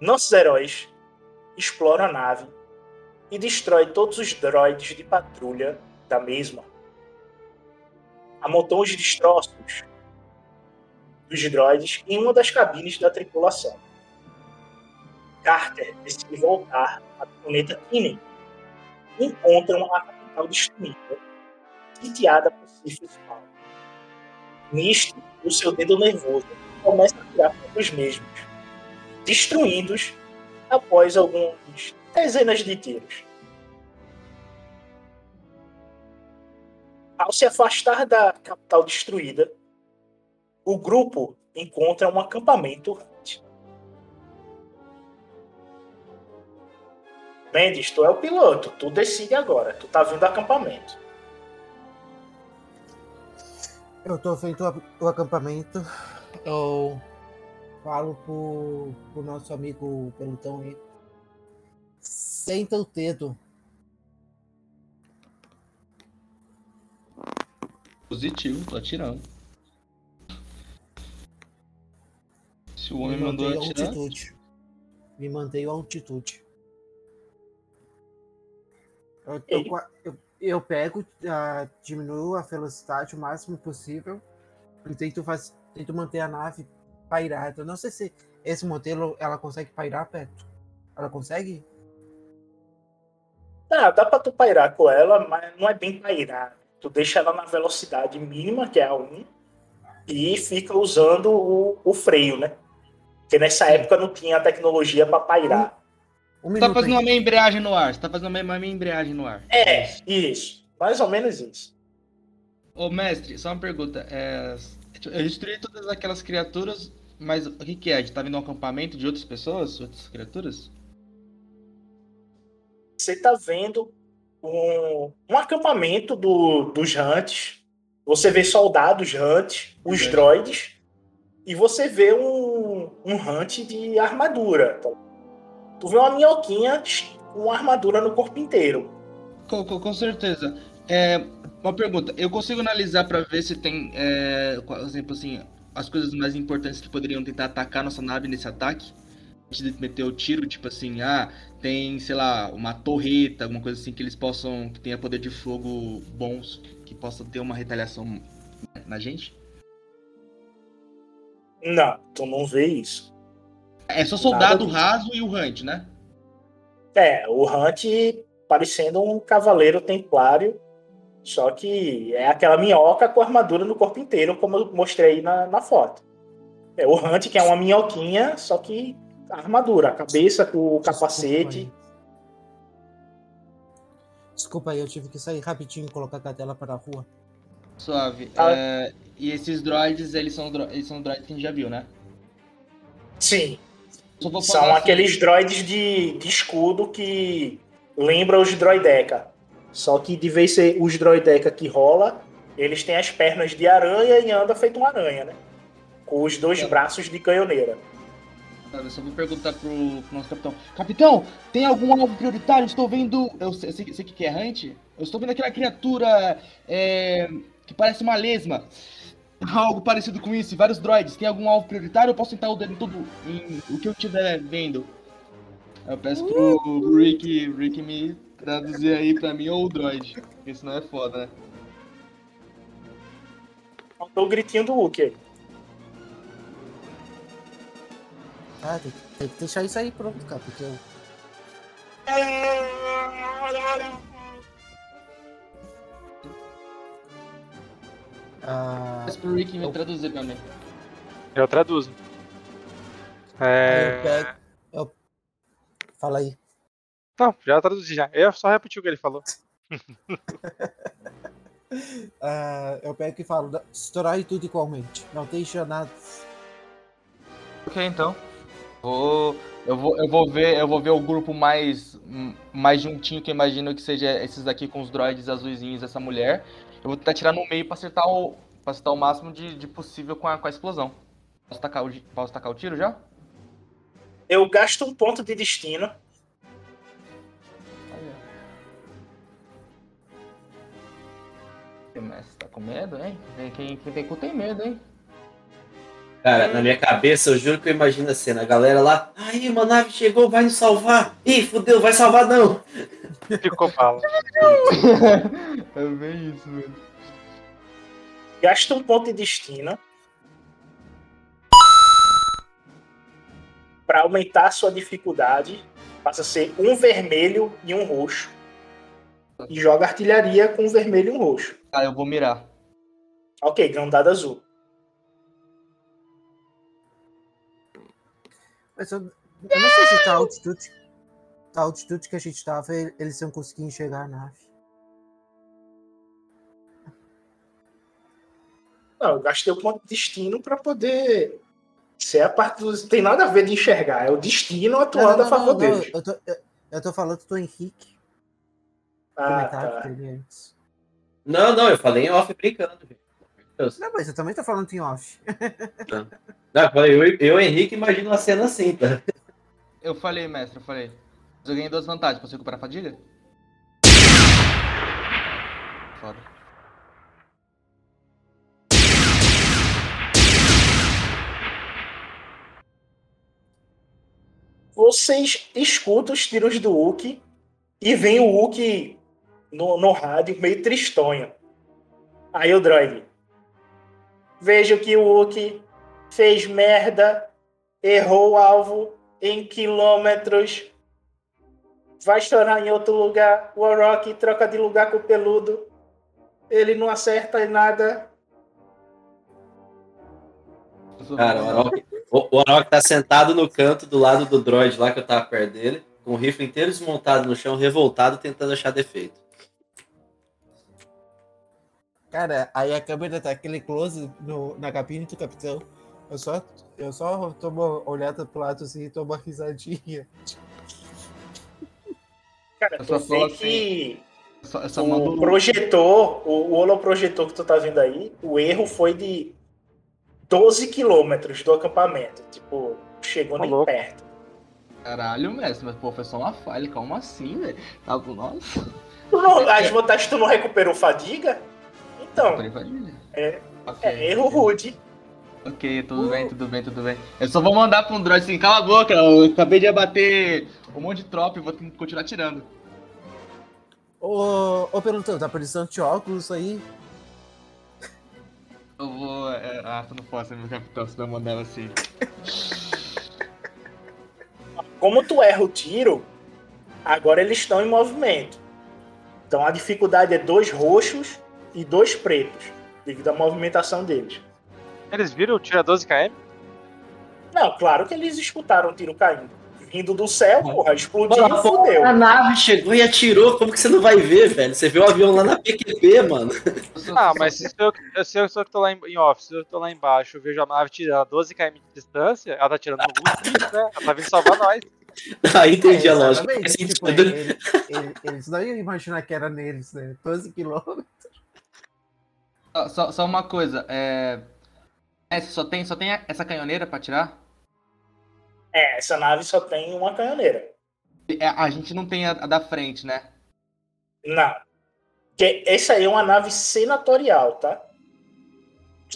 Nossos heróis explora a nave e destrói todos os droids de patrulha da mesma. Amontou os destroços dos droids em uma das cabines da tripulação. Carter decide voltar ao planeta Kinen e encontram a capital destruída, sitiada por Sifus Spawn. Nisto, o seu dedo nervoso começa a tirar para os mesmos, destruídos após algumas dezenas de tiros. Ao se afastar da capital destruída, o grupo encontra um acampamento. Mendes, tu é o piloto, tu decide agora, tu tá vindo do acampamento. Eu tô feito o acampamento. Eu falo pro, pro nosso amigo pelotão aí. Senta o dedo. Positivo, tô atirando. Se o homem Me mandou atirar. Altitude. Me mantenho altitude. Eu, eu, eu, eu pego, uh, diminuo a velocidade o máximo possível e tento, faz, tento manter a nave pairada. Não sei se esse modelo ela consegue pairar perto. Ela consegue? Ah, dá pra tu pairar com ela, mas não é bem pairar. Tu deixa ela na velocidade mínima, que é a 1, e fica usando o, o freio, né? Porque nessa época não tinha tecnologia para pairar. Um, um tá fazendo uma meia embreagem no ar. Você tá fazendo uma meia embreagem no ar. É, isso. Mais ou menos isso. Ô, mestre, só uma pergunta. É, eu destruí todas aquelas criaturas mas o que, que é? De tá vindo um acampamento de outras pessoas, outras criaturas? Você tá vendo um, um acampamento do, dos Hunts. Você vê soldados Hunt, os é. droids, e você vê um, um Hunt de armadura. Tu vê uma minhoquinha com armadura no corpo inteiro. Com, com, com certeza. É, uma pergunta, eu consigo analisar pra ver se tem, é, por exemplo, assim, as coisas mais importantes que poderiam tentar atacar nossa nave nesse ataque? Antes de meter o tiro, tipo assim, ah, tem, sei lá, uma torreta, alguma coisa assim que eles possam, que tenha poder de fogo bons, que possa ter uma retaliação na gente? Não, tu não vê isso. É só soldado disso. raso e o Hunt, né? É, o Hunt parecendo um cavaleiro templário, só que é aquela minhoca com armadura no corpo inteiro, como eu mostrei aí na, na foto. É o Hunt, que é uma minhoquinha, só que a armadura, a cabeça com o capacete. Desculpa aí, eu tive que sair rapidinho e colocar a tela para a rua. Suave. Ah. É, e esses droids, eles são, dro- eles são droids que a gente já viu, né? Sim, são assim, aqueles droids de, de escudo que lembram os droideca. Só que de vez ser os droideca que rola, eles têm as pernas de aranha e anda feito uma aranha, né? Com os dois É. braços de canhoneira. Cara, eu só vou perguntar pro, pro nosso capitão. Capitão, tem algum alvo prioritário? Estou vendo. Eu sei, sei, sei que é Hunt. Eu estou vendo aquela criatura é, que parece uma lesma. Algo parecido com isso, vários droids. Tem algum alvo prioritário? Eu posso tentar o dedo em tudo em o que eu estiver vendo. Eu peço pro Rick, Rick me traduzir aí pra mim ou o droid. Porque senão é foda, né? Faltou o gritinho do Hulk aí. Ah, tem, que- tem que deixar isso aí pronto, cara, porque eu... Ah, Peço pro Rick me traduzir pra mim. Eu traduzo. É... eu pego... Eu... Fala aí. Não, já traduzi já. Eu só repeti o que ele falou. Ah, eu pego e falo, destrói tudo igualmente. Não deixa nada. Ok, então. Vou, eu, vou, eu, vou ver, eu vou ver o grupo mais, mais juntinho, que eu imagino que seja esses aqui com os droids azuizinhos, essa mulher. Eu vou tentar tirar no meio pra acertar o, pra acertar o máximo de, de possível com a, com a explosão. Posso tacar, o, posso tacar o tiro já? Eu gasto um ponto de destino. Mestre, tá com medo, hein? Quem, quem, tem cu tem medo, hein? Cara, na minha cabeça, eu juro que eu imagino a cena. A galera lá, aí, uma nave chegou, vai nos salvar. Ih, fudeu, vai salvar não. Ficou fala. é bem isso, mano. Gasta um ponto de destino. Para aumentar a sua dificuldade, passa a ser um vermelho e um roxo. E joga artilharia com um vermelho e um roxo. Ah, eu vou mirar. Ok, dado azul. Mas eu, eu não sei se tá a altitude. A altitude que a gente tava, ele- eles iam conseguir enxergar a nave. Não, eu gastei o ponto de destino para poder ser a parte do. Tem nada a ver de enxergar, é o destino atuando a favor deles. eu, tô, eu, eu tô falando do Henrique. Ah, comentário tá. dele antes. Não, não, eu falei em off brincando, gente. Não, mas eu também tô falando em off. Não, eu, falei, eu, eu, Henrique, imagino uma cena assim, tá? Eu falei, mestre, eu falei. Mas eu ganhei duas vantagens. Posso recuperar a fadiga? Foda. Vocês escutam os tiros do Hulk e vem o Hulk no, no rádio meio tristonho. Aí o droid. Vejo que o Hulk fez merda, errou o alvo em quilômetros. Vai estourar em outro lugar. O Rock troca de lugar com o peludo. Ele não acerta em nada. Cara, o Arok, o, o Arok tá sentado no canto do lado do droid lá que eu tava perto dele, com o rifle inteiro desmontado no chão, revoltado, tentando achar defeito. Cara, aí a câmera tá aquele close no, na cabine do capitão. Eu só, eu só tomo uma olhada pro lado assim e tomo uma risadinha. Cara, Eu tu só vê falo assim, que Eu só, só o projetor, o, o holoprojetor que tu tá vendo aí, o erro foi de 12 quilômetros do acampamento. Tipo, chegou Tá nem louco. perto. Caralho, mestre, mas pô, foi só uma falha. Como assim, velho? Tá? Tu não, as vantagens tu não recuperou fadiga? Então, falha. é, Ok. é erro rude. Ok, tudo bem, tudo bem, tudo bem. Eu só vou mandar pra um droid assim, cala a boca, eu acabei de abater um monte de tropa e vou continuar tirando. Ô, ô perguntando, tá precisando de óculos aí? Eu vou. é, ah, tu não posso, meu capitão, se não mandar ela assim. Como tu erra o tiro, agora eles estão em movimento. Então a dificuldade é dois roxos e dois pretos, devido à movimentação deles. Eles viram o tiro a 12 km? Não, claro que eles escutaram o tiro caindo. Vindo do céu, porra, explodiu e fudeu. A nave chegou e atirou, como que você não vai ver, velho? Você vê o avião lá na PQP, mano. Ah, mas se eu, se eu, se eu que tô lá em, em off, se eu tô lá embaixo, eu vejo a nave tirando a 12 km de distância, ela tá tirando no Russo, né? Ela tá vindo salvar nós. Aí entendi a lógica. É, exatamente, Faz tipo, sentido. ele- ele- eles não iam imaginar que era neles, né? 12 quilômetros. Só, só, uma coisa, é. É, só tem, só tem essa canhoneira pra tirar? É, essa nave só tem uma canhoneira. É, a gente não tem a, a da frente, né? Não. Porque essa aí é uma nave senatorial, tá?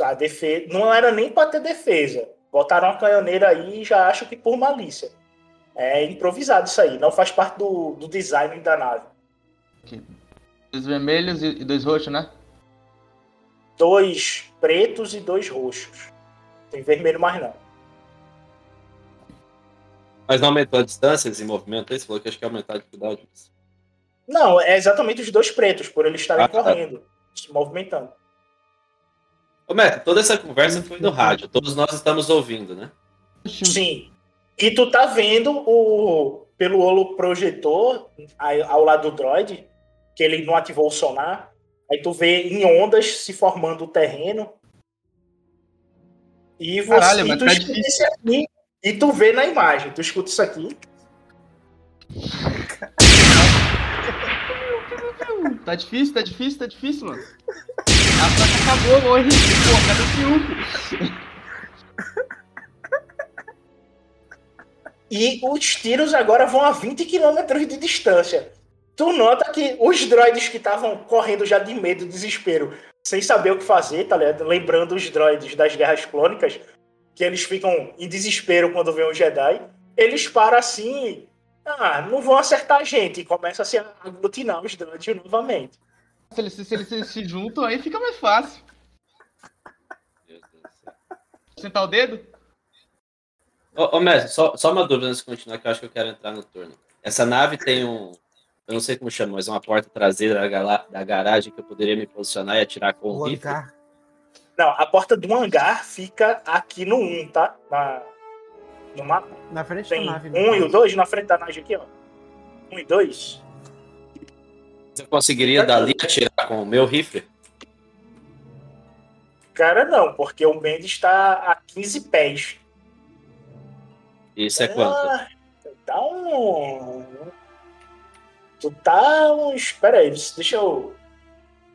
A defesa não era nem para ter defesa. Botaram uma canhoneira aí e já acho que por malícia. É improvisado isso aí, não faz parte do, do design da nave. Dois vermelhos e dois roxos, né? Dois pretos e dois roxos. Tem vermelho mais não. Mas não aumentou a distância, esse movimento aí? Você falou que acho que aumentar a dificuldade. Não, é exatamente os dois pretos, por eles estarem Ah, tá. correndo, se movimentando. Ô, Beto, toda essa conversa foi no rádio. Todos nós estamos ouvindo, né? Sim. E tu tá vendo o pelo projetor ao lado do droid, que ele não ativou o sonar. Aí tu vê em ondas se formando o terreno. E você Caralho, e tu tá escuta difícil. isso aqui e tu vê na imagem. Tu escuta isso aqui. Tá difícil, tá difícil, tá difícil, mano. A placa acabou, Henrique, pô, cadê o triunfo? E os tiros agora vão a 20 km de distância. Tu nota que os droids que estavam correndo já de medo, desespero, sem saber o que fazer, tá ligado? Lembrando os droids das guerras clônicas, que eles ficam em desespero quando vê um Jedi, eles param assim, ah, não vão acertar a gente, e começam a se aglutinar os droids novamente. Se eles, se eles se, se juntam, aí fica mais fácil. Sentar o dedo? Ô, ô mestre, só, só uma dúvida antes de continuar, que eu acho que eu quero entrar no turno. Essa nave tem um. Eu não sei como chama, mas uma porta traseira da, gala- da garagem que eu poderia me posicionar e atirar com o O rifle. hangar. Não, a porta do hangar fica aqui no 1, tá? Na, no mapa. Na frente Tem da nave. no um e o caso. 2 na frente da nave aqui, ó. Um e dois. Você conseguiria dali atirar com o meu rifle? Cara, não, porque o Mendes está a 15 pés. Isso é quanto? Ah, Dá um. Tu tá uns. Pera aí, deixa eu.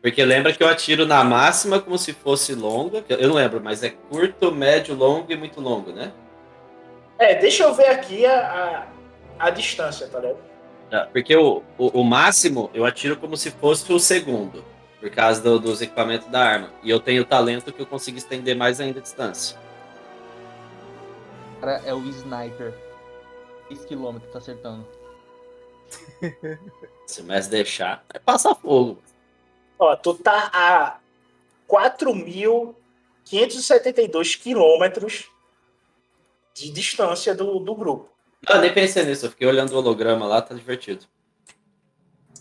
Porque lembra que eu atiro na máxima como se fosse longa. Eu não lembro, mas é curto, médio, longo e muito longo, né? É, deixa eu ver aqui a, a, a distância, tá ligado? Tá, Porque o, o, o máximo eu atiro como se fosse o segundo, por causa do- dos equipamentos da arma. E eu tenho talento que eu consigo estender mais ainda a distância. Cara, é o sniper. 6km, tá acertando. Se o mestre deixar, vai passar fogo. Ó, tu tá a 4.572 quilômetros de distância do, do grupo. Não, eu nem pensei nisso, eu fiquei olhando o holograma lá, tá divertido.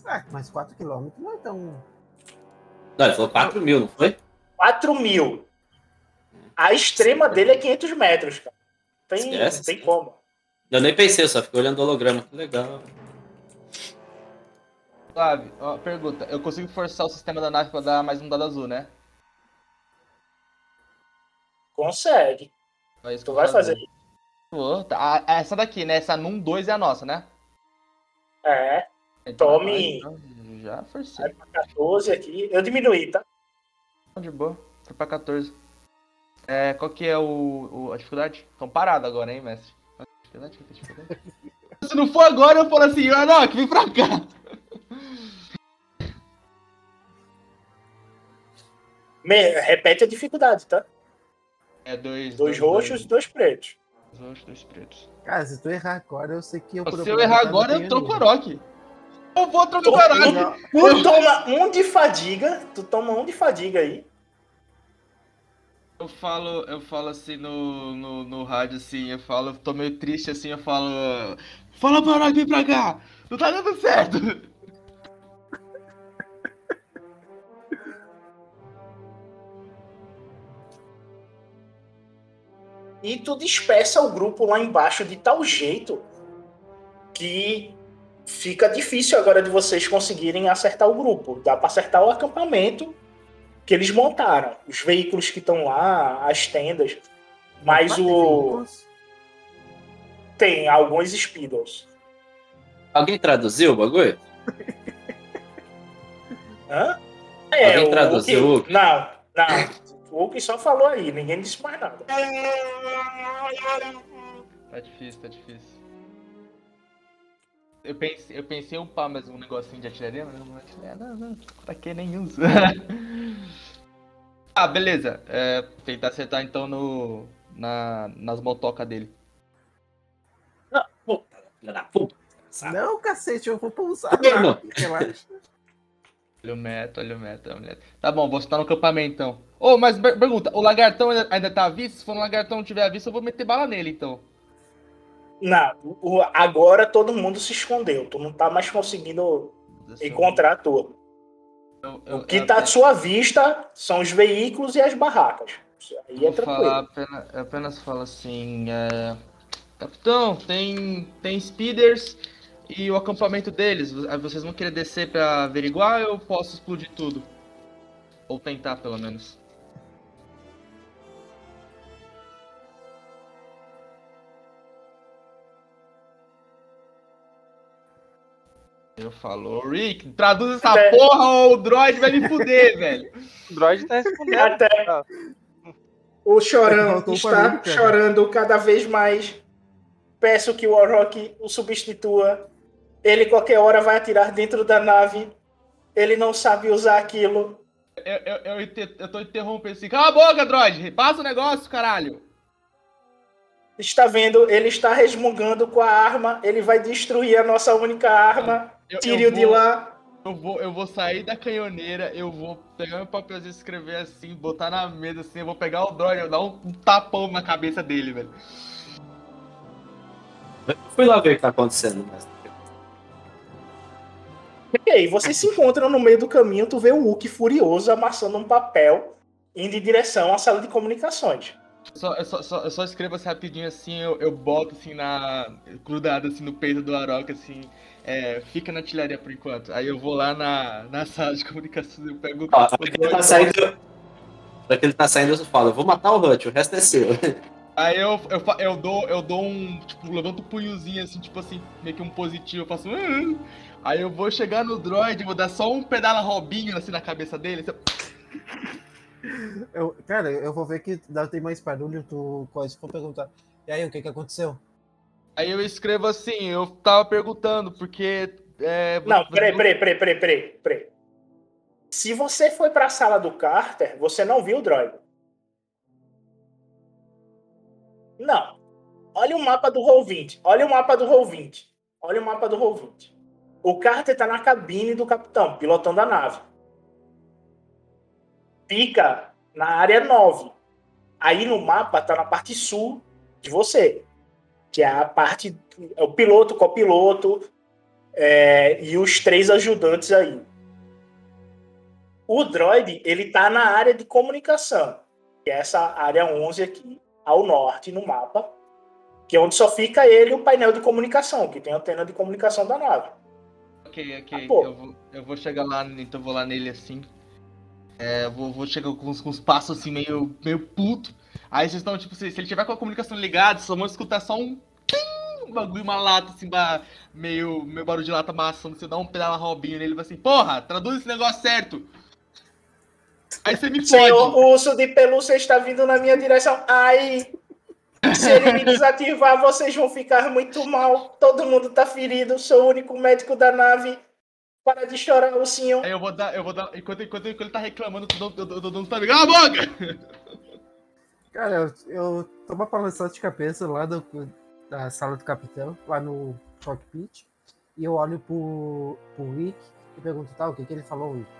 Ah, mas 4km não é tão. Não, ele falou 4 mil, não foi? 4 mil. A extrema dele é 500 metros, cara. Tem, Esquece. não tem como. Eu nem pensei, eu só fiquei olhando o holograma. Que legal. Flávio, ó, pergunta. Eu consigo forçar o sistema da nave pra dar mais um dado azul, né? Consegue. É isso que Tu vai fazer. Vou, tá. Ah, essa daqui, né? Essa NUM 2 é a nossa, né? É, Então, Tome. então, Já forcei. vai pra 14 aqui. Eu diminuí, tá? De boa. Foi pra 14. É, qual que é o, o- a dificuldade? Estão parados agora, hein, mestre? É é se não for agora, eu falo assim, Arok, vem pra cá. Me- repete a dificuldade, tá? É dois. Dois roxos e dois pretos. Dois roxos, dois pretos. Cara, se tu errar agora, eu sei que eu Se eu errar agora, eu troco o Arok. Eu vou trocar o Tu, toma um de fadiga, tu toma um de fadiga aí. Eu falo, eu falo assim no, no, no rádio, assim, eu falo, eu tô meio triste assim, eu falo. Fala pro Arok vir pra cá! Não tá dando certo! E tu dispersa o grupo lá embaixo de tal jeito que fica difícil agora de vocês conseguirem acertar o grupo. Dá pra acertar o acampamento que eles montaram, os veículos que estão lá, as tendas. Mas o. Tem alguns Speedos. Alguém traduziu o bagulho? Hã? Alguém o traduziu o Hulk? Não, não. O Hulk só falou aí, ninguém disse mais nada. Tá difícil, tá difícil. Eu pensei, eu pensei em upar mais um negocinho de artilharia, mas não artilharia, não, não, pra que nem uso. ah, beleza. É, tentar acertar então no, na, nas motocas dele. Filha da puta. Não, cacete, eu vou pousar. Não. Relaxa. Olha o meta, olha o meta, olha o meta. Tá bom, vou estar no acampamento então. Ô, mas per- pergunta, o lagartão ainda, ainda tá à vista? Se for um lagartão não tiver à vista, eu vou meter bala nele então. Não, o- agora todo mundo se escondeu. Tu não tá mais conseguindo encontrar a turma. O que tá à sua vista são os veículos e as barracas. Isso aí é falar, tranquilo. apenas, eu apenas falo assim, é... Capitão, tem, tem speeders e o acampamento deles. Vo- Vocês vão querer descer pra averiguar ou eu posso explodir tudo? Ou tentar, pelo menos. Eu falo, "Ô, Rick, traduz essa É. porra ou o droid vai me fuder, velho. O droid tá respondendo. Até o Chorão está mim, chorando cada vez mais. Peço que o Warrock o substitua. Ele qualquer hora vai atirar dentro da nave. Ele não sabe usar aquilo. Eu, eu, eu, eu tô interrompendo assim. Cala a boca, droid! Passa o negócio, caralho! Está vendo? Ele está resmungando com a arma. Ele vai destruir a nossa única arma. Eu, Tire-o eu de lá. Eu vou, eu vou sair da canhoneira, eu vou pegar meu papelzinho, escrever assim, botar na mesa assim, eu vou pegar o droid, eu vou dar um, um tapão na cabeça dele, velho. Fui lá ver o que tá acontecendo. Mas... E aí, vocês se encontram no meio do caminho. Tu vê o Hulk furioso amassando um papel indo em direção à sala de comunicações. Eu só, eu só, só- eu só escrevo assim rapidinho assim, eu, eu boto assim na. grudado assim no peito do Aroca, assim, é, fica na artilharia por enquanto. Aí eu vou lá na, na sala de comunicações, eu pego Ó, o hora que ele tá saindo. Hora que ele tá saindo, eu falo, eu vou matar o Hutch, o resto é seu. Aí eu, eu, eu dou, eu dou um, tipo, levanto o punhozinho assim, tipo assim, meio que um positivo, eu faço. "Ah". Aí eu vou chegar no droid, vou dar só um pedala robinho assim na cabeça dele. assim, Eu, cara, eu vou ver que dá- tem mais barulho, tu pode for perguntar. E aí, o que que aconteceu? Aí eu escrevo assim, eu tava perguntando, porque. É, Não, peraí, peraí, peraí, peraí, peraí, peraí. Se você foi pra sala do Carter, você não viu o droid. Não. Olha o mapa do Roll20. Olha o mapa do Roll20. Olha o mapa do Roll20. O Carter tá na cabine do capitão, pilotando a nave. Fica na área 9. Aí no mapa tá na parte sul de você. Que é a parte. É o piloto, copiloto, é, e os três ajudantes aí. O droid, ele tá na área de comunicação, que é essa área 11 aqui, ao norte no mapa, que é onde só fica ele e o painel de comunicação, que tem a antena de comunicação da nave. Ok, ok. Ah, eu, vou, eu vou chegar lá, então vou lá nele assim. É, vou, vou chegar com uns, com uns passos assim, meio, meio puto. Aí vocês estão, tipo, se, se ele tiver com a comunicação ligada, vocês só vão escutar só um. Um bagulho, uma lata, assim, meio, meio barulho de lata amassando. Você dá um pedala robinho nele e vai assim, porra, traduz esse negócio certo. Aí você me Senhor fode. urso de pelúcia está vindo na minha direção. Ai! Se ele me desativar, vocês vão ficar muito mal. Todo mundo tá ferido. Sou o único médico da nave. Para de chorar, o senhor. Aí eu vou dar, eu vou dar. Enquanto, enquanto, enquanto ele tá reclamando, eu um tá ligado? Cala a boca! Cara, eu, eu tô uma balançada de cabeça lá do, da sala do capitão, lá no cockpit, e eu olho pro, pro Rick e pergunto, tá, o que que ele falou, Rick?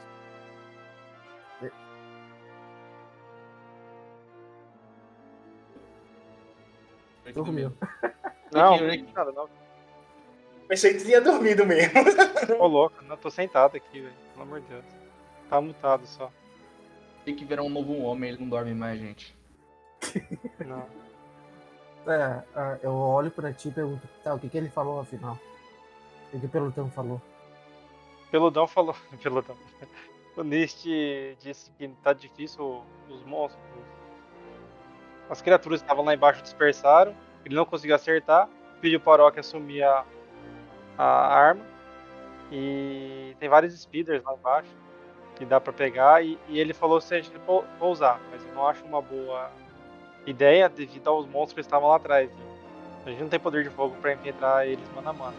Dormiu. Não, Rick. nada, não. Pensei que tinha dormido mesmo. Ô louco, não tô sentado aqui, velho. Pelo amor de Deus. Tá mutado só. Tem que virar um novo homem, ele não dorme mais, gente. Não. É, eu olho pra ti e pergunto, tá, o que que ele falou afinal? O que o pelotão falou? Peludão falou. Peludão. O Nist disse que tá difícil os monstros. As criaturas que estavam lá embaixo dispersaram. Ele não conseguiu acertar. Pediu para o Orochi assumir a, a arma. E tem vários speeders lá embaixo que dá pra pegar. E, e ele falou se a gente pou- pousar. Mas eu não acho uma boa ideia devido aos monstros que estavam lá atrás. né? A gente não tem poder de fogo pra enfrentar eles mano a mano.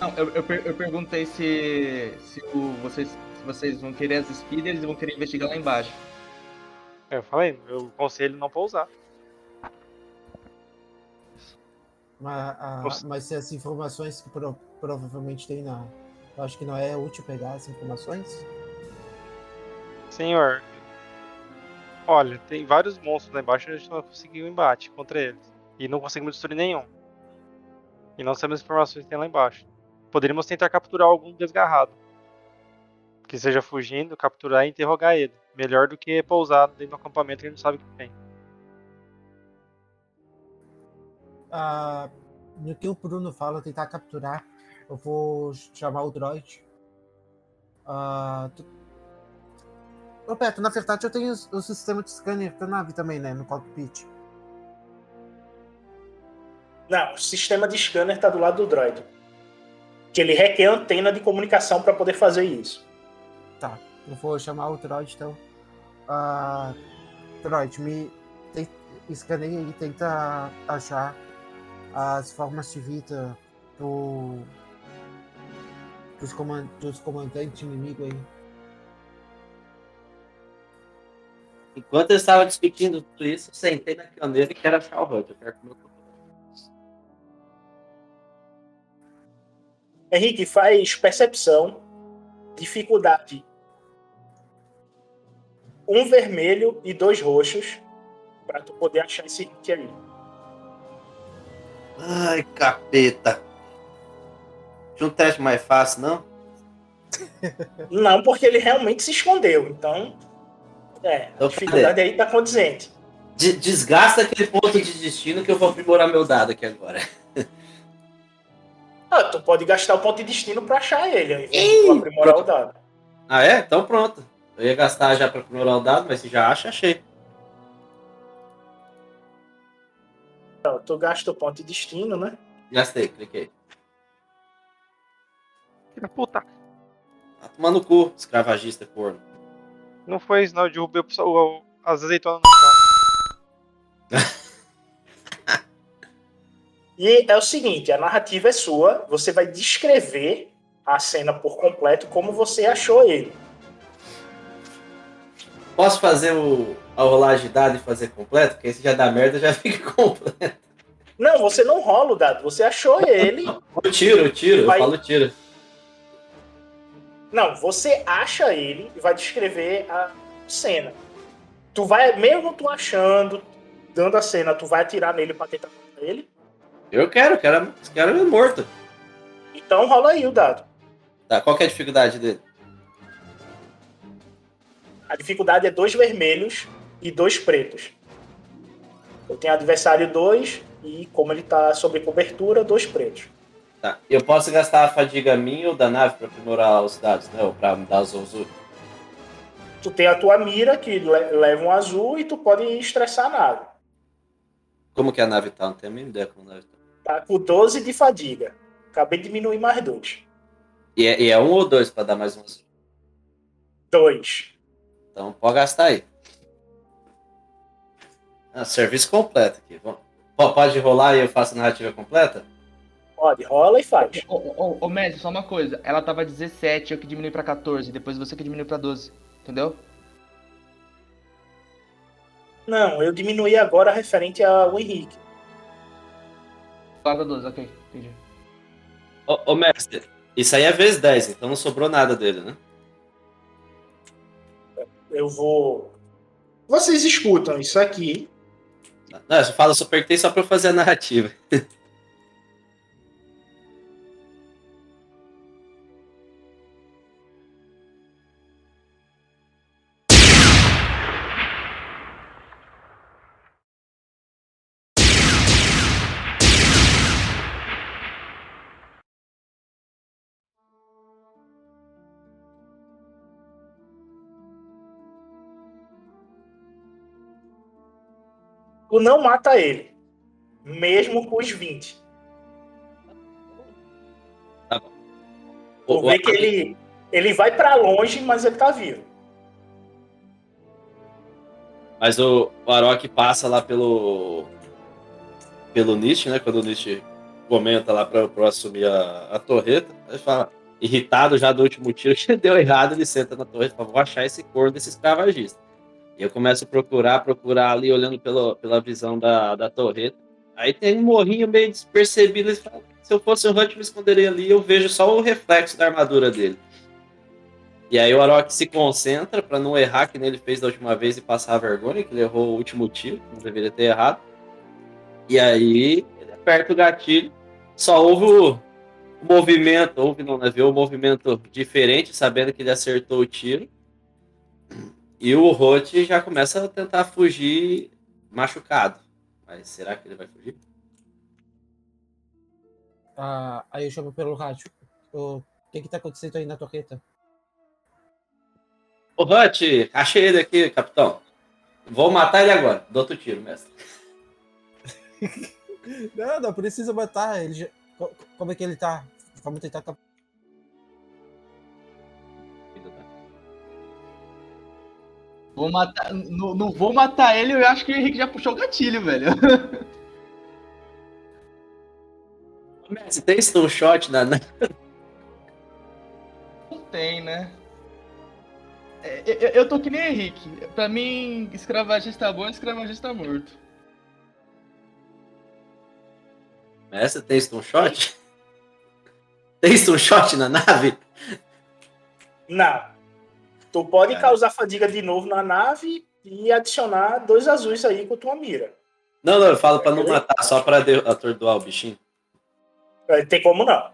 Não, eu, eu, per- eu perguntei se, se, o- vocês, se vocês vão querer as speeders e vão querer investigar lá embaixo. Eu falei, eu aconselho não pousar. Mas, ah, Nossa. mas se as informações que pro- provavelmente tem na. Eu acho que não é útil pegar as informações. Senhor, olha, tem vários monstros lá embaixo e a gente não conseguiu embate contra eles. E não conseguimos destruir nenhum. E não sabemos as informações que tem lá embaixo. Poderíamos tentar capturar algum desgarrado. Que seja fugindo, capturar e interrogar ele. Melhor do que pousar dentro do acampamento que a gente não sabe o que tem. Ah, no que o Bruno fala, tentar capturar, eu vou chamar o droid. Ah. Roberto, na verdade eu tenho o sistema de scanner da nave também, né? No cockpit. Não, o sistema de scanner tá do lado do droid. Que ele requer antena de comunicação para poder fazer isso. Tá, eu vou chamar o droid então. Ah, droid, me tem- escaneia e tenta achar as formas de vida do, dos, coman- dos comandantes inimigos aí. Enquanto eu estava discutindo tudo isso, eu sentei na cadeira e quero achar o Hunter. Eu quero comer o Henrique, faz percepção, dificuldade. Um vermelho e dois roxos para tu poder achar esse hit aí. Ai, capeta. Tinha um teste mais fácil, não? Não, porque ele realmente se escondeu. Então, é, a Então, dificuldade aí tá condizente. De- desgasta aquele ponto de destino que eu vou aprimorar meu dado aqui agora. Ah, tu pode gastar o ponto de destino para achar ele, ao invés de tu aprimorar o dado. Ah, é? Então pronto. Eu ia gastar já pra aprimorar o dado, mas se já acha, achei. Então, tu gasta o ponto de destino, né? Gastei, cliquei. Filha da puta! Tá tomando cu, escravagista corno. Não foi isso, não. Eu derrubei o, as azeitonas no chão. E é o seguinte, a narrativa é sua, você vai descrever a cena por completo como você achou ele. Posso fazer o, a rolagem de dado e fazer completo? Porque se já dá merda, já fica completo. Não, você não rola o dado, você achou ele. Eu tiro, eu tiro, eu Vai- falo tiro. Não, você acha ele e vai descrever a cena. Tu vai, mesmo tu achando, dando a cena, tu vai atirar nele pra tentar matar ele. Eu quero, quero, quero ele morto. Então rola aí o dado. Tá, qual que é a dificuldade dele? A dificuldade é dois vermelhos e dois pretos. Eu tenho adversário dois e como ele tá sob cobertura, dois pretos. Tá. Eu posso gastar a fadiga minha ou da nave pra aprimorar os dados, né? Ou pra me dar os azul. Tu tem a tua mira que le- leva um azul e tu pode estressar a nave. Como que a nave tá? Não tenho a mínima ideia como a nave tá. Tá com 12 de fadiga. Acabei de diminuir mais dois. E é, e é um ou dois pra dar mais um azul. Dois. Então pode gastar aí. Ah, serviço completo aqui. Po- Pode rolar e eu faço a narrativa completa? Pode, rola e faz. Ô, ô, ô, Messi, só uma coisa. Ela tava 17, eu que diminui pra 14. Depois você que diminui pra 12. Entendeu? Não, eu diminuí agora referente ao Henrique. Guarda 12, ok. Entendi. Ô, ô mestre, isso aí é vezes 10, então não sobrou nada dele, né? Eu vou. Vocês escutam isso aqui. Não, eu só falo, eu só apertei só pra eu fazer a narrativa. Tu não mata ele. Mesmo com os 20. Tu O- vê que ele, ele vai pra longe, mas ele tá vivo. Mas o, o Arok passa lá pelo. pelo Nietzsche, né? Quando o Nietzsche comenta lá eu assumir a, a torreta, ele fala, irritado já do último tiro que deu errado, ele senta na torreta e fala, vou achar esse corno desse escravagista. Eu começo a procurar, procurar ali, olhando pelo, pela visão da, da torreta. Aí tem um morrinho meio despercebido, se eu fosse um Hunt, me esconderia ali, eu vejo só o reflexo da armadura dele. E aí o Arok se concentra pra não errar que nem ele fez da última vez e passar a vergonha, que ele errou o último tiro, não deveria ter errado. E aí ele aperta o gatilho, só houve o movimento, houve não, né? Viu o movimento diferente, sabendo que ele acertou o tiro. E o Roth já começa a tentar fugir machucado. Mas será que ele vai fugir? Ah, aí eu chamo pelo rádio. O que que tá acontecendo aí na torreta? Ô, Roth, achei ele aqui, capitão. Vou matar ele agora. Dou outro tiro, mestre. Não, não precisa matar. Ele já... Co- Como é que ele tá? Vamos tentar. Vou matar. Não, não vou matar ele, eu acho que o Henrique já puxou o gatilho, velho. Mestre, tem stun shot na, na- Não tem, né? É, eu, eu tô que nem Henrique. Pra mim, escravagista bom, escravagista morto. Mestre, tem stun shot? Tem stun shot na nave? Não. Tu pode causar fadiga de novo na nave e adicionar dois azuis aí com tua mira. Não, não, eu falo pra não matar, só pra atordoar o bichinho. É, Tem como não.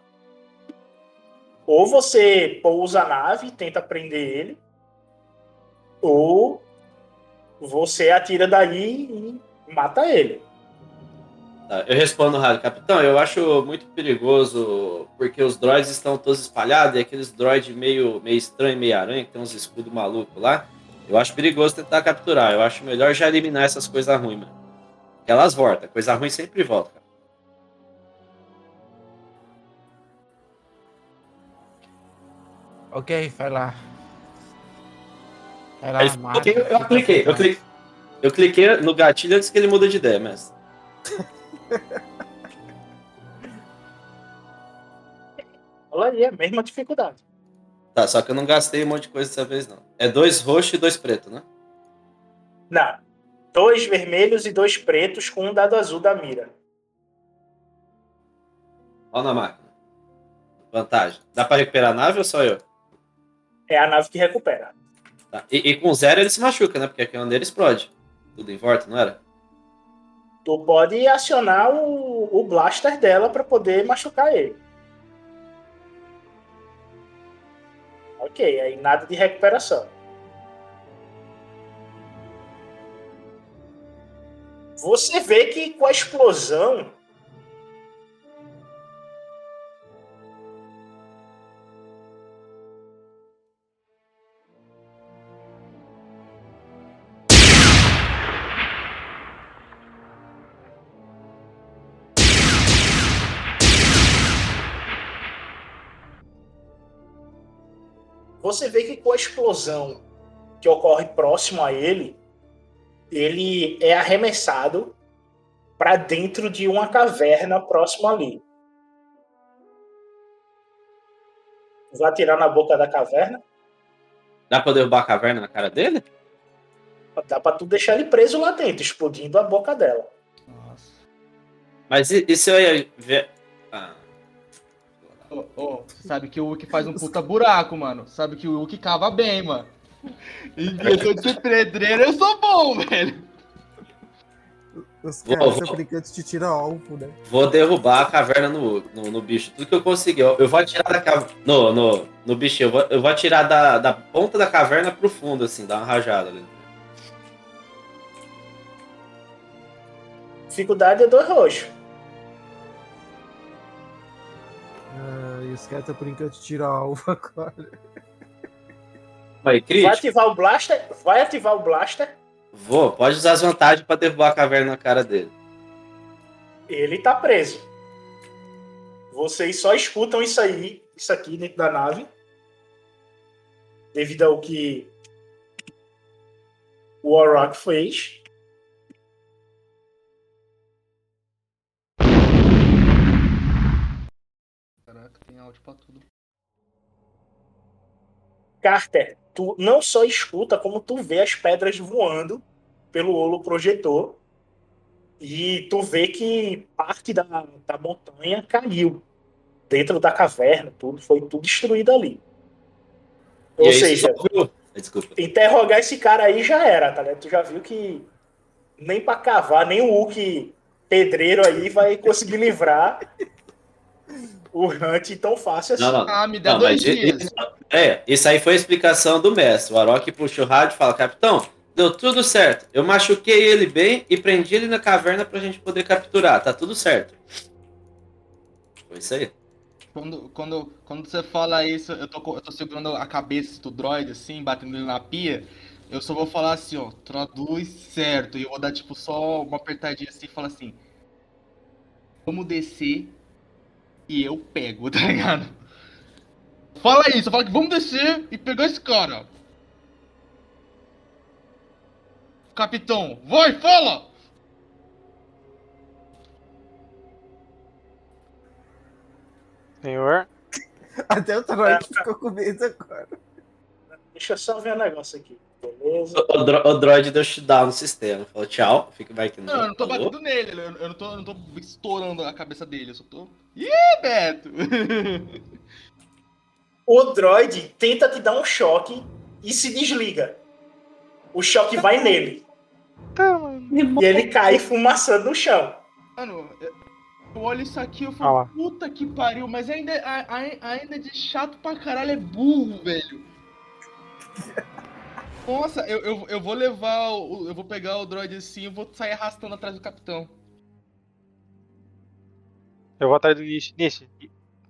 Ou você pousa a nave e tenta prender ele, ou você atira daí e mata ele. Tá, eu respondo rádio, capitão, eu acho muito perigoso porque os droids estão todos espalhados e aqueles droids meio, meio estranho, meio aranha, que tem uns escudos malucos lá. Eu acho perigoso tentar capturar. Eu acho melhor já eliminar essas coisas ruins, mano. Porque elas voltam. Coisa ruim sempre volta. cara. Ok, vai lá. Vai lá, Aí eu, eu cliquei, eu cliquei. Eu cliquei no gatilho antes que ele muda de ideia, mestre. Olha é a mesma dificuldade. Tá, só que eu não gastei um monte de coisa dessa vez, não. É dois roxos e dois pretos, né? Não. Dois vermelhos e dois pretos com um dado azul da mira. Ó na máquina. Vantagem. Dá pra recuperar a nave ou só eu? É a nave que recupera. Tá. E, e com zero ele se machuca, né? Porque aqui onde ele explode. Tudo em volta, não era? Tu pode acionar o, o blaster dela para poder machucar ele. Ok, aí nada de recuperação. Você vê que com a explosão. Você vê que com a explosão que ocorre próximo a ele, ele é arremessado para dentro de uma caverna próximo ali. Vai atirar na boca da caverna. Dá pra derrubar a caverna na cara dele? Dá pra tu deixar ele preso lá dentro, explodindo a boca dela. Nossa. Mas e, e se eu ia ver. Ah, Ô, você sabe que o Hulk faz um puta buraco, mano. Sabe que o Hulk cava bem, mano. Em questão de ser pedreiro, eu sou bom, velho. Os Vou- caras vou- são brincantes de tira alvo, né? vou derrubar a caverna no, no, no bicho. Tudo que eu conseguir. Eu, eu vou atirar da caverna. No, no, no bichinho. Eu vou, eu vou atirar da, da ponta da caverna pro fundo, assim, dar uma rajada ali. Dificuldade é dois roxos. Ah, e os caras estão brincando de tira alvo agora. Vai, Vai ativar o blaster. Vai ativar o blaster. Vou. Pode usar as vantagens pra derrubar a caverna na cara dele. Ele tá preso. Vocês só escutam isso aí, isso aqui dentro da nave. Devido ao que o Warrock fez. Áudio pra tudo. Carter, tu não só escuta, como tu vê as pedras voando pelo olo projetor. E tu vê que parte da, da montanha caiu. Dentro da caverna, tudo foi tudo destruído ali. Ou seja, Desculpa. interrogar esse cara aí já era, tá ligado? Tu já viu que nem pra cavar, nem o Hulk pedreiro aí vai conseguir livrar o Hunt tão fácil assim. Não, não. Ah, me dá Não, dois dias. i- é, isso aí foi a explicação do mestre. O Arok puxa o rádio e fala: Capitão, deu tudo certo. Eu machuquei ele bem e prendi ele na caverna pra gente poder capturar. Tá tudo certo. Foi isso aí. Quando, quando, quando você fala isso, eu tô, eu tô segurando a cabeça do droid, assim, batendo ele na pia. Eu só vou falar assim, ó, traduz certo. E eu vou dar, tipo, só uma apertadinha assim e falar assim. Vamos descer e eu pego, tá ligado? Fala isso, fala que vamos descer e pegar esse cara. Capitão, vai, fala! Senhor. Até o Troy ficou com medo agora. Deixa eu só ver um negócio aqui. Beleza. O, o, dro- o droid deu shutdown no sistema. Falou tchau. Fica vai que Não, eu não tô Falou. batendo nele, eu, eu não tô, eu não tô estourando a cabeça dele, eu só tô. Ih, Beto! O droid tenta te dar um choque e se desliga. O choque vai nele. E ele cai fumaçando no chão. Mano, eu olho isso aqui e eu Ah falo, lá. puta que pariu, mas ainda, a- ainda de chato pra caralho é burro, velho. Nossa, eu, eu, eu vou levar o. Eu vou pegar o droid assim e vou sair arrastando atrás do capitão. Eu vou atrás do Nish. Nish,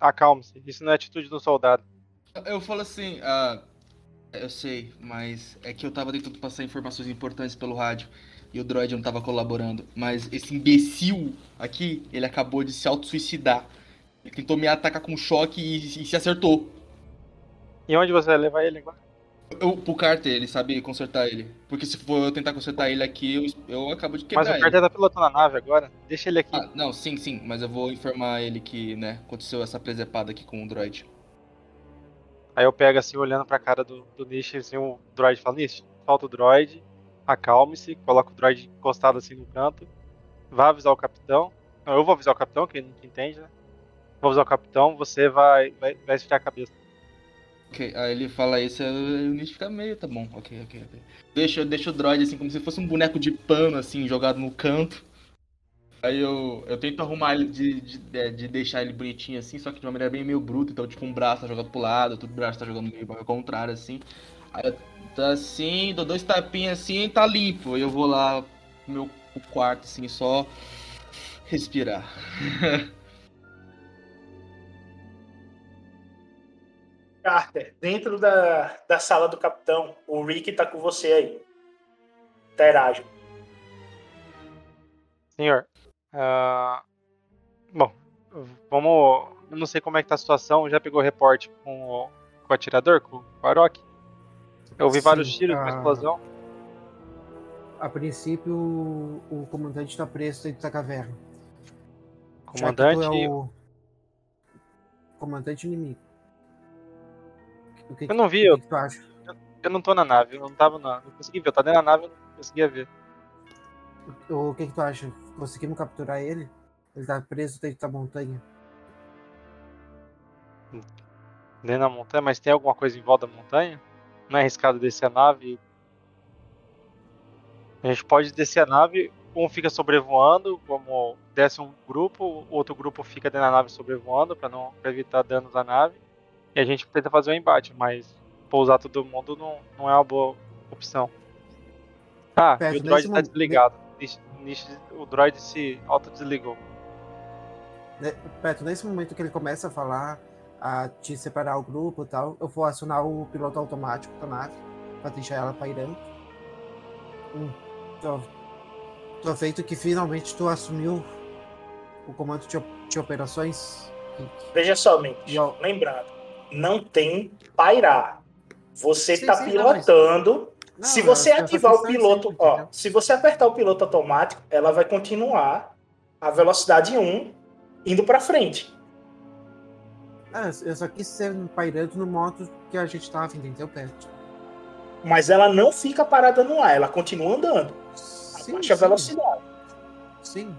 acalme-se. Isso não é atitude de um soldado. Eu falo assim, ah, eu sei, mas é que eu tava tentando passar informações importantes pelo rádio e o droid não tava colaborando. Mas esse imbecil aqui, ele acabou de se auto-suicidar. Ele tentou me atacar com choque e, e se acertou. E onde você vai levar ele agora? Eu, pro Carter, ele sabe consertar ele. Porque se for eu tentar consertar ele aqui, eu, eu acabo de quebrar Mas o ele. Carter tá pilotando a nave agora. Deixa ele aqui. Ah, não, sim, sim, mas eu vou informar ele que, né, aconteceu essa presepada aqui com o droid. Aí eu pego assim, olhando pra cara do, do Nish, assim, o droid fala, Nish, falta o droid, acalme-se, coloca o droid encostado assim no canto, vá avisar o capitão. Não, eu vou avisar o capitão, que ele não entende, né? Vou avisar o capitão, você vai, vai, vai esfriar a cabeça. Ok, aí ele fala isso, o Nietzsche fica meio, tá bom, ok, ok, ok. Deixa, deixa o droid assim, como se fosse um boneco de pano, assim, jogado no canto. Aí eu, eu tento arrumar ele, de, de, de- de deixar ele bonitinho assim, só que de uma maneira bem meio bruta, então tipo, um braço tá jogado pro lado, outro braço tá jogando meio ao contrário, assim. Aí tá assim, dou dois tapinhas assim e tá limpo. Aí eu vou lá pro meu quarto, assim, só respirar. Carter, dentro da, da sala do capitão, o Rick tá com você aí. Interage. Senhor, ah, bom, vamos. Eu não sei como é que tá a situação. Já pegou reporte com o, com o atirador, com, com o Arok? Eu ouvi Sim, vários tiros, uma ah. explosão. a princípio o, o comandante está preso dentro da caverna. Tu Comandante, é o comandante inimigo. O que, Eu não vi, o eu- que que tu acha? eu não tô na nave, eu não tava na. Não consegui ver, eu tava dentro da nave, eu não conseguia ver. O que, que tu acha? Conseguimos capturar ele? Ele tá preso dentro da montanha. Dentro da montanha, mas tem alguma coisa em volta da montanha? Não é arriscado descer a nave? A gente pode descer a nave, um fica sobrevoando, como desce um grupo, o outro grupo fica dentro da nave sobrevoando pra não pra evitar danos à nave. E a gente tenta fazer um embate, mas pousar todo mundo não, não é uma boa opção. Ah, Perto, e o droid tá mo- desligado. Nish- Nish- O droid se autodesligou. Perto, nesse momento que ele começa a falar, a te separar o grupo e tal, eu vou acionar o piloto automático da nave pra deixar ela pairando. Hum, tô, tô feito que finalmente tu assumiu o comando de, de operações. Veja só, Mendes, E, ó, lembrando, não tem pairar. Você está não, mas- pilotando. Não, se eu- você só ativar o piloto, sempre, ó, entendeu? se você apertar o piloto automático, ela vai continuar a velocidade 1 indo para frente. Ah, eu só quis ser pairando no modo que a gente tava, entendeu, Perto? Mas ela não fica parada no ar, ela continua andando. Sim, Abaixa a sim, velocidade. sim.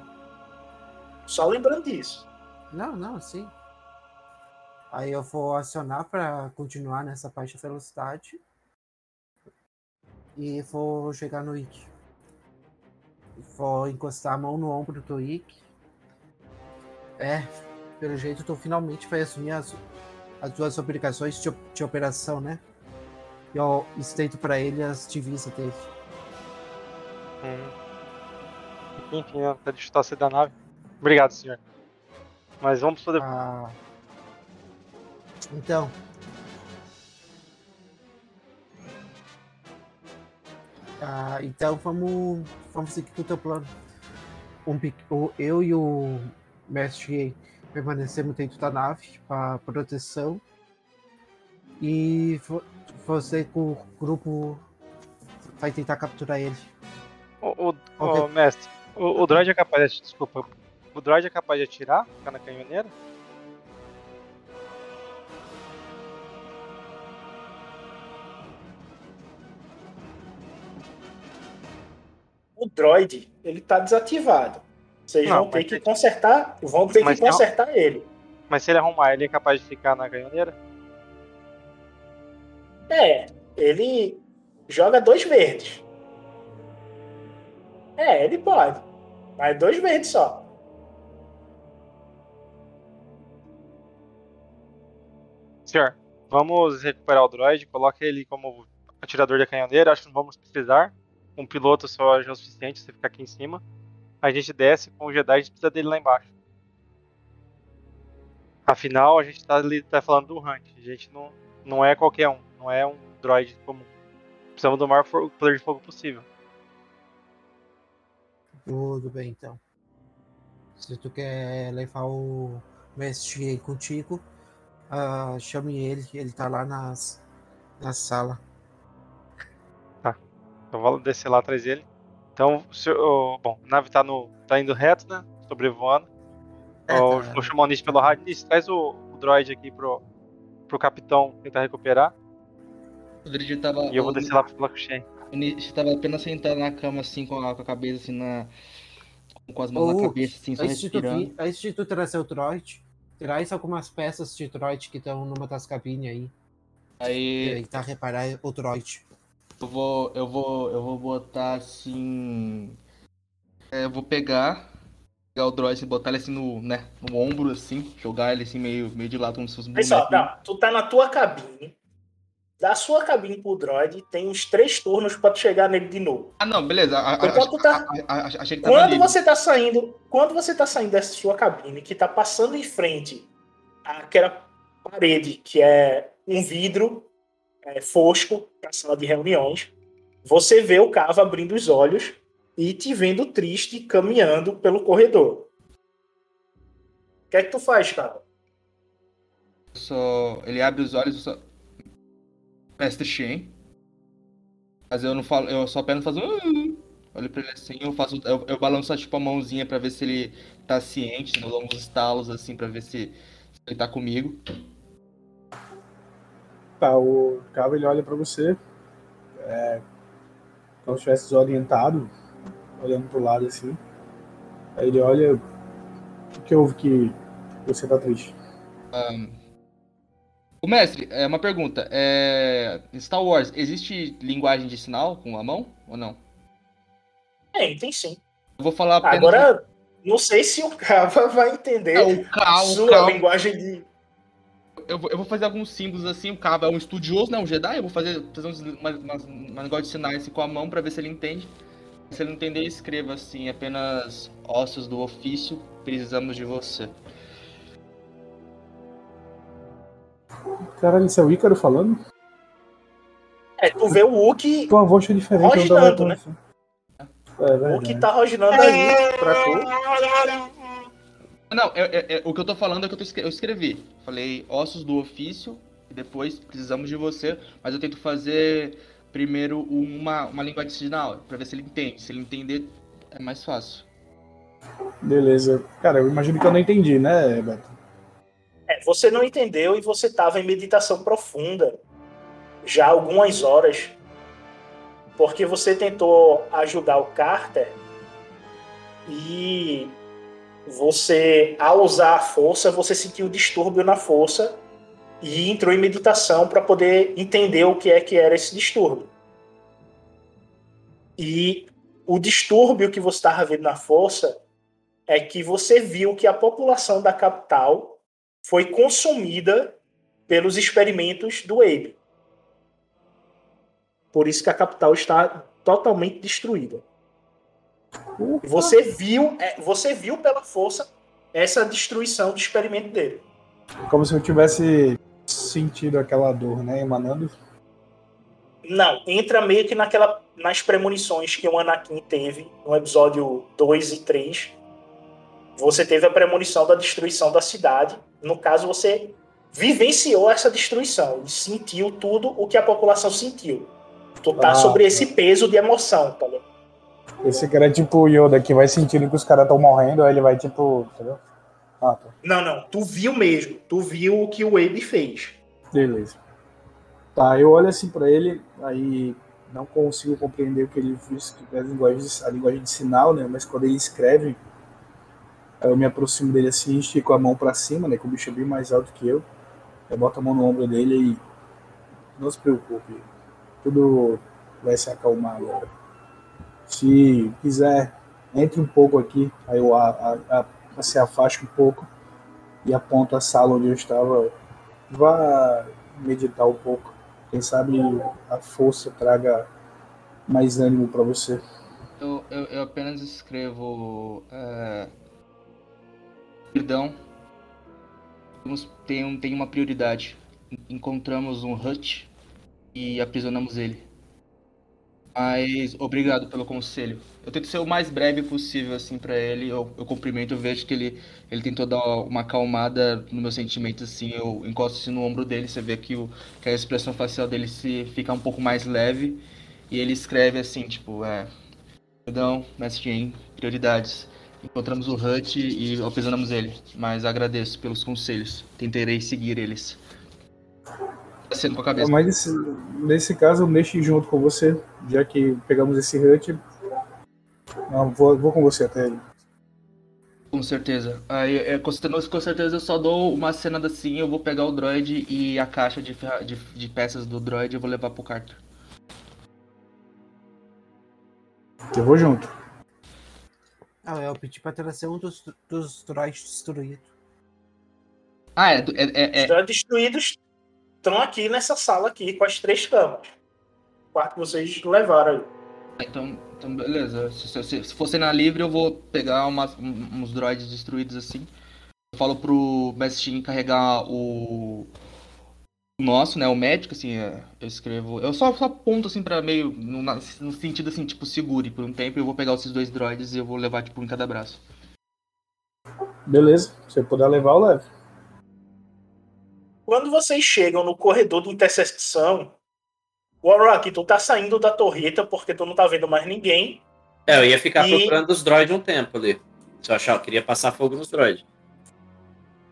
Só lembrando disso. Não, não, sim. Aí eu vou acionar para continuar nessa baixa velocidade. E vou chegar no Ick. Vou encostar a mão no ombro do Ick. É, pelo jeito tu finalmente vai assumir as, as tuas obrigações de, de operação, né? E eu estendo para ele as divisas dele. Hum. Enfim, de chutar você da nave. Obrigado, senhor. Mas vamos poder. Ah, então. Ah, então vamos, vamos seguir com o teu plano. Um, eu e o mestre permanecemos dentro da nave para proteção. E vo- você com o grupo vai tentar capturar ele. O, o, o mestre, o, o droid é capaz de. Desculpa. O droid é capaz de atirar? Ficar na canhoneira? O droid, ele tá desativado. Vocês Não, vão ter que consertar, vão ter que consertar ele. Mas se ele arrumar, ele é capaz de ficar na canhoneira? É, ele joga dois verdes. É, ele pode. Mas dois verdes só. Senhor, vamos recuperar o droid, coloque ele como atirador da canhoneira, acho que não vamos precisar. Um piloto só já o suficiente, você ficar aqui em cima. A gente desce com o Jedi, a gente precisa dele lá embaixo. Afinal, a gente tá, ali, tá falando do Hunt, a gente não, não é qualquer um, não é um droid comum. Precisamos do maior poder de fogo possível. Tudo bem, então. Se tu quer levar o mestre contigo, ah, chame ele, ele tá lá nas, na sala. Então vou descer lá atrás dele. Então, o senhor- o- bom, a nave tá, no, tá indo reto, né? Sobrevoando. É, tá. Vou chamar o Nish pelo rádio. Nish, traz o, o droid aqui pro, pro capitão tentar recuperar. O Dridge tava. E eu vou descer lá pro bloco cheio. O Nish tava apenas sentado na cama, assim, com a, com a cabeça assim na. Com as mãos Ô, na cabeça, assim, só Antes tu respirando. antes de tu trazer o droid, traz algumas peças de droid que estão numa das cabines aí. Aí E tentar reparar o droid. Eu vou. Eu vou. Eu vou botar assim. é, eu vou pegar. Pegar o droid assim, botar ele assim no, né, no ombro, assim, jogar ele assim meio, meio de lado como se fosse um bonequinho. não, tu tá na tua cabine. Da sua cabine pro droid, tem uns três turnos pra tu chegar nele de novo. Ah, não, beleza. A, Enquanto tá- a- achei que Quando livre. você tá saindo, quando você tá saindo dessa sua cabine, que tá passando em frente àquela parede que é um vidro é, fosco pra sala de reuniões, você vê o Cava abrindo os olhos e te vendo triste caminhando pelo corredor. O que é que tu faz, Cava? só. Ele abre os olhos e só. Mestre Shen. Mas eu não falo. Eu só apenas faço. "Ah", Olho pra ele assim, eu faço. Eu, eu balanço tipo a mãozinha pra ver se ele tá ciente, né? Eu dou estalos assim pra ver se ele tá comigo. Tá, o Cabo ele olha pra você. É, como se estivesse desorientado, olhando pro lado assim. Aí ele olha. O que houve que você tá triste? Ahn, O mestre, é uma pergunta. É... Em Star Wars, existe linguagem de sinal com a mão ou não? Tem, tem sim. Eu vou falar apenas. Agora, não sei se o Cava vai entender É, o Cal, sua Cal. linguagem de. Eu vou, eu vou fazer alguns símbolos assim. O Cava é um estudioso, né? Um Jedi. Eu vou fazer, fazer uns, umas, umas, um negócio de sinais assim, com a mão pra ver se ele entende. Se ele não entender, escreva assim: apenas ossos do ofício, precisamos de você. Caralho, isso é o Ícaro falando? É, tu vê o Wookie, Com uma voz diferente, não tava Rosnando, né? reconhecendo. É o. Wookie tá rosnando aí pra tu. Não, é- é- é- o que eu tô falando é que eu, tô eu escrevi. Falei ossos do ofício, e depois precisamos de você, mas eu tento fazer primeiro uma, uma língua de sinal, pra ver se ele entende. Se ele entender, é mais fácil. Beleza. Cara, eu imagino que eu não entendi, né, Beto? É, você não entendeu e você tava em meditação profunda já há algumas horas. Porque você tentou ajudar o Carter e você, ao usar a força, você sentiu distúrbio na força e entrou em meditação para poder entender o que é que era esse distúrbio. E o distúrbio que você estava vendo na força é que você viu que a população da capital foi consumida pelos experimentos do Abe. Por isso que a capital está totalmente destruída. E Você viu, é, você viu pela força essa destruição do experimento dele. Como se eu tivesse sentido aquela dor, né, emanando. Não, entra meio que naquela nas premonições que o Anakin teve no episódio 2 e 3. Você teve a premonição da destruição da cidade. No caso, você vivenciou essa destruição e sentiu tudo o que a população sentiu. Tu tá Ah, sobre tá. esse peso de emoção, tá ligado? Esse cara é tipo o Yoda que vai sentindo que os caras estão morrendo, aí ele vai tipo. Entendeu? Ah, tá. Não, não, tu viu mesmo. Tu viu o que o Abe fez. Beleza. Tá, eu olho assim pra ele, aí não consigo compreender o que ele é a linguagem, de, a linguagem de sinal, né? Mas quando ele escreve, eu me aproximo dele assim, estico a mão pra cima, né? Que o bicho é bem mais alto que eu. Eu boto a mão no ombro dele e. Não se preocupe, tudo vai se acalmar agora. Se quiser, entre um pouco aqui, aí eu a, a, a, se afasta um pouco e aponto a sala onde eu estava. Vá meditar um pouco. Quem sabe a força traga mais ânimo para você. Eu, eu, eu apenas escrevo. É... Perdão. Tem, tem uma prioridade. Encontramos um Hutch e aprisionamos ele. Mas obrigado pelo conselho. Eu tento ser o mais breve possível assim para ele. Eu, eu cumprimento, eu vejo que ele, ele tentou dar uma acalmada no meu sentimento assim. Eu encosto assim no ombro dele, você vê que, o, que a expressão facial dele se fica um pouco mais leve. E ele escreve assim, tipo, é. Perdão, Mestre Jen, prioridades. Encontramos o Hut e aprisionamos ele, mas agradeço pelos conselhos. Tentarei seguir eles. Sendo com a cabeça. Mas nesse, nesse caso eu mexo junto com você, já que pegamos esse hut. Não, vou, vou com você até ele. Com certeza. Aí, é, com, certeza. com certeza eu só dou uma cena assim, eu vou pegar o droid e a caixa de, de, de peças do droid eu vou levar pro Carter. Eu vou junto. Ah, eu pedi pra trazer um dos, dos droids destruídos. Ah, é. é, é, é droids destruídos estão aqui nessa sala aqui com as três camas. O quarto que vocês levaram aí. então, então, beleza. Se, se, se- se fosse na livre, eu vou pegar umas- um- uns droids destruídos assim. Eu falo pro Mestre carregar o. nosso, né? O médico, assim, é, eu escrevo. Eu só, só aponto assim pra meio. No, no sentido assim, tipo, segure por um tempo. Eu vou pegar esses dois droids e eu vou levar, tipo, em cada braço. Beleza, se eu puder levar, eu levo. Quando vocês chegam no corredor de interseção, Warrock, tu tá saindo da torreta porque tu não tá vendo mais ninguém. É, eu ia ficar E- procurando os droids um tempo ali. Se eu achar, eu queria passar fogo nos droids.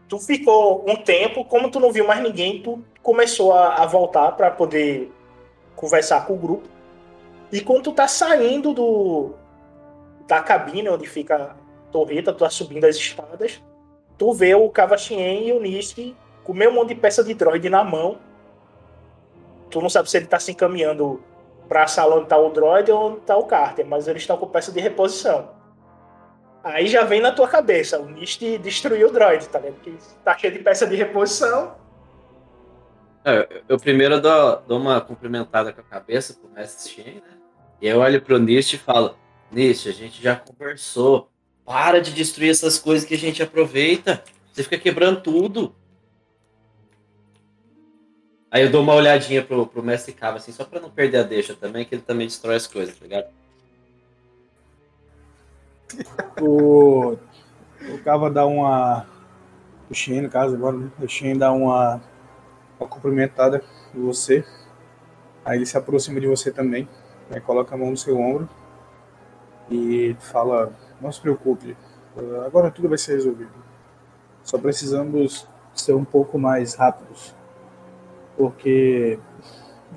Tu ficou um tempo, como tu não viu mais ninguém, tu começou a, a voltar para poder conversar com o grupo. E quando tu tá saindo do da cabine onde fica a torreta, tu tá subindo as escadas, tu vê o Cavaxien e o Nisk com o mesmo monte de peça de droid na mão. Tu não sabe se ele tá se encaminhando pra sala onde tá o droid ou onde tá o Carter, mas eles estão com peça de reposição. Aí já vem na tua cabeça, o Nist destruiu o droid, tá vendo? Porque tá cheio de peça de reposição. É, eu primeiro dou, dou uma cumprimentada com a cabeça pro mestre Shen, né? E eu olho pro Nist e falo, Nist, a gente já conversou. Para de destruir essas coisas que a gente aproveita. Você fica quebrando tudo. Aí eu dou uma olhadinha pro, pro mestre Cava, assim, só pra não perder a deixa também, que ele também destrói as coisas, tá ligado? O, o Cava dá uma. O Shen, no caso, agora, né? O Shen dá uma, uma cumprimentada em você. Aí ele se aproxima de você também. Aí coloca a mão no seu ombro. E fala: Não se preocupe, agora tudo vai ser resolvido. Só precisamos ser um pouco mais rápidos. Porque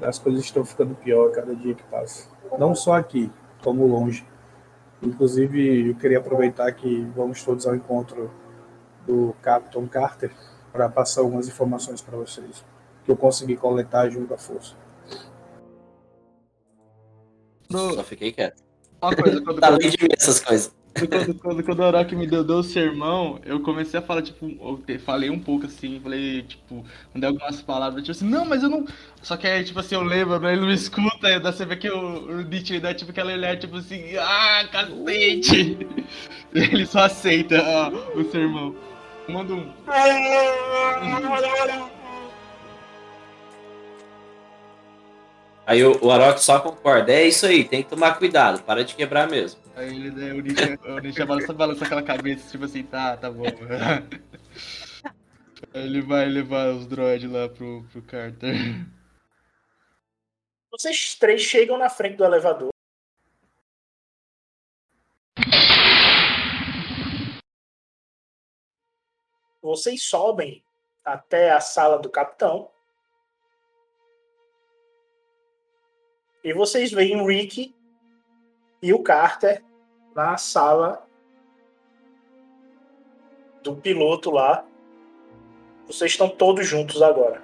as coisas estão ficando pior a cada dia que passa. Não só aqui, como longe. Inclusive, eu queria aproveitar que vamos todos ao encontro do Capitão Carter para passar algumas informações para vocês que eu consegui coletar junto à força. Só fiquei quieto. Uma coisa, quando, Tá de mim essas coisas. Quando, quando, quando o Orochi me deu, deu o sermão, eu comecei a falar, tipo, eu falei um pouco assim, falei, tipo, mandei algumas palavras, tipo assim, não, mas eu não. Só que aí, tipo assim, eu lembro, né, ele não escuta, aí você vê que o, Nietzsche dá tipo aquela olhar, tipo assim, ah, cacete! Ele só aceita ó, o sermão. Manda um. Aí o, o Arok só concorda. É isso aí, tem que tomar cuidado, para de quebrar mesmo. Aí ele, né, o Nietzsche, o Nietzsche balança, balança aquela cabeça, tipo assim, tá, tá bom. Aí ele vai levar os droids lá pro, pro Carter. Vocês três chegam na frente do elevador. Vocês sobem até a sala do capitão. E vocês veem o Rick e o Carter na sala do piloto lá. Vocês estão todos juntos agora.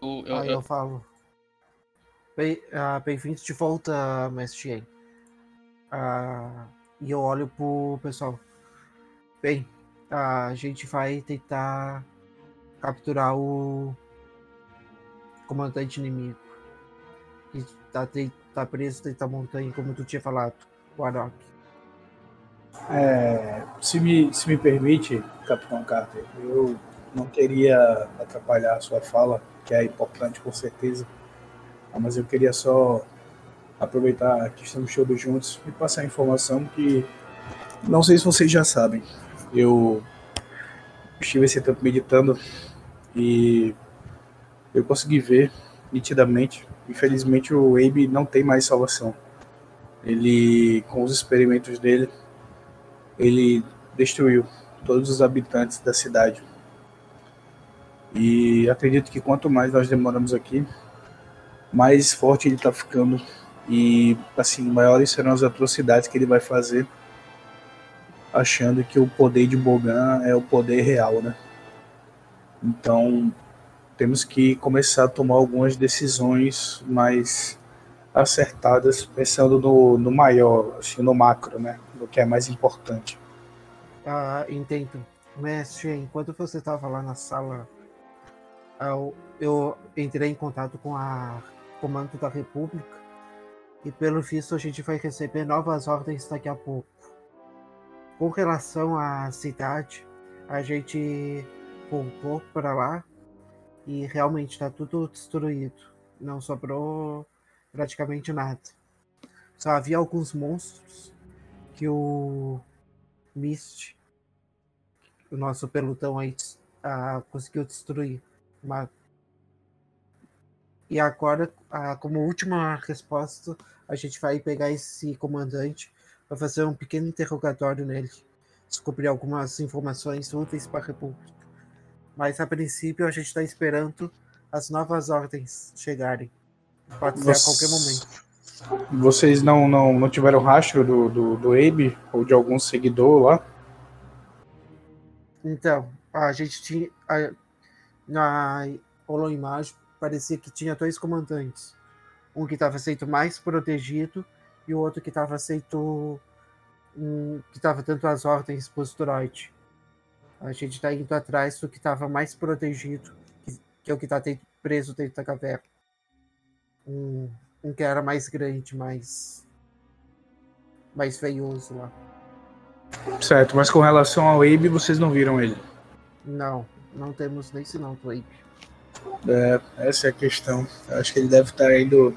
O- eu- Aí eu- eu falo. Bem, ah, Bem-vindos de volta, Mestre Shen. Ah, e eu olho pro pessoal. Bem, a gente vai tentar capturar o comandante inimigo. Que tá, tá preso dentro da montanha, como tu tinha falado, o. É, se, me, se me permite, Capitão Carter, eu não queria atrapalhar a sua fala, que é importante com certeza, mas eu queria só aproveitar que estamos todos juntos e passar a informação que não sei se vocês já sabem. Eu estive esse tempo meditando e eu consegui ver nitidamente. Infelizmente o Abe não tem mais salvação. Ele, com os experimentos dele, ele destruiu todos os habitantes da cidade. E acredito que quanto mais nós demoramos aqui, mais forte ele está ficando. E assim, maiores serão as atrocidades que ele vai fazer, achando que o poder de Bogan é o poder real, né? Então, temos que começar a tomar algumas decisões mais acertadas, pensando no, no maior, assim, no macro, né? No que é mais importante. Ah, entendo. Mestre, enquanto você estava lá na sala, eu entrei em contato com a Comando da República e, pelo visto, a gente vai receber novas ordens daqui a pouco. Com relação à cidade, a gente voltou para lá e realmente está tudo destruído. Não sobrou praticamente nada. Só havia alguns monstros que o Mist, o nosso pelotão aí, ah, conseguiu destruir. Mas... E agora, ah, como última resposta, a gente vai pegar esse comandante para fazer um pequeno interrogatório nele, descobrir algumas informações úteis para a República. Mas a princípio a gente está esperando as novas ordens chegarem. Pode ser a qualquer momento. Vocês não, não, não tiveram rastro do, do, do Abe ou de algum seguidor lá? Então, a gente tinha. A, na holoimagem parecia que tinha dois comandantes. Um que estava sendo mais protegido e o outro que estava sendo. Um, que estava dando as ordens para os. A gente está indo atrás do que estava mais protegido, que, que, é o que está preso dentro da caverna. Um, um que era mais grande, mais. mais feioso lá. Certo, mas com relação ao Abe, vocês não viram ele? Não, não temos nem sinal do Abe. É, essa é a questão. Acho que ele deve estar indo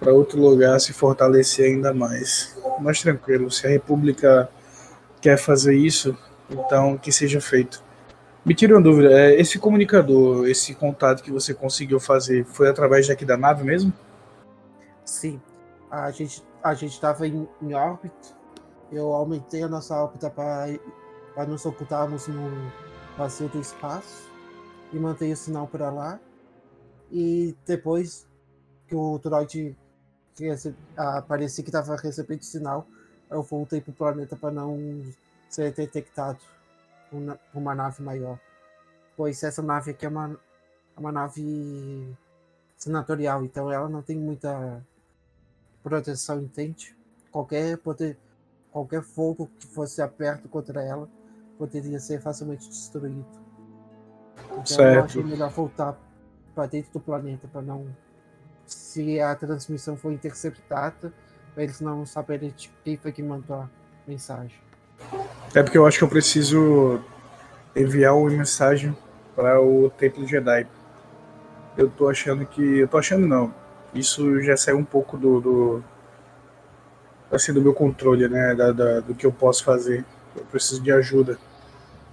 para outro lugar se fortalecer ainda mais. Mas tranquilo, se a República quer fazer isso, então que seja feito. Me tira uma dúvida, é, esse comunicador, esse contato que você conseguiu fazer, foi através daqui da nave mesmo? Sim, a gente a gente estava em, em órbita. Eu aumentei a nossa órbita para nos ocultarmos no vazio do espaço e manter o sinal para lá. E depois que o droid parecia que estava recebendo sinal, eu voltei para o planeta para não ser detectado por uma nave maior. Pois essa nave aqui é uma, uma nave senatorial, então ela não tem muita proteção, entende? Qualquer, poder, qualquer fogo que fosse aberto contra ela poderia ser facilmente destruído. Então certo. eu achei melhor voltar para dentro do planeta para não. Se a transmissão for interceptada, para eles não saberem quem foi que mandou a mensagem. É porque eu acho que eu preciso enviar uma mensagem para o Templo Jedi. Eu tô achando que. Eu tô achando não. Isso já saiu um pouco do. do assim, do meu controle, né? Da, da, do que eu posso fazer. Eu preciso de ajuda.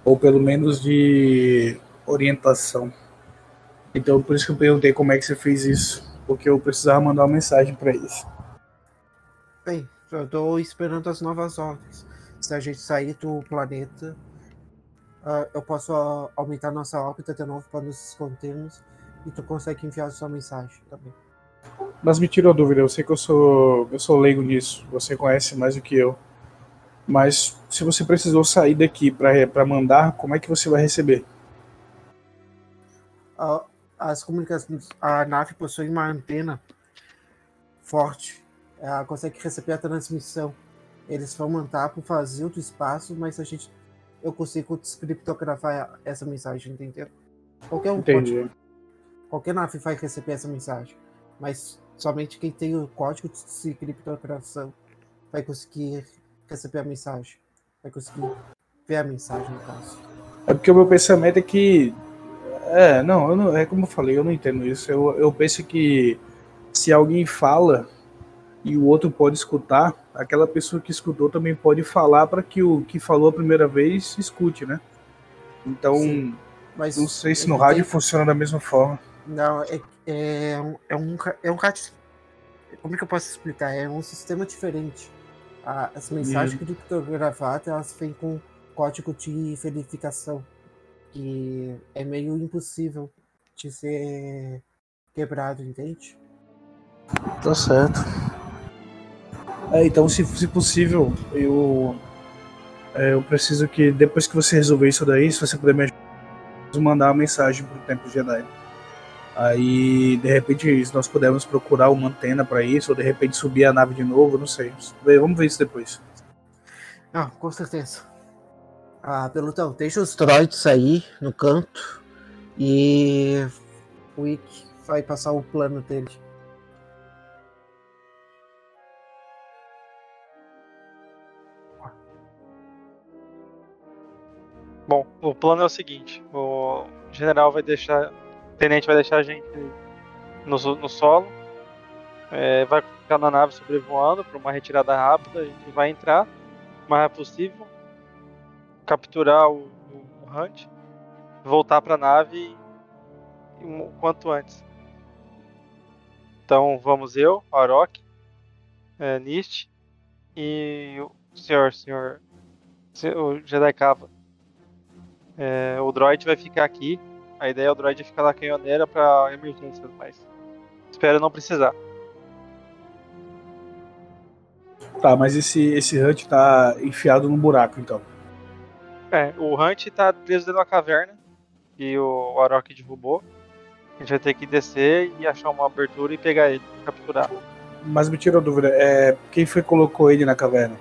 Ou pelo menos de orientação. Então por isso que eu perguntei como é que você fez isso. Porque eu precisava mandar uma mensagem para eles. Bem, eu tô esperando as novas ordens. Se a gente sair do planeta, uh, eu posso uh, aumentar nossa órbita de novo para nos escondermos e tu consegue enviar sua mensagem também. Mas me tirou dúvida, eu sei que eu sou, eu sou leigo nisso, você conhece mais do que eu. Mas se você precisou sair daqui para mandar, como é que você vai receber? Uh, as comunicações, a nave possui uma antena forte, ela consegue receber a transmissão eles vão mandar para o vazio do espaço, mas a gente eu consigo descriptografar essa mensagem, entendeu? Qualquer um Entendi. Pode, qualquer nave vai receber essa mensagem, mas somente quem tem o código de criptografação vai conseguir receber a mensagem, vai conseguir ver a mensagem no caso. É porque o meu pensamento é que é, não, eu não, é como eu falei, eu não entendo isso. Eu, eu penso que se alguém fala e o outro pode escutar, aquela pessoa que escutou também pode falar para que o que falou a primeira vez escute, né? Então, Sim, mas não sei se no rádio tem... funciona da mesma forma. Não, é, é, um, é um é um rádio. Como é que eu posso explicar? É um sistema diferente. As mensagens hum. criptografadas elas vêm com código de verificação que é meio impossível de ser quebrado, entende? Tá certo. É, então, se, se possível, eu, é, eu preciso que depois que você resolver isso daí, se você puder me ajudar, mandar uma mensagem pro Templo Jedi. Aí, de repente, nós pudermos procurar uma antena para isso, ou de repente subir a nave de novo, não sei. Vamos ver isso depois. Ah, com certeza. Ah, pelotão, deixa os droids aí no canto e o Wick vai passar o plano dele. Bom, o plano é o seguinte: o general vai deixar, o tenente vai deixar a gente no, no solo, é, vai ficar na nave sobrevoando para uma retirada rápida. A gente vai entrar o mais rápido possível, capturar o, o Hunt, voltar para a nave o quanto antes. Então vamos eu, Arok, é, Nist e o senhor, senhor, o Jedi Cava. É, o droid vai ficar aqui. A ideia é o droid ficar na canhoneira para emergências, mas espero não precisar. Tá, mas esse, esse Hunt tá enfiado num buraco, então. É, o Hunt tá preso dentro da caverna e o Arok derrubou. A gente vai ter que descer e achar uma abertura e pegar ele, capturar. Mas me tirou a dúvida, é, quem foi que colocou ele na caverna?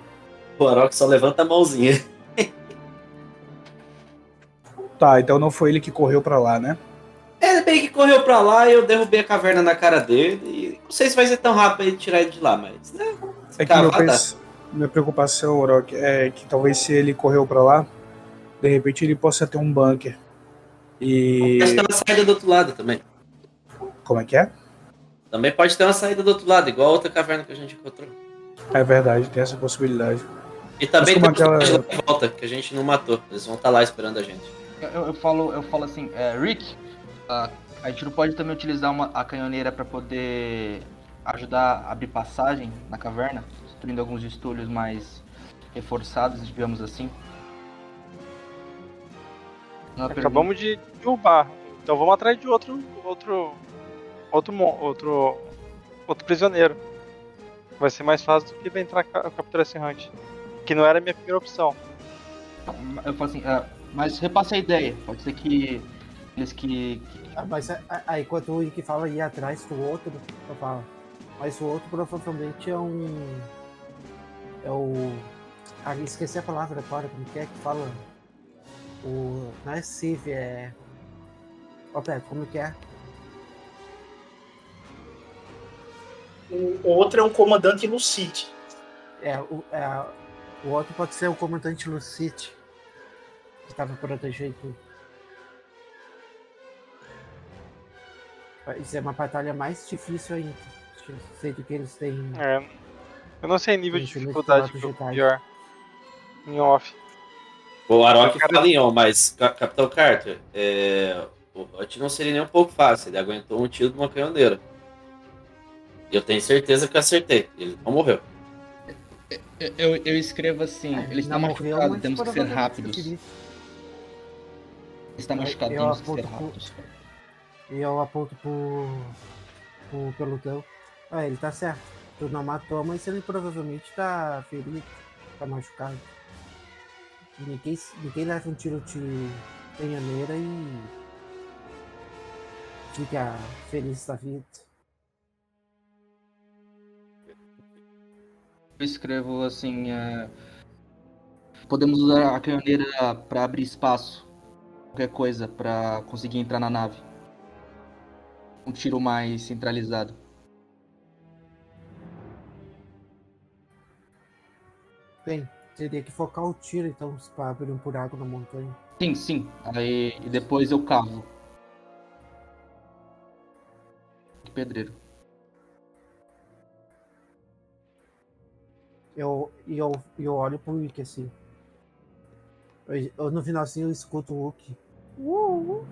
O Arok só levanta a mãozinha. Tá, então não foi ele que correu pra lá, né? Ele bem que correu pra lá e eu derrubei a caverna na cara dele. E não sei se vai ser tão rápido ele tirar ele de lá, mas. Né? É que meu pens... minha preocupação, Orochi, é que talvez se ele correu pra lá, de repente ele possa ter um bunker. E. Pode ter uma saída do outro lado também. Como é que é? Também pode ter uma saída do outro lado, igual a outra caverna que a gente encontrou. É verdade, tem essa possibilidade. E também tem aquela... volta, que a gente não matou. Eles vão estar lá esperando a gente. Eu, eu falo, eu falo assim, é, Rick, a, a gente não pode também utilizar uma, a canhoneira para poder ajudar a abrir passagem na caverna, destruindo alguns estúdios mais reforçados, digamos assim. Acabamos de derrubar, então vamos atrás de outro, outro, outro, outro, outro prisioneiro. Vai ser mais fácil do que entrar capturar esse hunt, que não era a minha primeira opção. Eu falo assim, uh, mas repasse a ideia. Pode ser que eles que. Ah, mas aí quando o que fala ir atrás do outro, eu falo. Mas o outro provavelmente é um. É o. Ah, esqueci a palavra agora, como que é que fala? O. Não é Civ, é. Ó, oh, como que é? O outro é um comandante Lucite. É, o, é, o outro pode ser o comandante Lucite estava protegendo tudo. Isso é uma batalha mais difícil ainda. Sei do que eles têm. É. Eu não sei nível de dificuldade que o pior. Em off. O Arok cara... fala em on, mas Capitão Carter, é... o Hut não seria nem um pouco fácil. Ele aguentou um tiro de uma canhoneira. E eu tenho certeza que eu acertei. Ele não morreu. Eu, eu, eu escrevo assim, ah, eles estão machucados, temos que ser rápidos. Está machucado, aponto E eu aponto pro, pro pelotão. Ah, ele tá certo. Tu não matou, mas ele provavelmente tá ferido, tá machucado. Ninguém, ninguém leva um tiro de penhaneira e fica feliz da vida. Eu escrevo assim: é... podemos usar a canhoneira para abrir espaço qualquer coisa para conseguir entrar na nave. Um tiro mais centralizado. Bem, teria que focar o tiro então para abrir um buraco na montanha. Sim, sim. Aí e depois eu cavo. Que pedreiro. Eu, eu, eu olho pro Wiki assim. Eu, eu, no finalzinho eu escuto o Wookie. Uh, uh.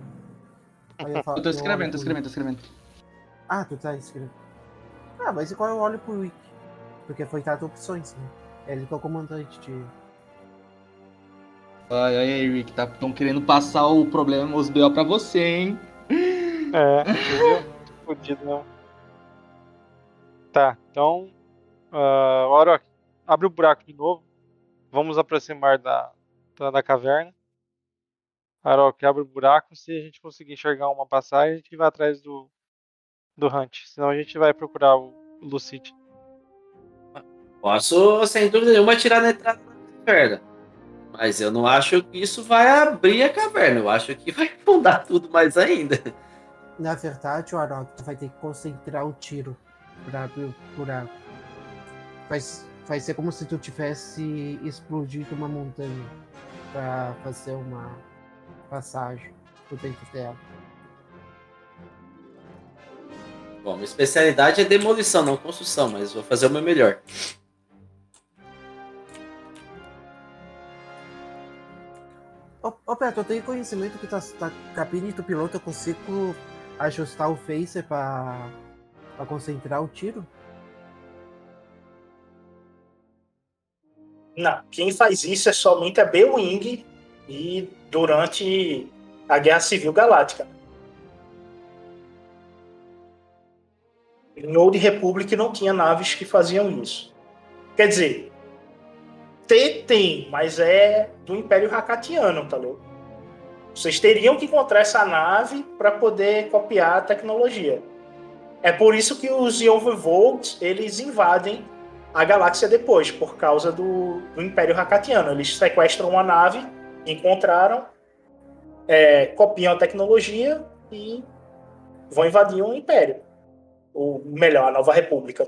Eu, falo, eu tô escrevendo, tô escrevendo, tô escrevendo. Ah, tu tá escrevendo. Ah, mas igual eu olho pro Wiki. Porque foi dado opções, né? Ele que é o comandante de. Ai, ai, ai, Rick, tá, tão querendo passar o problema, os BO pra você, hein? É, fodido não. Tá, então. Uh, Orochi, abre o buraco de novo. Vamos aproximar da, da, da caverna. Arok, abre o buraco. Se a gente conseguir enxergar uma passagem, a gente vai atrás do, do Hunt. Senão a gente vai procurar o Lucid. Posso, sem dúvida nenhuma, atirar na entrada da caverna. Mas eu não acho que isso vai abrir a caverna. Eu acho que vai fundar tudo mais ainda. Na verdade, o Arok, tu vai ter que concentrar o tiro para abrir o buraco. Vai, vai ser como se tu tivesse explodido uma montanha para fazer uma passagem por dentro dela. Bom, minha especialidade é demolição, não construção, mas vou fazer o meu melhor. Ô, ô Beto, eu tenho conhecimento que tá, tá cabine do piloto, eu consigo ajustar o Face pra, Pra concentrar o tiro? Não, quem faz isso é somente a B-Wing e durante a Guerra Civil Galáctica. Em Old Republic não tinha naves que faziam isso. Quer dizer, tem, mas é do Império Hakatiano, tá louco? Vocês teriam que encontrar essa nave para poder copiar a tecnologia. É por isso que os Overvolt, eles invadem a galáxia depois, por causa do, do Império Hakatiano. Eles sequestram uma nave, encontraram, é, copiam a tecnologia e vão invadir o Império. Ou melhor, a Nova República.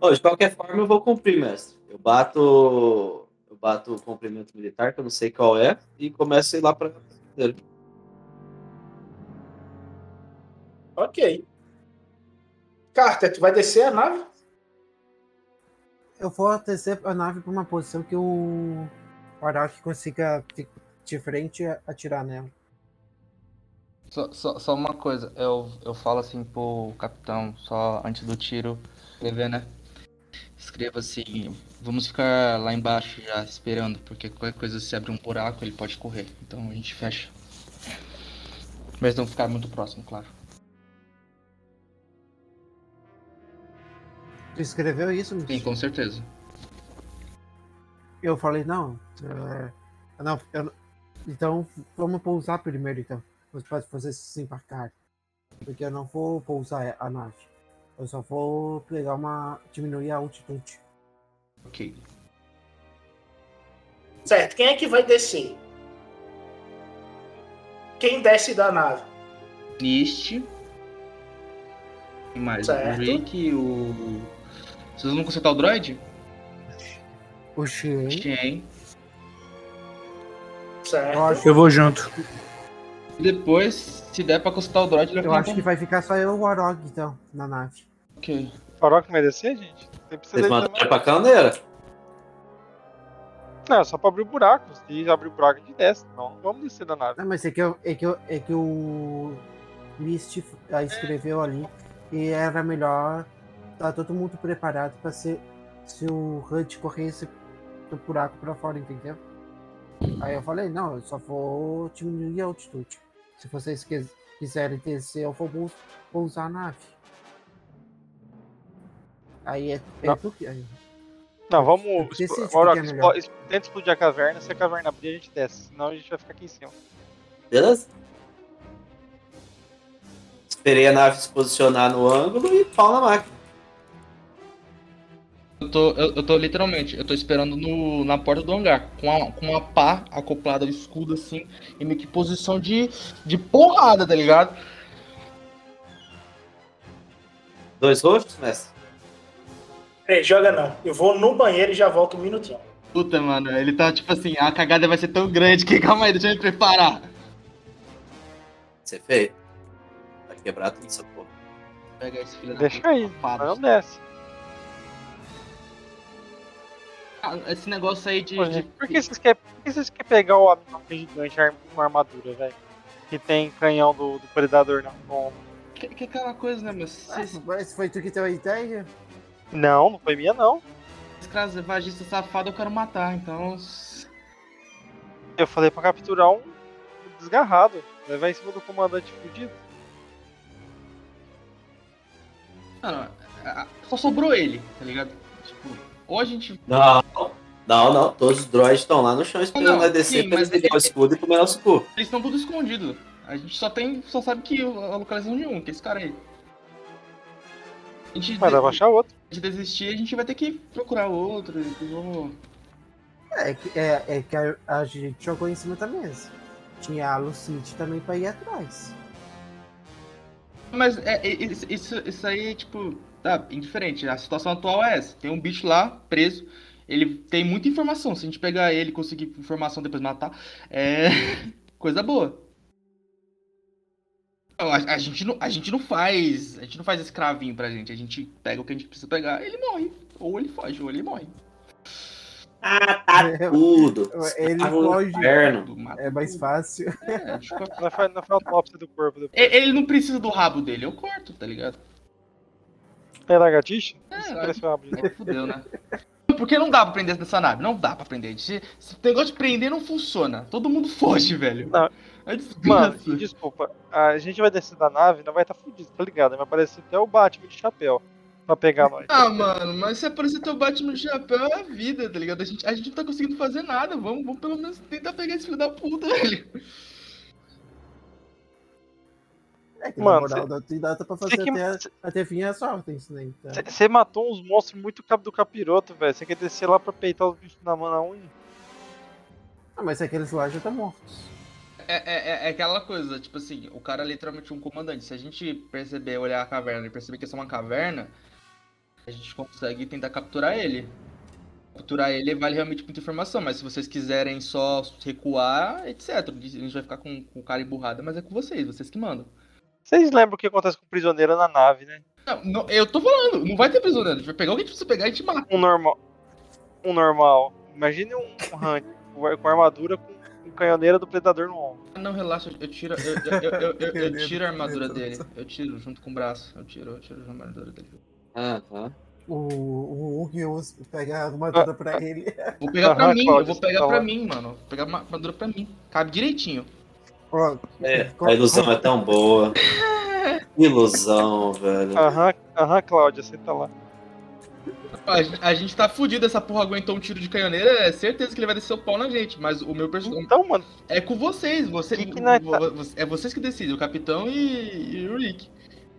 Ô, de qualquer forma, eu vou cumprir, mestre. Eu bato. Eu bato o cumprimento militar, que eu não sei qual é, e começo a ir lá pra. Ok. Carter, tu vai descer a nave? Eu vou descer a nave pra uma posição que o Araki consiga de, de frente atirar nela. Só, só, só uma coisa, eu, eu falo assim pro capitão, só antes do tiro, escrever, né? Escreva assim, vamos ficar lá embaixo já esperando, porque qualquer coisa se abrir um buraco ele pode correr. Então a gente fecha. Mas não ficar muito próximo, claro. Tu escreveu isso? Sim, com certeza. Eu falei, não. É, não eu, então vamos pousar primeiro então. Você pode fazer se embarcar. Porque eu não vou pousar a nave. Eu só vou pegar uma. diminuir a altitude. Ok. Certo, quem é que vai descer? Quem desce da nave? Nist. Mais? Certo. O Rick, o. Vocês vão consertar o droid? O Xien. Shen. Certo. Eu vou junto. E depois, se der pra consertar o droid, ele Eu acho que vai ficar só eu e o Warog, então, na nave. Ok. Farol que vai descer, gente? Você precisa Vocês pra caneira. Não, é só pra abrir o buraco. Se abrir o buraco, a gente desce. Não, não vamos descer da nave. Não, mas é que, eu, é, que eu, é que o Mist ah, escreveu ali e era melhor tá todo mundo preparado pra ser se o Hunt corresse do buraco pra fora, entendeu? Aí eu falei, não, eu só vou diminuir a altitude. Se vocês quis- quiserem descer, eu vou pousar a nave. Aí é, é Não. tu que. aí- Não, vamos. Decide explo- o que é expl- tenta explodir a caverna. Se a caverna abrir, a gente desce. Senão a gente vai ficar aqui em cima. Beleza? Esperei a nave se posicionar no ângulo e pau na máquina. Eu tô, eu, eu tô literalmente, eu tô esperando no, na porta do hangar, com, a, com uma pá acoplada ao escudo assim, em meio que posição de, de porrada, tá ligado? Dois rostos, mestre? Ei, joga não. Eu vou no banheiro e já volto um minutinho. Puta, mano, ele tá tipo assim, a cagada vai ser tão grande que calma aí, deixa eu me preparar. Ser feio. Vai quebrar tudo essa porra. Pega esse filho da Deixa puta, aí, não desce. Esse negócio aí de. Pô, de- gente, por, que vocês querem, por que vocês querem pegar o avião gigante com armadura, velho? Que tem canhão do, do predador na ponta. Que, que aquela coisa, né, meu? Se Ah, esse mas foi tu que deu a ideia? Não, não foi minha, não. escravagista safado eu quero matar, então. Eu falei pra capturar um desgarrado. Levar em cima do comandante fudido. Mano, a- a- só sobrou ele, tá ligado? Ou a gente. Não, não, não. Todos os droids estão lá no chão esperando Não, nós descer sim, pra eles mas ligar o ele- escudo e comer nosso cu. Eles estão tudo escondidos. A gente só tem. Só sabe que a localização de um, que é esse cara aí. A gente, Mas dá pra achar outro. a gente desistir, a gente vai ter que procurar outro. Vamos... É que, é, é que a, a gente jogou em cima da mesa. Tinha a Lucite também pra ir atrás. Mas é, é, isso, isso, isso aí, tipo, tá indiferente. A situação atual é essa. Tem um bicho lá, preso. Ele tem muita informação. Se a gente pegar ele, conseguir informação depois matar, é coisa boa. Não, A, a gente não, a gente não faz. A gente não faz escravinho pra gente. A gente pega o que a gente precisa pegar ele morre. Ou ele foge, ou ele morre. Ah, tá tudo. Ele Tá foge. inferno. É mais fácil. Não faz, não faz autópsia do corpo depois. Ele não precisa do rabo dele, eu corto, tá ligado? É lagartixa? É, de- fudeu, né? Porque não dá pra prender dessa nave, não dá pra prender. Se, se o negócio de prender não funciona. Todo mundo foge, velho. Não. É Mano, desculpa, a gente vai descer da nave, não vai estar fudido, tá ligado? Vai aparecer até o Batman de chapéu pra pegar nós. Ah, mano, mas se aparecer teu Batman no chapéu é a vida, tá ligado? A gente, a gente não tá conseguindo fazer nada. Vamos, vamos pelo menos tentar pegar esse filho da puta, velho. É que Mano, na moral, pra fazer que- até, até fim é sorte isso daí. Então. Você matou uns monstros muito cabo do capiroto, velho. Você quer descer lá pra peitar os bichos na mão na unha? Ah, mas aqueles lá já estão mortos. É, é, é- é aquela coisa, tipo assim, o cara é literalmente um comandante. Se a gente perceber, olhar a caverna e perceber que é só uma caverna, a gente consegue tentar capturar ele. Capturar ele vale realmente muita informação, mas se vocês quiserem só recuar, etc. A gente vai ficar com, com o cara emburrado, mas é com vocês, vocês que mandam. Vocês lembram o que acontece com o prisioneiro na nave, né? Não, não, eu tô falando, não vai ter prisioneiro. A gente vai pegar o que a gente precisa pegar e a gente mata. Um normal. Um normal. Imagine um Hunt com armadura com canhoneira do predador no ombro. Não, relaxa, eu tiro, eu, eu, eu, eu, eu- eu tiro a armadura dele. Eu tiro junto com o braço. Eu tiro, eu tiro a armadura dele. Aham. O, usa- pega a armadura pra ele. Vou pegar pra mim, eu vou pegar pra mim, mano. Vou pegar uma armadura pra mim. Cabe direitinho. É, a ilusão é tão boa. Ilusão, velho. Aham, aham, Cláudia, senta lá. A, a gente tá fudido, essa porra aguentou um tiro de canhoneira, é certeza que ele vai descer o pau na gente. Mas o meu personagem. Então, mano, É com vocês, você, Que que nós tá- é vocês que decidem, o capitão e, e o Rick.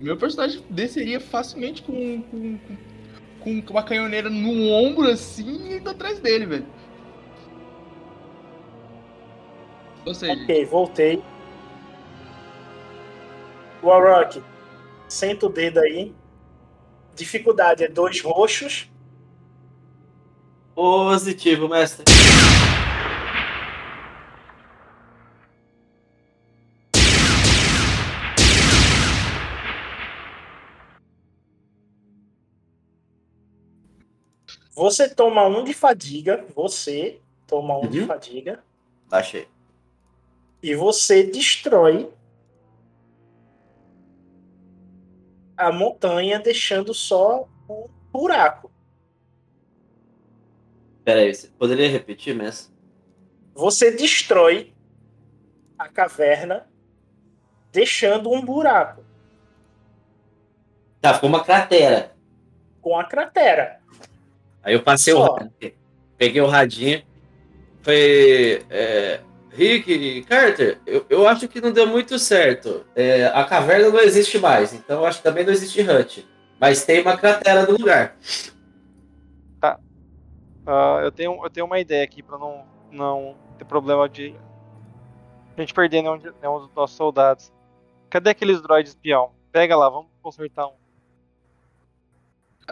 O meu personagem desceria facilmente com, com, com, com uma canhoneira no ombro assim e indo atrás dele, velho. Ou seja, Ok, voltei. Warrock, senta o dedo aí. Dificuldade é dois roxos. Positivo, mestre. Você toma um de fadiga. Você toma um de Uhum. fadiga. Achei. E você destrói a montanha, deixando só um buraco. Pera aí, você poderia repetir, mestre? Você destrói a caverna, deixando um buraco Tá, ficou uma cratera. com a cratera. Aí eu passei o Só. radinho. Peguei o radinho. Foi. É, Rick e Carter, eu, eu acho que não deu muito certo. É, a caverna não existe mais, então eu acho que também não existe Hut. Mas tem uma cratera no lugar. ah, eu, tenho, eu tenho uma ideia aqui pra não, não ter problema de a gente perder nenhum, de- nenhum dos nossos soldados. Cadê aqueles droids espião? Pega lá, vamos consertar um.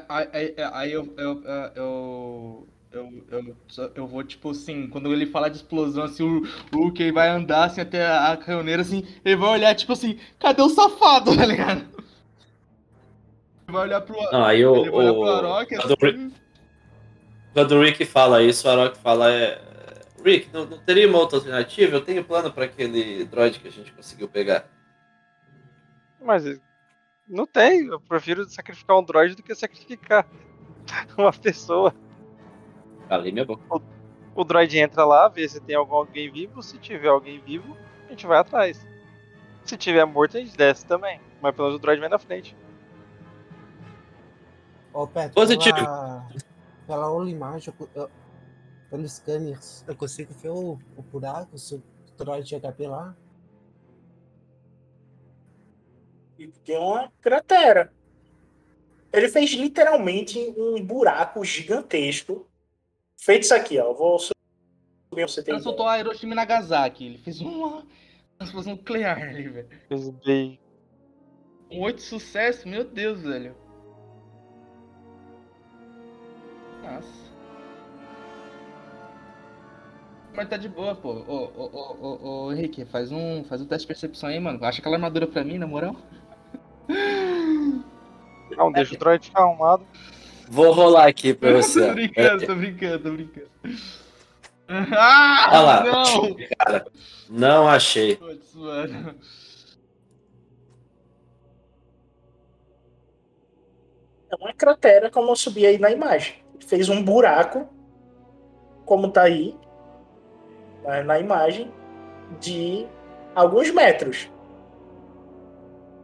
aí, aí- aí eu, eu, eu, eu, eu, só- eu vou, tipo assim, quando ele falar de explosão, assim, o o Hulk vai andar assim até a canhoneira, assim, ele vai olhar, tipo assim, cadê o safado, tá ligado? Ele vai olhar pro, Não, aí o. ele vai olhar pro o Arok, quando, o Rick, assim, quando o Rick fala isso, o Arok fala: é, Rick, não, não teria uma outra alternativa? Eu tenho plano para aquele droid que a gente conseguiu pegar. Mas não tem, eu prefiro sacrificar um droid do que sacrificar uma pessoa. Calei minha boca. O droid entra lá, vê se tem algum, alguém vivo. Se tiver alguém vivo, a gente vai atrás. Se tiver morto, a gente desce também. Mas pelo menos o droid vai na frente. Ó, Petro, Positivo. Pela, pela imagem, eu, eu, pelo scanner, eu consigo ver o, o buraco, se o droid de HP lá. E tem uma cratera. Ele fez literalmente um buraco gigantesco. Feito isso aqui, ó. Eu vou subir você ter Ele soltou a Hiroshima e Nagasaki. Ele fez uma explosão nuclear ali, velho. Fez bem. Um oito sucesso, meu Deus, velho. Nossa. Mas tá de boa, pô. Ô, ô, ô, ô, ô, Henrique, faz um, faz um teste de percepção aí, mano. Acha aquela armadura pra mim, na moral? Não, deixa o droid ficar arrumado. Vou rolar aqui pra você. tô brincando, tô brincando, tô brincando. Ah, Olha lá. não! Cara, não achei. Putz, mano. É uma cratera, como eu subi aí na imagem. Fez um buraco, como tá aí na imagem, de alguns metros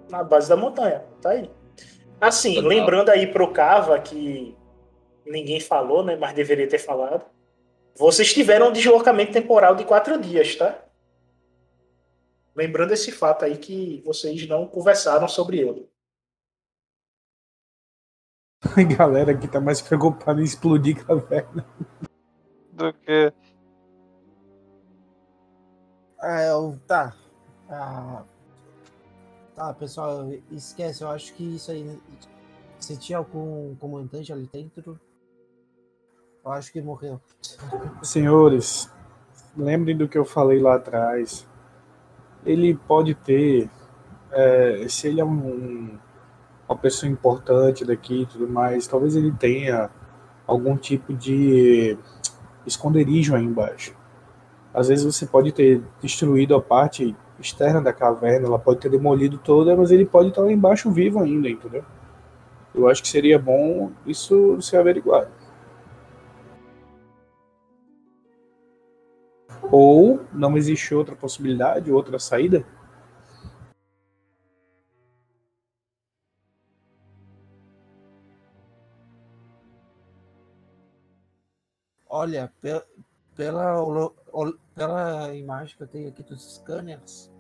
na base da montanha. Tá aí. Assim, Legal. lembrando aí pro Cava que ninguém falou, né? Mas deveria ter falado. Vocês tiveram um deslocamento temporal de quatro dias, tá? Lembrando esse fato aí que vocês não conversaram sobre ele. A galera aqui tá mais preocupada em explodir caverna. Do que. Ah, eu, tá. Ah, tá, pessoal, esquece, eu acho que isso aí. Se tinha algum comandante ali dentro, eu acho que morreu. Senhores, lembrem do que eu falei lá atrás. Ele pode ter, é, se ele é um- uma pessoa importante daqui e tudo mais, talvez ele tenha algum tipo de esconderijo aí embaixo. Às vezes você pode ter destruído a parte externa da caverna, ela pode ter demolido toda, mas ele pode estar lá embaixo vivo ainda, entendeu? Eu acho que seria bom isso ser averiguado. Ou não existe outra possibilidade, outra saída? Olha, pe- pela, hol- pela imagem que eu tenho aqui dos scanners,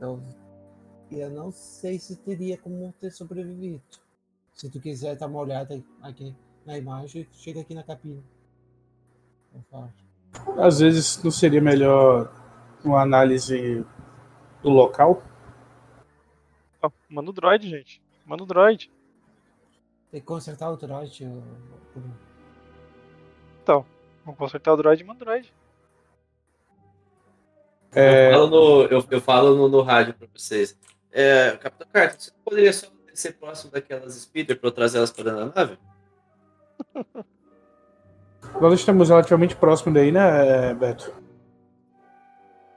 eu, eu não sei se teria como ter sobrevivido. Se tu quiser dar uma olhada aqui na imagem, chega aqui na falo. Às vezes não seria melhor uma análise do local? Ah, manda o droid, gente. Manda o droid. Tem que consertar o trote. eu- Então, vamos consertar o droid e manda o droid. É, Eu falo, no, eu, eu falo no, no rádio pra vocês. É, Capitão Carter, você poderia só descer próximo daquelas speeder pra eu trazer elas pra dentro da nave? nós estamos relativamente próximo daí, né, Beto?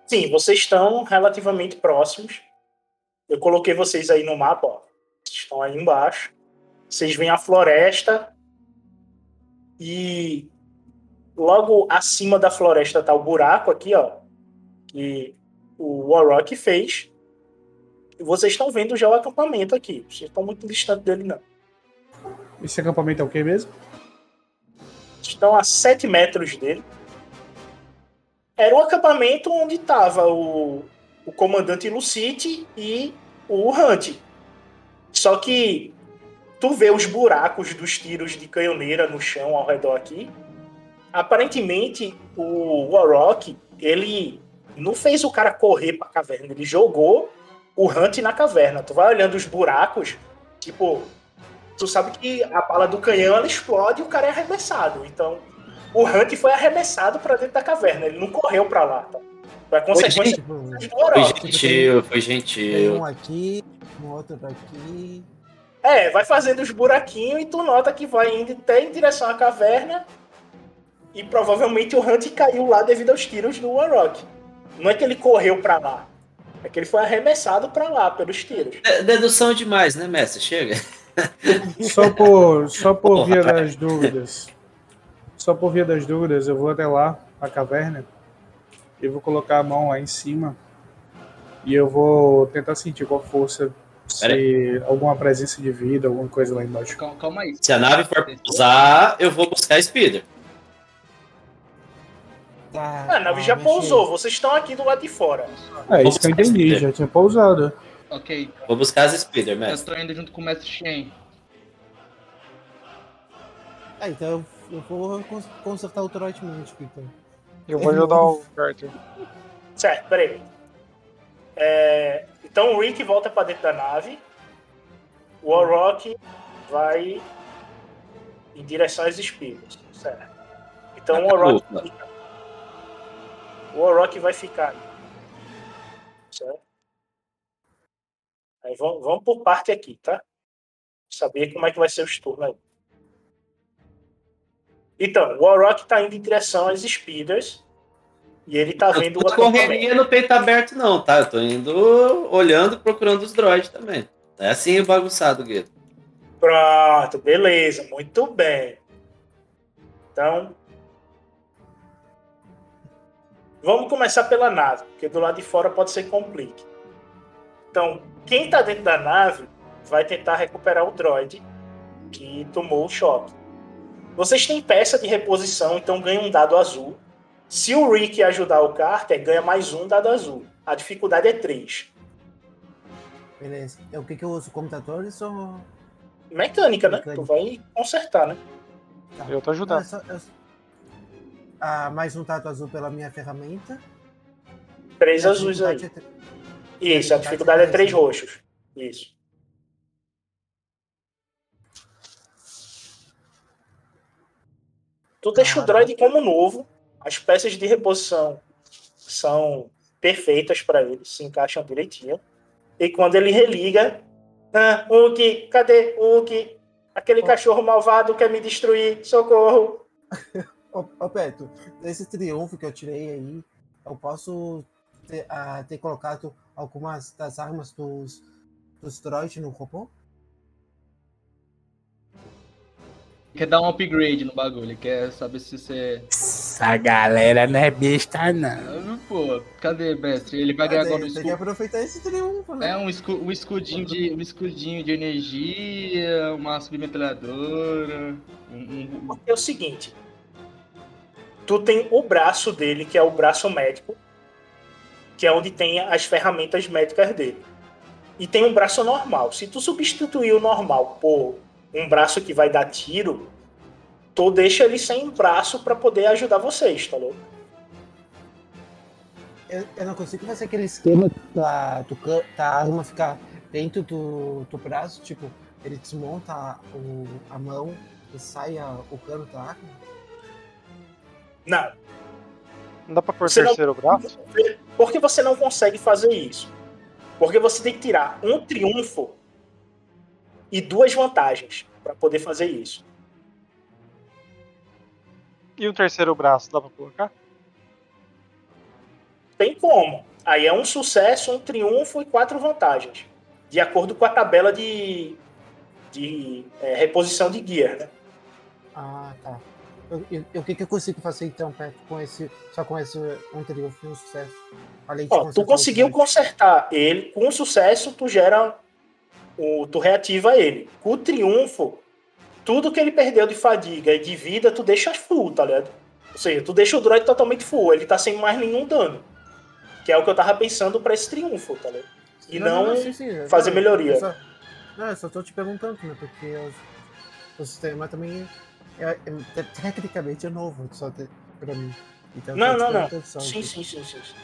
Sim, vocês estão relativamente próximos. Eu coloquei vocês aí no mapa, ó. Vocês estão aí embaixo. Vocês veem a floresta e logo acima da floresta tá o buraco aqui, ó, que o Warrock fez. E vocês estão vendo já o acampamento aqui. Vocês estão muito distante dele não. Esse acampamento é o que mesmo? estão a 7 metros dele. Era o acampamento onde estava o, o comandante Lucite e o Hunt. Só que tu vê os buracos dos tiros de canhoneira no chão ao redor aqui. Aparentemente, o Warrock, ele não fez o cara correr pra caverna, ele jogou o Hunt na caverna. Tu vai olhando os buracos, tipo, tu sabe que a bala do canhão ela explode e o cara é arremessado. Então, o Hunt foi arremessado pra dentro da caverna, ele não correu pra lá. Tá? Foi a consequência Foi gentil, foi Tem gentil. um aqui, um outro daqui. É, vai fazendo os buraquinhos e tu nota que vai indo até em direção à caverna. E provavelmente o Hunt caiu lá devido aos tiros do Warrock. Não é que ele correu pra lá. É que ele foi arremessado pra lá pelos tiros. É, Dedução demais, né, mestre? Chega. Só por, só por Porra, via das dúvidas. Só por via das dúvidas, eu vou até lá, a caverna, e vou colocar a mão lá em cima. E eu vou tentar sentir com a força se alguma presença de vida, alguma coisa lá embaixo. Calma, calma aí. Se a nave for pousar, eu vou buscar a speeder. Tá, Ah, a nave já pousou, vocês estão aqui do lado de fora. É, isso que eu entendi, já tinha pousado. Ok, Vou buscar as speeder, eu mestre. tô indo junto com o mestre Shen. Ah, então eu, eu vou cons- consertar o trote múltiplo, então. Eu vou ajudar o Carter. Certo, peraí. É, então o Rick volta pra dentro da nave. O Warrock vai em direção às espigas. Certo. Então o Warrock, fica- o Warrock vai ficar aí. Certo? Aí vamos, vamos por parte aqui, tá? Saber como é que vai ser os turnos aí. Então, o Warrock tá indo em direção às speeders e ele tá vendo o tô correria acampamento. no peito aberto, não, tá? Eu tô indo olhando, procurando os droids também. É assim bagunçado, Guedo. Pronto, beleza, muito bem. Então, vamos começar pela nave, porque do lado de fora pode ser complique. Então, quem tá dentro da nave vai tentar recuperar o droid que tomou o choque. Vocês têm peça de reposição, então ganha um dado azul. Se o Rick ajudar o Carter, ganha mais um dado azul. A dificuldade é 3. Beleza. É o que, que eu uso? Computadores ou. Mecânica, né? Mecânica. Tu vai consertar, né? Tá. Eu tô ajudando. É só- é só- Ah, mais um tato azul pela minha ferramenta. Três a azuis aí. é tre- Isso, a dificuldade é três roxos. Isso. Tu deixa o droid como novo. As peças de reposição são perfeitas para ele, se encaixam direitinho. E quando ele religa, ah, Uki, cadê Uki? Aquele cachorro malvado quer me destruir, socorro. Ô, ô Beto, esse triunfo que eu tirei aí, eu posso ter, ah, ter colocado algumas das armas dos, dos droids no robô? Quer dar um upgrade no bagulho, quer saber se você. Essa galera não é besta, não. Pô, cadê, mestre? Ele vai ganhar agora um Tem que escudo. aproveitar esse triunfo, né? É um, escu um escudinho de. um escudinho de energia, uma submetralhadora. Um, um, É o seguinte. Tu tem o braço dele, que é o braço médico, que é onde tem as ferramentas médicas dele. E tem um braço normal. Se tu substituir o normal por um braço que vai dar tiro, tu deixa ele sem braço para poder ajudar vocês, tá louco? Eu, eu não consigo fazer aquele esquema da, do, da arma ficar dentro do, do braço, tipo, ele desmonta o, a mão e sai a- o cano da arma. Não. Não dá pra pôr Você não- terceiro braço? Por que você não consegue fazer isso? Porque você tem que tirar um triunfo e duas vantagens para poder fazer isso. E o terceiro braço, dá pra colocar? Tem como. Aí é um sucesso, um triunfo e quatro vantagens. De acordo com a tabela de, de é, reposição de gear, né? Ah, tá. O que, que eu consigo fazer então, Peto, com esse, só com esse um sucesso? Além de Ó, tu conseguiu consertar ele, com sucesso tu gera o, tu reativa ele. Com o triunfo, tudo que ele perdeu de fadiga e de vida, tu deixa full, tá ligado? Ou seja, tu deixa o droid totalmente full, ele tá sem mais nenhum dano. Que é o que eu tava pensando pra esse triunfo, tá ligado? E não, sim, sim, eu- fazer não, melhoria. eu só- não, eu só tô te perguntando, né? Porque o sistema também é, é- é- tecnicamente é novo, só te, pra mim. Então, eu Não, não, não. Sim, sim, sim, sim. sim.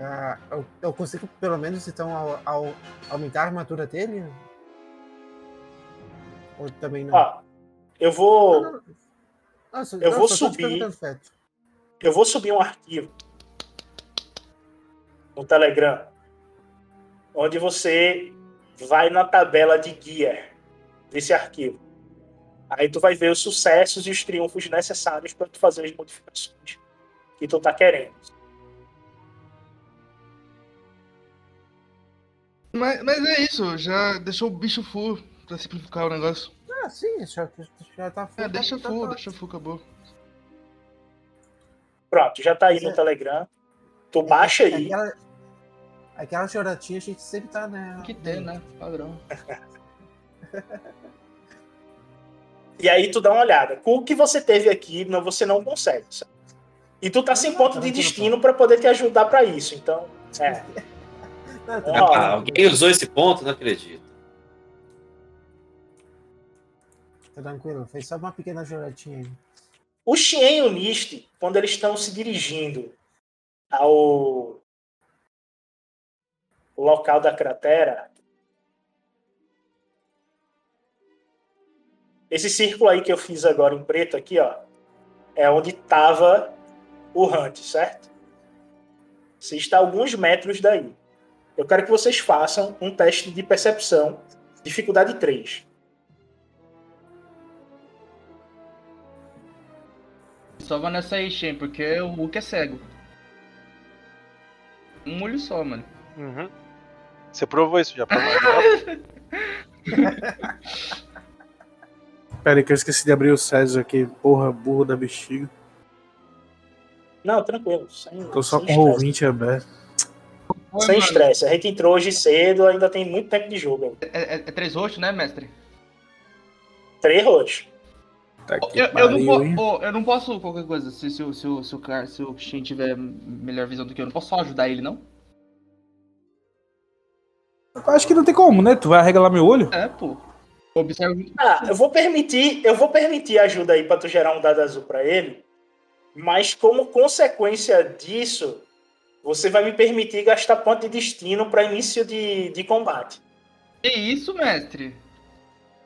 Ah, eu, eu consigo, pelo menos, então, ao, ao- aumentar a armadura dele? Ou também não? Ó, eu vou. Não, não, só- eu não, vou subir. Eu vou subir um arquivo no Telegram, onde você vai na tabela de guia desse arquivo. Aí tu vai ver os sucessos e os triunfos necessários para tu fazer as modificações que tu tá querendo. Mas, mas é isso, já deixou o bicho full pra simplificar o negócio. Ah, sim, já, já tá É, deixa tá- full, tá- deixa full, acabou. Pronto, já tá aí no Telegram. Tu baixa aí. Aquela, aquela choratinha a gente sempre tá, né? Que tem, né? Padrão. E aí tu dá uma olhada. Com o que você teve aqui, não, você não consegue. sabe? E tu tá sem ponto de destino para poder te ajudar para isso. Então, é. Não, tá Ah, alguém usou esse ponto? Não acredito. Tá tranquilo, fez só uma pequena choratinha aí. O Xien e o Nist, quando eles estão se dirigindo ao local da cratera, esse círculo aí que eu fiz agora em preto aqui, ó, é onde estava o Hunt, certo? Você está a alguns metros daí. Eu quero que vocês façam um teste de percepção, dificuldade 3. só vai nessa aí, Shen, porque o Hulk é cego. Um olho só, mano. Uhum. Você provou isso já, provou. Pera aí que eu esqueci de abrir o César aqui. Porra, burro da bexiga. Não, tranquilo. Sem, Tô só sem com o ouvinte aberto. Sem estresse. A gente entrou hoje cedo, ainda tem muito tempo de jogo. É, é- é três roxos, né, mestre? Três roxos. Tá Eu, eu não ô, eu não posso qualquer coisa, se, se, o- se, o- se, o cara, se o Shen tiver melhor visão do que eu, eu não posso só ajudar ele, não? Eu acho que não tem como, né? Tu vai arregalar meu olho? É, pô. Observa. Ah, eu vou permitir, eu vou permitir ajuda aí pra tu gerar um dado azul pra ele, mas como consequência disso, você vai me permitir gastar ponto de destino pra início de, de combate. Que isso, mestre?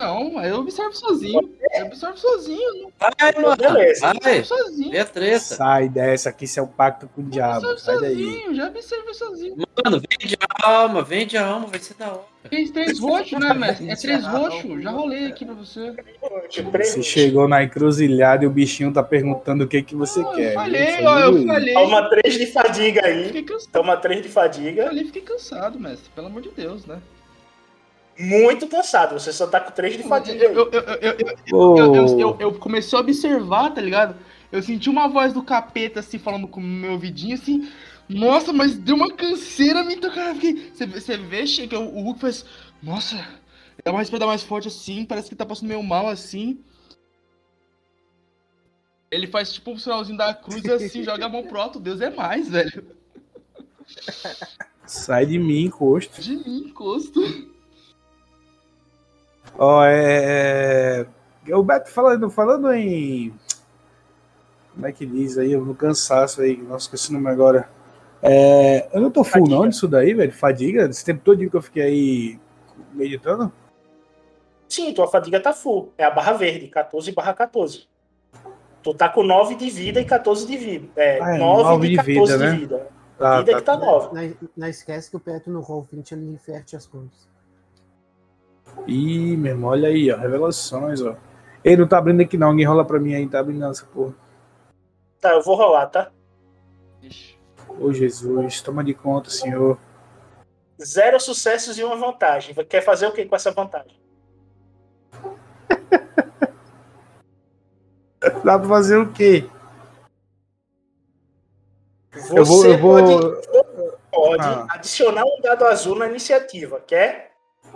Não, eu observo sozinho. Eu observo sozinho. Não Vai, mano. Beleza. Vai. sozinho. Vê a treta. Sai dessa aqui, isso é um pacto com o diabo. observo Sai daí. sozinho, já observo sozinho. Mano, vende a alma, vende a alma, vai ser da hora. Fez três roxos, né, mestre? É três roxos. Já rolei aqui pra você. Você chegou na encruzilhada e o bichinho tá perguntando o que que você quer. falei, viu? ó, eu falei. Toma três de fadiga aí. Fiquei cansado. Toma três de fadiga. Ali fiquei cansado, mestre. Pelo amor de Deus, né? Muito cansado. Você só tá com três de fadiga. Eu, eu, eu, eu, eu, Ô. eu, eu, eu- eu comecei a observar, tá ligado? Eu senti uma voz do capeta assim, falando com o meu ouvidinho assim. Nossa, mas deu uma canseira me tocar. Você, você vê, Che, que o, o Hulk faz. Nossa, dá uma respirada mais forte assim, parece que tá passando meio mal assim. Ele faz tipo um sinalzinho da cruz e assim, joga a mão pro alto. Deus é mais, velho. Sai de mim, encosto. De mim, encosto. Ó, é. é, O Beto falando, falando em. Como é que diz aí? No cansaço aí, nossa, esqueci o nome agora. É, eu não tô full não disso daí, velho. Fadiga. Esse tempo todo que eu fiquei aí meditando. Sim, tua fadiga tá full. É a barra verde, 14 barra 14. Tu tá com 9 de vida e 14 de vida. É, Ah, é, 9, nove de de 14 vida, de né? vida. Tá, vida tá, que tá tá. 9. Não, não esquece que o Petro no Roll 20 ele inverte as contas. Ih, meu irmão, olha aí, ó. Revelações, ó. Ei, não tá abrindo aqui não. Alguém rola pra mim aí, tá abrindo essa porra. Tá, eu vou rolar, tá? Ô Jesus, toma de conta, senhor. Zero sucessos e uma vantagem. Quer fazer o que com essa vantagem? Dá pra fazer o quê? Você Eu vou- eu vou- pode, pode Ah. adicionar um dado azul na iniciativa, quer?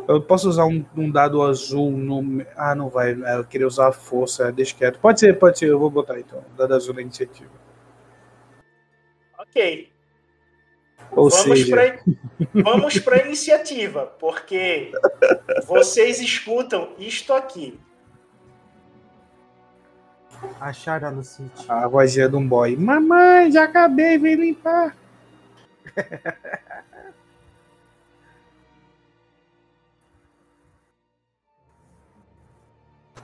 Eu posso usar um, um dado azul no. Ah, não vai. é, Eu queria usar a força, deixa quieto. Pode ser, pode ser, eu vou botar então. Dado azul na iniciativa. Ok. Ou vamos seja, pra, vamos pra iniciativa, porque vocês escutam isto aqui. Acharam a Lucite. a vozinha de um boy. Mamãe, já acabei, vem limpar.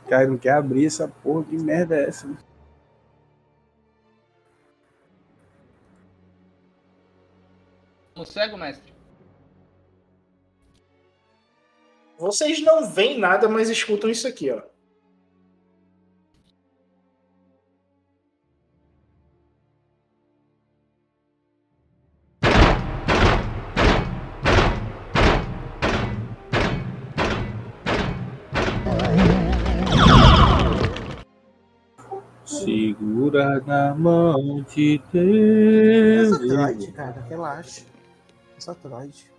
Cara, não quer abrir essa porra, que merda é essa? No cego, mestre. Vocês não veem nada, mas escutam isso aqui, ó. Segura na mão de Deus. Essa Troid, cara, relaxa. Essa Troid.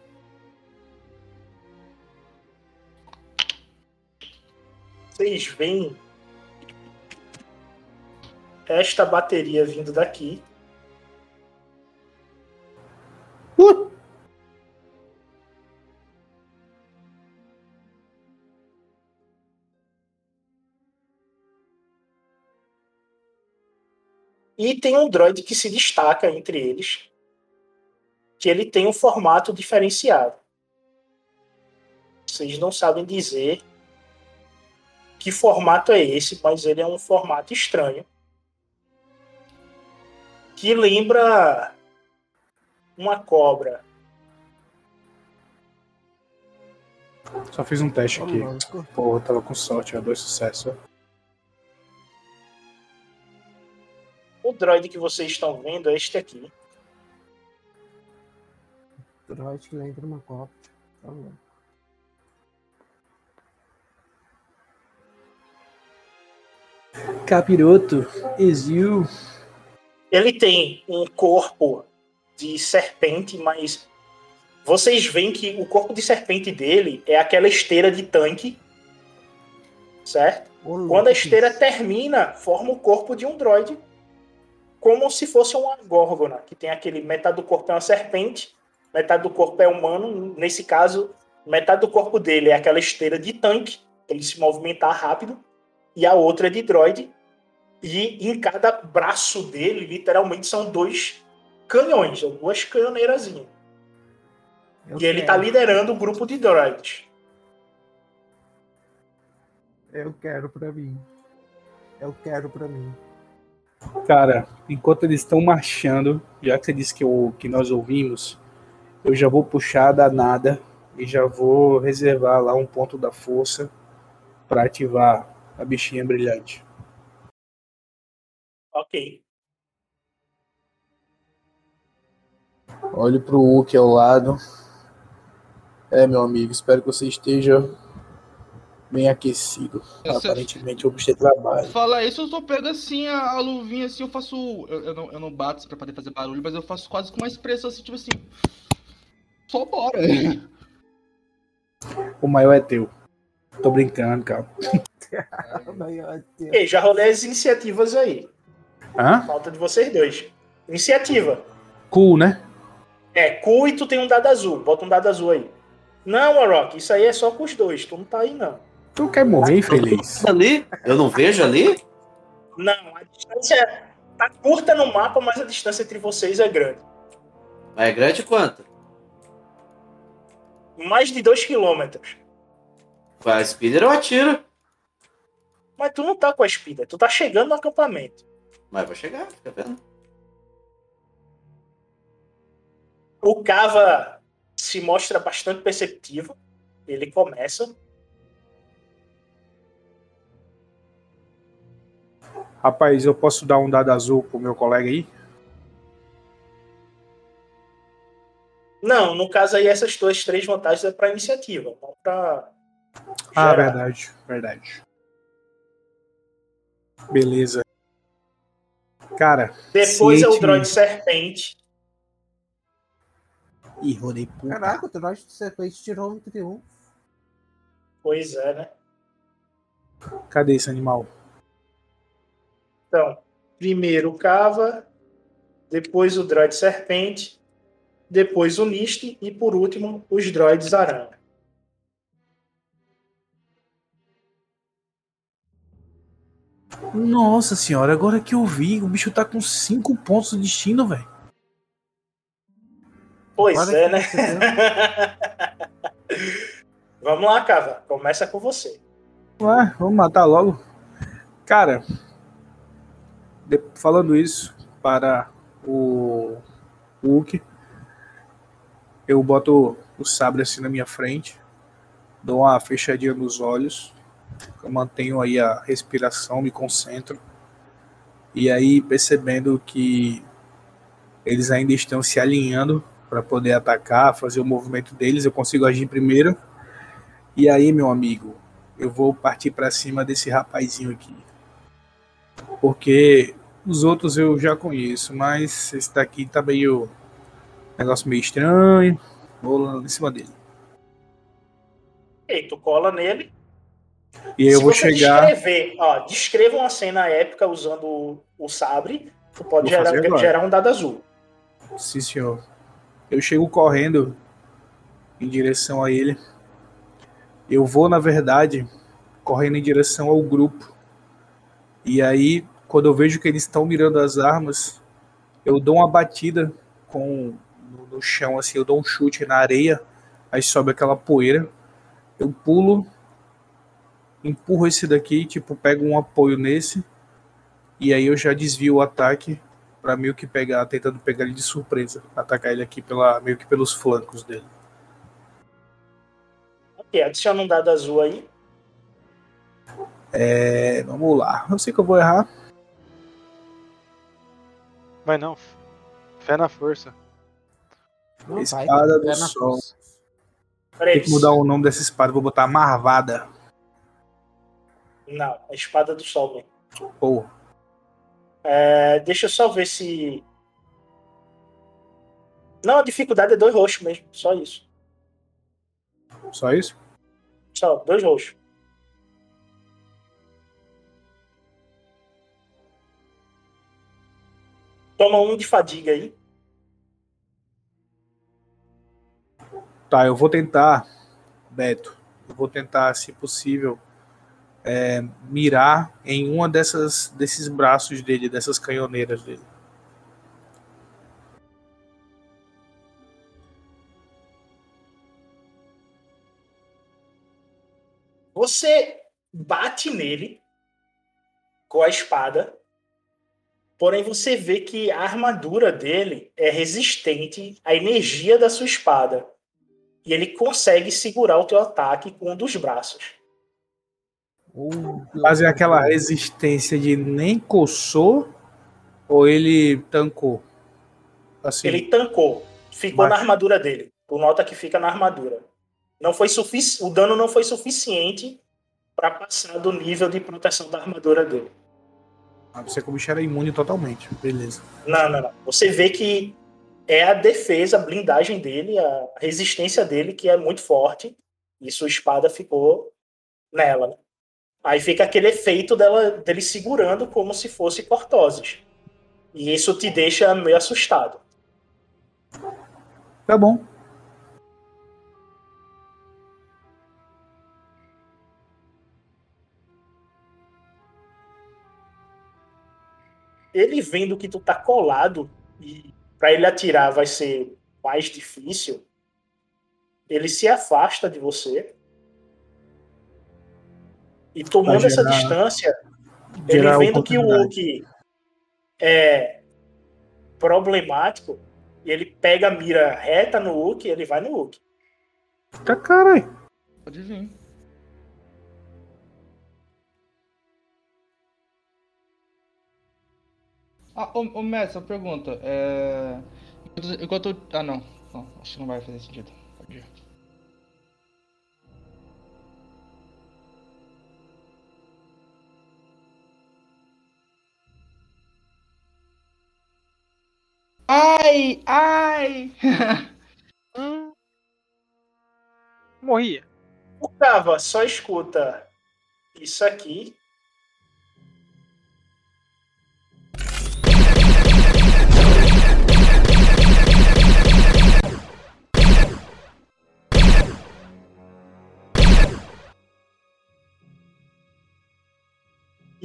Vocês veem esta bateria vindo daqui. E tem um droid que se destaca entre eles, que ele tem um formato diferenciado. Vocês não sabem dizer que formato é esse, mas ele é um formato estranho. Que lembra uma cobra. Só fiz um teste aqui. Pô, tava com sorte, ó, dois sucessos. O droid que vocês estão vendo é este aqui. Droid que entra numa copa. Tá bom. Capiroto, is you. Ele tem um corpo de serpente, mas vocês veem que o corpo de serpente dele é aquela esteira de tanque, certo? Quando a esteira termina, forma o corpo de um droide, como se fosse uma górgona, que tem aquele metade do corpo é uma serpente, metade do corpo é humano. Nesse caso, metade do corpo dele é aquela esteira de tanque, para ele se movimentar rápido, e a outra é de droid. E em cada braço dele, literalmente, são dois canhões, ou duas canhoneirazinhas. Eu E ele quero. tá liderando o grupo de droids. Eu quero pra mim. Eu quero pra mim. Cara, enquanto eles estão marchando, já que você disse que, eu, que nós ouvimos, eu já vou puxar a danada e já vou reservar lá um ponto da força para ativar a bichinha brilhante. Ok. Olhe pro Hulk ao lado. É, meu amigo, espero que você esteja bem aquecido. Essa- Aparentemente, o bicho tem trabalho. Fala isso, eu só pego assim a, a luvinha assim, eu faço. Eu, eu não, eu não bato pra poder fazer barulho, mas eu faço quase com uma expressão assim, tipo assim. Só bora. O maior é teu. Tô brincando, cara. Ok, já rolei as iniciativas aí. Hã? Falta de vocês dois. Iniciativa. Cool, né? É, cu e tu tem um dado azul. Bota um dado azul aí. Não, Arok, isso aí é só com os dois. Tu não tá aí, não. Tu quer morrer, infeliz? Ali? Eu não vejo ali? Não, a distância tá curta no mapa, mas a distância entre vocês é grande. É grande quanto? Mais de 2 quilômetros. Com a speeder eu atiro. Mas tu não tá com a speeder, tu tá chegando no acampamento. Mas vou chegar, fica vendo. O Cava se mostra bastante perceptivo. Ele começa. Rapaz, eu posso dar um dado azul pro meu colega aí? Não, no caso aí, essas duas três vantagens é pra iniciativa, não pra. Ah, verdade, verdade. Beleza. Cara, Depois é o droid serpente. Ih, rodei puta. Caraca, o droid serpente tirou um triunfo. Pois é, né? Cadê esse animal? Então, primeiro o Cava, depois o droid serpente, depois o Nist e por último os droids aranha. Nossa senhora, agora que eu vi, o bicho tá com cinco pontos de destino, velho. Pois Olha é, né? Vamos lá, Cava. Começa com você. Ué, vamos matar logo. Cara, de- falando isso para o Hulk, eu boto o sabre assim na minha frente, dou uma fechadinha nos olhos, eu mantenho aí a respiração, me concentro, e aí percebendo que eles ainda estão se alinhando para poder atacar, fazer o movimento deles, eu consigo agir primeiro. E aí, meu amigo, eu vou partir para cima desse rapazinho aqui. Porque os outros eu já conheço, mas esse daqui tá meio. negócio meio estranho. Vou lá em cima dele. E tu cola nele. E eu Se vou chegar. Descrever, ó, descreva uma cena épica usando o, o sabre. Tu pode gerar, gerar um dado azul. Sim, senhor. Eu chego correndo em direção a ele. Eu vou, na verdade, correndo em direção ao grupo. E aí, quando eu vejo que eles estão mirando as armas, eu dou uma batida com no, no chão, assim, eu dou um chute na areia, aí sobe aquela poeira. Eu pulo, empurro esse daqui, tipo, pego um apoio nesse, e aí eu já desvio o ataque pra meio que pegar, tentando pegar ele de surpresa, atacar ele aqui pela, meio que pelos flancos dele. Ok, adiciona um dado azul aí. É, vamos lá. Eu sei que eu vou errar. Vai não. Fé na força. Não vai, Espada do pé na Sol. Peraí, Tem que mudar o nome dessa espada, vou botar Marvada. Não, a espada do sol mesmo. Porra. É, deixa eu só ver se. Não, a dificuldade é dois roxos mesmo, só isso. Só isso? Só, dois roxos. Toma um de fadiga aí. Tá, eu vou tentar, Beto, eu vou tentar, se possível, é, mirar em uma dessas desses braços dele, dessas canhoneiras dele. Você bate nele com a espada, porém você vê que a armadura dele é resistente à energia da sua espada. E ele consegue segurar o teu ataque com um dos braços. Mas é aquela resistência de nem coçou ou ele tancou? Assim, Ele tancou. Ficou Mas- na armadura dele. Tu nota que fica na armadura. Não foi sufici... O dano não foi suficiente para passar do nível de proteção da armadura dele. Você como bicho era imune totalmente. Beleza. Não, não, não. Você vê que é a defesa, a blindagem dele, a resistência dele que é muito forte. E sua espada ficou nela. né? Aí fica aquele efeito dela, dele segurando como se fosse cortoses. E isso te deixa meio assustado. Tá bom. Ele vendo que tu tá colado e para ele atirar vai ser mais difícil, ele se afasta de você. E tomando Vai essa gerar- distância, ele gerar vendo que o. Hulk é problemático, e ele pega a mira reta no Hulk, ele vai no Hulk. Tá caralho. Pode vir. Ah, ô, ô Messi, uma pergunta. É... enquanto- Enquanto. Ah, não. Não, acho que não vai fazer sentido. Pode ir. Ai! Ai! Hum. Morria. O Cava só escuta isso aqui.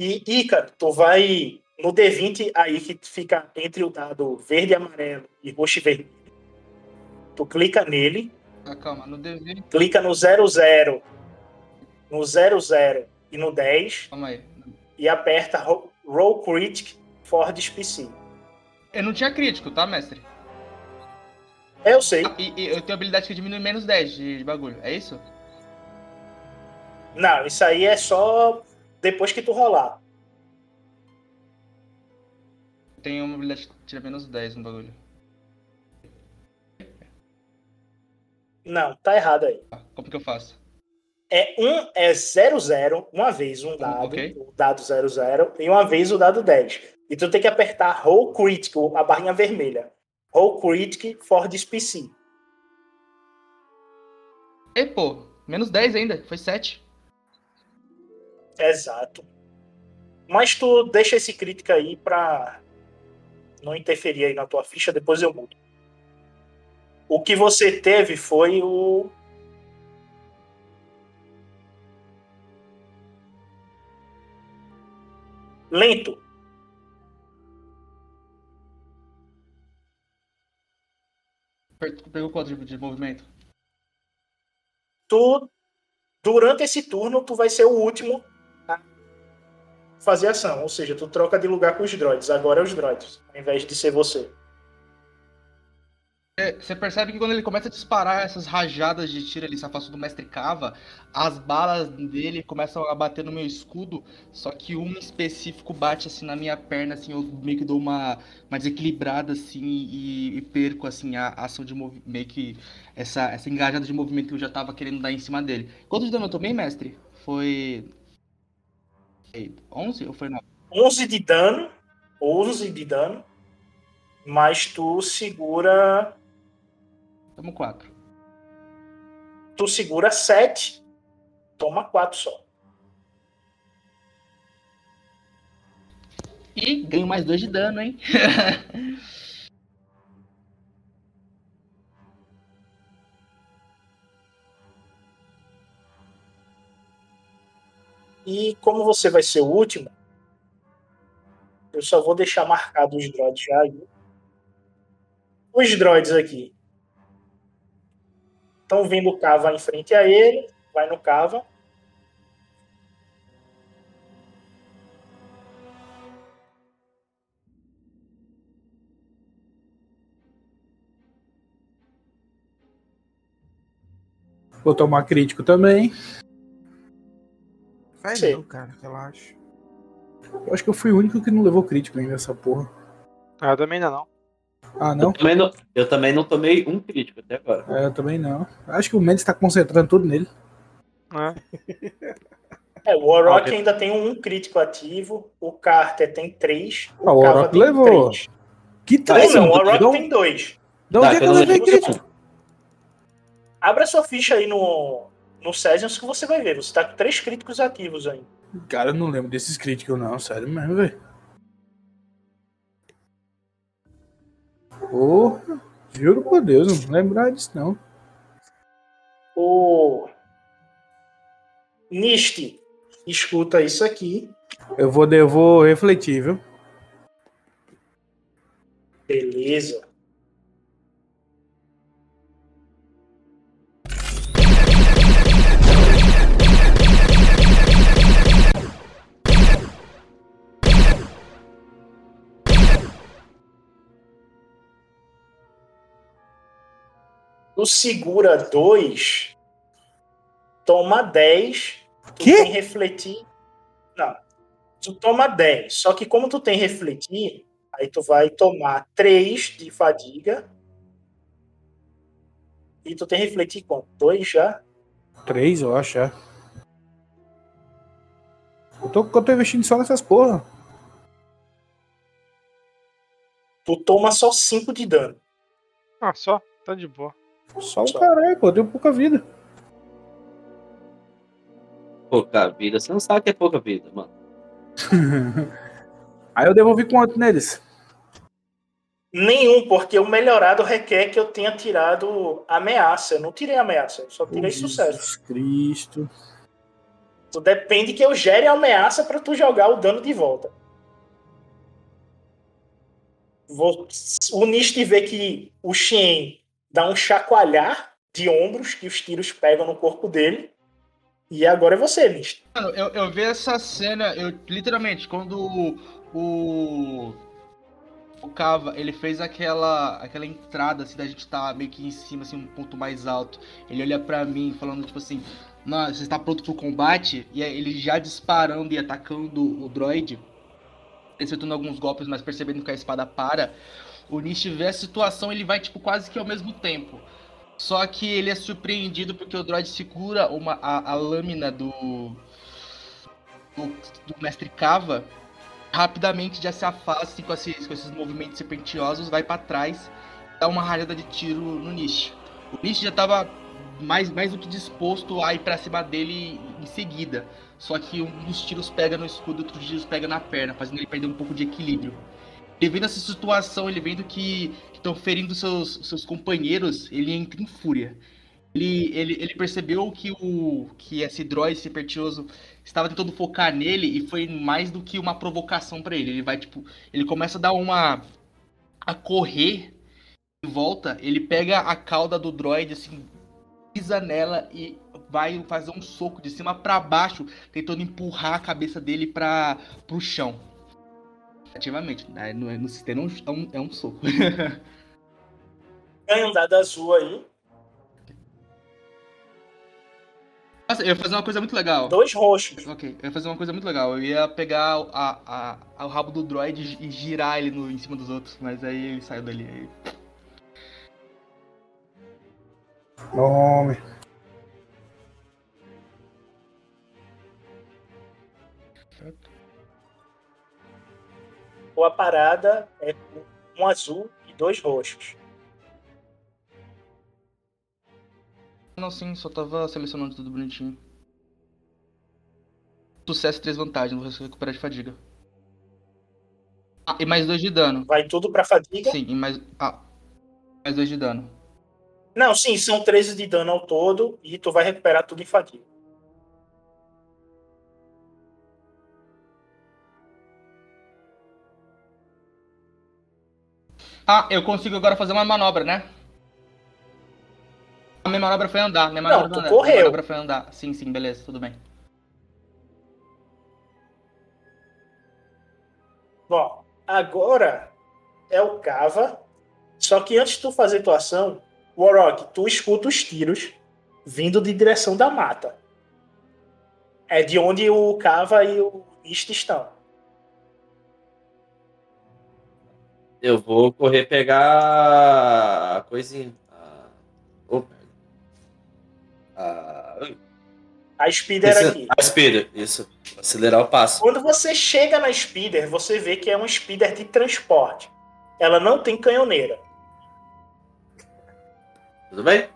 E, Ícaro, tu vai no D20 aí que fica entre o dado verde e amarelo e roxo e vermelho. Tu clica nele Ah, calma, no D20. clica no 00, no 00 e no 10 Calma aí. e aperta Ro- Roll Critic for PC. Eu não tinha crítico, tá, mestre? É, eu sei. E, e eu tenho habilidade que diminui menos 10 de, de bagulho, é isso? Não, isso aí é só depois que tu rolar. Tenho uma habilidade que tira menos 10 no bagulho. Não, tá errado aí. Como que eu faço? É um é 00, uma vez um dado, ok. o dado 00 e uma vez o dado 10. E tu tem que apertar Roll Critic, a barrinha vermelha. Roll Critic for this PC. Ei, pô, menos 10 ainda, foi 7. Exato. Mas tu deixa esse crítico aí pra não interferir aí na tua ficha, depois eu mudo. O que você teve foi o. Lento. Pegou quanto de, de movimento? Tu, durante esse turno, tu vai ser o último fazer ação. Ou seja, tu troca de lugar com os droids. Agora é os droids, ao invés de ser você. Você percebe que quando ele começa a disparar essas rajadas de tiro ali, se afastou do mestre Cava, as balas dele começam a bater no meu escudo, só que um específico bate assim na minha perna, assim, eu meio que dou uma, uma desequilibrada assim e, e perco assim a, ação de meio que essa, essa engajada de movimento que eu já tava querendo dar em cima dele. Quanto de dano eu tomei, mestre? Foi. Ei, 11 ou foi 9? 11 de dano. 11 de dano. Mas tu segura. Tamo 4. Tu segura 7. Toma 4 só. E ganho mais 2 de dano, hein? E como você vai ser o último, eu só vou deixar marcado os droids já. Os droids aqui. Estão vindo o Cava em frente a ele. Vai no Cava. Vou tomar crítico também. Vai Sim. não, cara, relaxa. Eu acho que eu fui o único que não levou crítico ainda nessa porra. Ah, eu também ainda não. Ah, não? Eu também não, eu também não tomei um crítico até agora. É, eu também não. Acho que o Mendes tá concentrando tudo nele. É, o Warrock Ah, ainda tem um crítico ativo. O Carter tem 3. Ah, o Warrock levou. Que Não, três? não, o mano? Warrock Não- tem 2. De onde é que eu levei crítico? Abra sua ficha aí no, no Cesiums que você vai ver. Você tá com 3 críticos ativos ainda. Cara, eu não lembro desses críticos, não. Sério mesmo, velho. Porra, juro por Deus, não lembrar disso, não. O Nist escuta isso aqui. Eu vou, eu vou refletir, viu? Beleza. O segura 2 toma 10. Tu Quê? tem refletir. Não. Tu toma 10. Só que como tu tem refletir, aí tu vai tomar 3 de fadiga. E tu tem refletir com 2 já. Três, eu acho, é. Eu tô, eu tô investindo só nessas porra. Tu toma só 5 de dano. Ah, só. Tá de boa. Só o caralho, pô, eu tenho pouca vida. Pouca vida. Você não sabe que é pouca vida, mano. Aí eu devolvi quanto neles? Nenhum, porque o melhorado requer que eu tenha tirado ameaça. Eu não tirei ameaça, eu só tirei sucesso. Jesus Cristo. Tu depende que eu gere a ameaça pra tu jogar o dano de volta. Vou, o Nist vê que o Shen dá um chacoalhar de ombros que os tiros pegam no corpo dele. E agora é você, Nist. Mano, eu, eu vi essa cena, eu literalmente, quando o, o, o Cava, ele fez aquela aquela entrada, assim, da gente tá meio que em cima, assim, um ponto mais alto. Ele olha pra mim, falando, tipo assim, "Não, você está pronto pro combate? E ele já disparando e atacando o droid, acertando alguns golpes, mas percebendo que a espada para. O Nish vê a situação, ele vai, tipo, quase que ao mesmo tempo. Só que ele é surpreendido porque o droid segura uma, a, a lâmina do, do, do mestre Cava. Rapidamente já se afasta assim, com, esses, com esses movimentos serpentiosos, vai pra trás, dá uma rajada de tiro no Nish. O Nish já tava mais, mais do que disposto a ir pra cima dele em seguida. Só que um dos tiros pega no escudo, outro tiros pega na perna, fazendo ele perder um pouco de equilíbrio. Ele vendo essa situação, ele vendo que estão ferindo seus, seus companheiros, ele entra em fúria. Ele, ele, ele percebeu que, o, que esse droid, esse pertioso, estava tentando focar nele e foi mais do que uma provocação para ele. Ele vai, tipo, ele começa a dar uma. a correr em volta, ele pega a cauda do droid, assim, pisa nela e vai fazer um soco de cima para baixo, tentando empurrar a cabeça dele para pro chão. Ativamente, né? no, no sistema é um, é um soco. Ganha um dado azul aí. Nossa, eu ia fazer uma coisa muito legal. Dois roxos. Ok, eu ia fazer uma coisa muito legal. Eu ia pegar a, a, o rabo do droid e girar ele no, em cima dos outros, mas aí ele saiu dali. Aí... Homem. Ou a parada é um azul e dois roxos. Não, sim, só tava selecionando tudo bonitinho. Sucesso, três vantagens, você recupera de fadiga. Ah, e mais dois de dano. Vai tudo pra fadiga? Sim, e mais. Ah. Mais dois de dano. Não, sim, são 13 de dano ao todo e tu vai recuperar tudo em fadiga. Ah, eu consigo agora fazer uma manobra, né? A minha manobra foi andar. Minha manobra Não, tu andar. correu. Minha manobra foi andar. Sim, sim, beleza, tudo bem. Bom, agora é o Cava. Só que antes de tu fazer tua ação, Warrock, tu escuta os tiros vindo de direção da mata. É de onde o Cava e o Ist estão. Eu vou correr pegar a coisinha. A... Opa. A... A Speeder Esse- aqui. A Speeder, isso. Acelerar o passo. Quando você chega na Speeder, você vê que é uma Speeder de transporte. Ela não tem canhoneira. Tudo bem?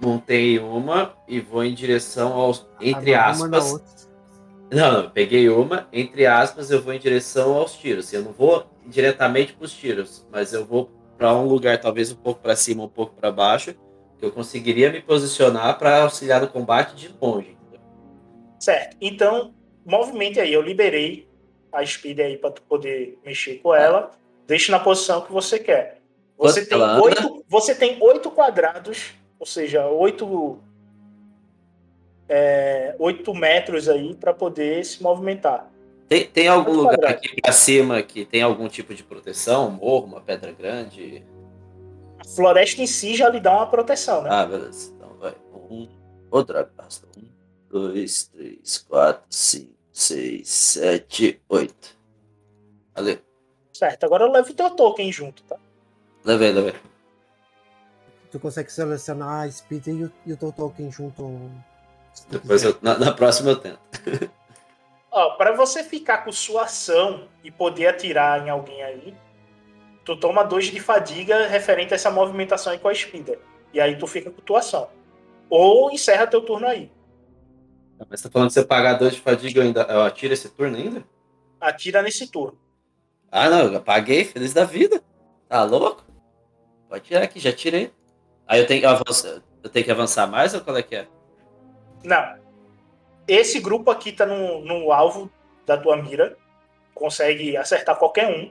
Montei uma e vou em direção aos. Entre aspas. Não, não, peguei uma, entre aspas, eu vou em direção aos tiros. Eu não vou diretamente para os tiros, mas eu vou para um lugar talvez um pouco para cima, um pouco para baixo, que eu conseguiria me posicionar para auxiliar no combate de longe. Certo. Então, movimente aí. Eu liberei a Speeder aí para tu poder mexer com ela. Deixe na posição que você quer. Você Quanto tem, ela oito, você tem oito quadrados, ou seja, oito, é, oito metros aí para poder se movimentar. Tem, tem algum lugar quadrado? aqui para cima que tem algum tipo de proteção? Um morro, uma pedra grande? A floresta em si já lhe dá uma proteção, né? Ah, beleza. Então vai. Um, outra basta. Um, dois, três, quatro, cinco, seis, sete, oito. Valeu. Certo. Agora eu levo o teu token junto, tá? Levei, levei. Tu consegue selecionar a Speeder e o, e o teu token junto. Depois eu, na, na próxima eu tento. Ó, para você ficar com sua ação e poder atirar em alguém aí, tu toma dois de fadiga referente a essa movimentação aí com a Speeder. E aí tu fica com tua ação. Ou encerra teu turno aí. Mas tá falando que você pagar dois de fadiga, eu, ainda, eu atiro esse turno ainda? Atira nesse turno. Ah, não, eu paguei, feliz da vida. Tá louco? Pode tirar aqui, já tirei. Aí eu tenho que avançar, eu tenho que avançar mais ou qual é que é? Não. Esse grupo aqui tá no, no alvo da tua mira. Consegue acertar qualquer um.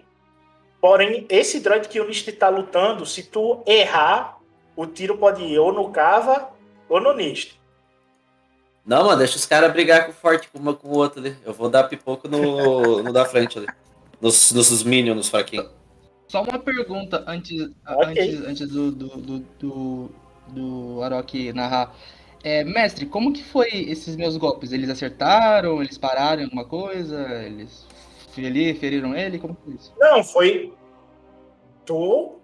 Porém, esse droid que o Nist tá lutando, se tu errar, o tiro pode ir ou no Cava ou no Nist. Não, mano, deixa os caras brigar com o forte com uma com o outro ali. Eu vou dar pipoco no, no da frente ali. Nos, nos minions, nos fraquinhos. Só uma pergunta antes, Ok. antes, antes do, do, do, do, do narrar. É, mestre, como que foi esses meus golpes? Eles acertaram? Eles pararam em alguma coisa? Eles ali, feriram ele? Como foi isso? Não, foi. Tu,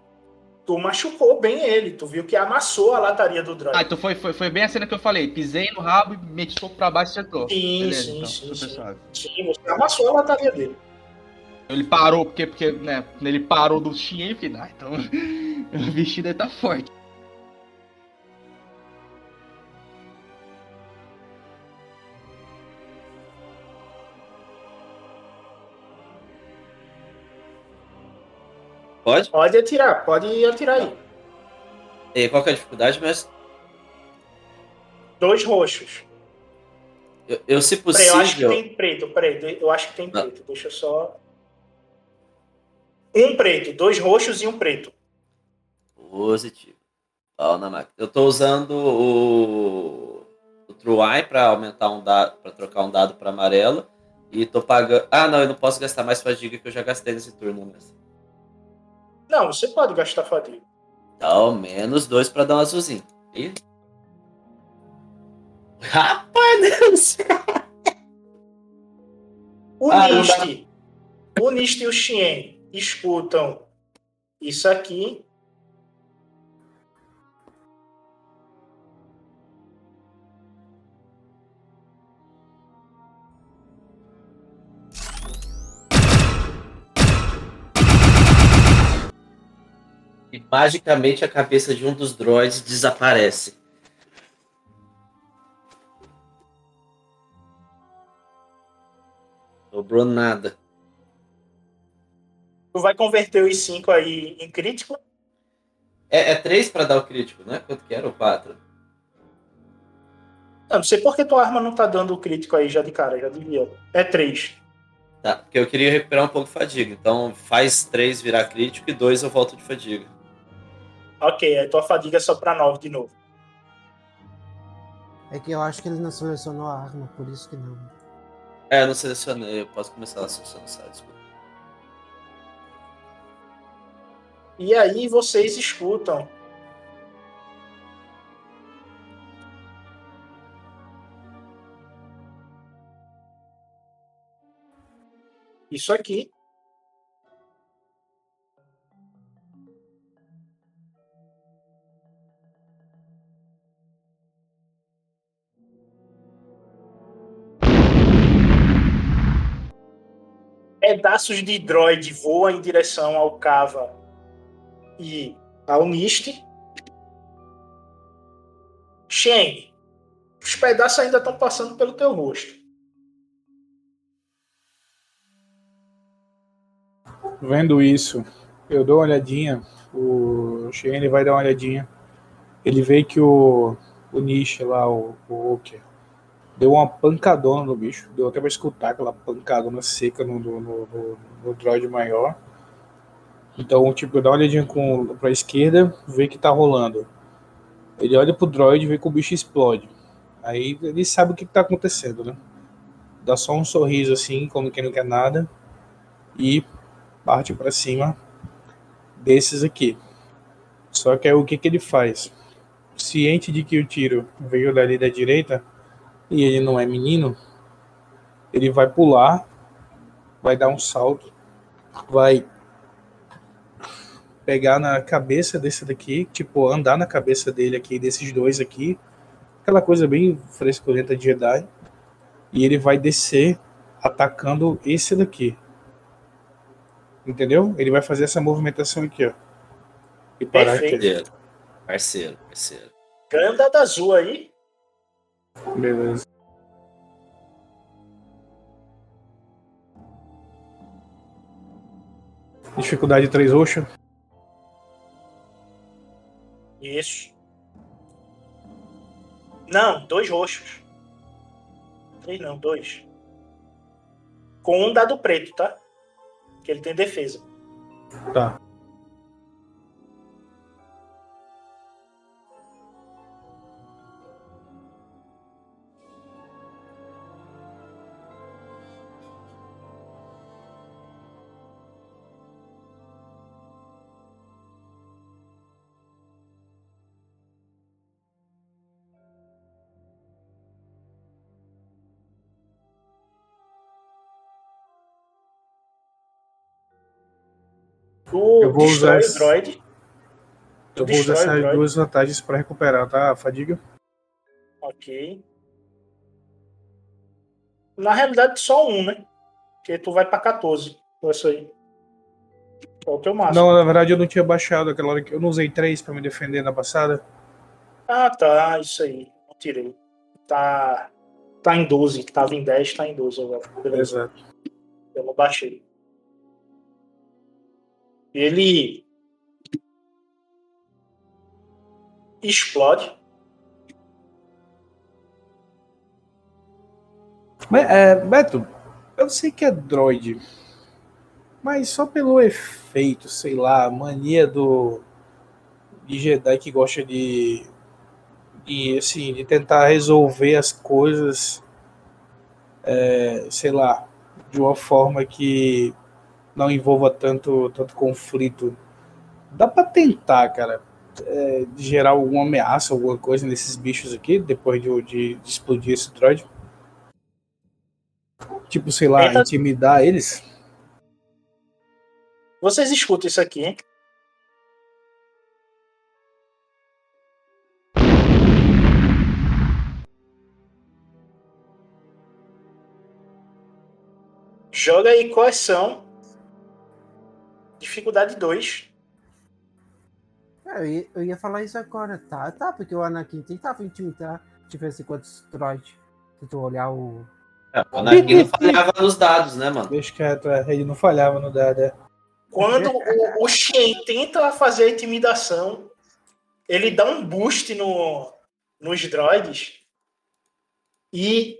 tu machucou bem ele. Tu viu que amassou a lataria do droid. Ah, então foi, foi, foi bem a cena que eu falei. Pisei no rabo e meti soco pra baixo e acertou. Sim, Beleza, sim, então, sim, sim. suave. Sim, você amassou a lataria dele. Ele parou, porque, porque né, ele parou do Shin e falei, ah, então o vestido aí tá forte. Pode? Pode atirar, pode atirar aí. E qual que é a dificuldade, mestre? Dois roxos. Eu, eu, se Peraí, eu acho que possível. tem preto, peraí, eu acho que tem Não. preto. Deixa eu só. Um preto, dois roxos e um preto. Positivo. Pau na máquina. Eu tô usando o, o True Eye pra aumentar um dado, para trocar um dado para amarelo. E tô pagando. Ah, não, eu não posso gastar mais fadiga que eu já gastei nesse turno mesmo. Não, você pode gastar fadiga. Então, menos dois pra dar um azulzinho. E... Rapaz, Deus! O Ah, Nist, o Nist e o Xien escutam isso aqui. E magicamente a cabeça de um dos droids desaparece. Sobrou nada. Tu vai converter os cinco aí em crítico. É, é três pra dar o crítico, né? Quanto que era? Ou quatro? Eu não sei por que tua arma não tá dando o crítico aí já de cara, já devia. É três. Tá, porque eu queria recuperar um pouco de fadiga. Então faz três virar crítico e dois eu volto de fadiga. Ok, aí tua fadiga é só pra nove de novo. É que eu acho que ele não selecionou a arma, por isso que não. É, eu não selecionei, eu posso começar a selecionar, sabe? Desculpa. E aí vocês escutam. Isso aqui. Pedaços de droid voam em direção ao Cava e ao Nist. Shen, os pedaços ainda estão passando pelo teu rosto. Vendo isso, eu dou uma olhadinha. O Shane vai dar uma olhadinha. Ele vê que o, o Nish lá, o, o Walker, deu uma pancadona no bicho. Deu até pra escutar aquela pancadona seca no, no, no, no, droid maior. Então, tipo, dá uma olhadinha com, pra esquerda, vê que tá rolando. Ele olha pro droid vê que o bicho explode. Aí ele sabe o que, que tá acontecendo, né? Dá só um sorriso assim, como quem não quer nada. E parte para cima desses aqui. Só que aí o que, que ele faz? Ciente de que o tiro veio dali da direita e ele não é menino, ele vai pular, vai dar um salto, vai pegar na cabeça desse daqui, tipo, andar na cabeça dele aqui, desses dois aqui, aquela coisa bem frescurenta de Jedi, e ele vai descer atacando esse daqui. Entendeu? Ele vai fazer essa movimentação aqui, ó. E parar aqui. Parceiro, parceiro, parceiro. Ganha um dado azul aí. Beleza. Dificuldade 3 roxa. Isso. Não, dois roxos. Três não, dois. Com um dado preto, tá? Que ele tem defesa. Tá. Vou usar esse- droid. Eu vou usar essas duas vantagens para recuperar, tá? A fadiga. Ok. Na realidade, só um, né? Porque tu vai pra 14 com isso aí. É o teu máximo. Não, na verdade eu não tinha baixado aquela hora que eu não usei 3 para me defender na passada. Ah, tá. Isso aí. Não tirei. Tá, tá em 12. Tava em 10, tá em 12 agora. Beleza. Exato. Eu não baixei. Ele explode. É, Beto, eu sei que é droid, mas só pelo efeito, sei lá, mania do de Jedi que gosta de, de assim, de tentar resolver as coisas, é, sei lá, de uma forma que não envolva tanto, tanto conflito. Dá pra tentar, cara. é, gerar alguma ameaça, alguma coisa nesses bichos aqui, depois de, de- de explodir esse droid? Tipo, sei lá, intimidar eles? Vocês escutam isso aqui, hein? Joga aí coação. Dificuldade 2. É, eu, ia, falar isso agora, tá? Tá, porque o Anakin tentava intimidar tivesse quantos droids. Se tu olhar o. É, o Anakin não falhava nos dados, né, mano? Deixa quieto, é, ele não falhava no dado. É. Quando o, o Shen tenta fazer a intimidação, ele dá um boost no, nos droids e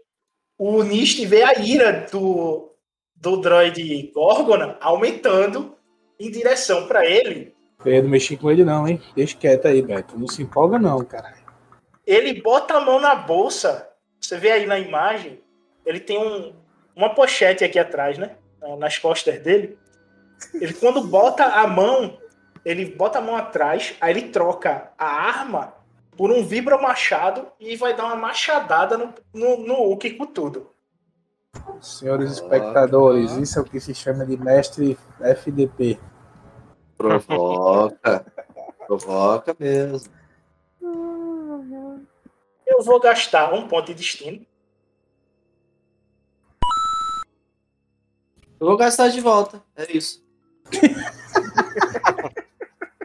o Nist vê a ira do, do droid Gorgona aumentando em direção para ele. Não mexer com ele, não, hein? Deixa quieto aí, Beto. Não se empolga, não, cara. Ele bota a mão na bolsa. Você vê aí na imagem, ele tem um, uma pochete aqui atrás, né? Nas costas dele. Ele quando bota a mão, ele bota a mão atrás, aí ele troca a arma por um vibra machado e vai dar uma machadada no, no, no Hulk com tudo. Senhores espectadores, isso é o que se chama de mestre FDP. Provoca. Provoca mesmo. Eu vou gastar um ponto de destino. Eu vou gastar de volta. É isso.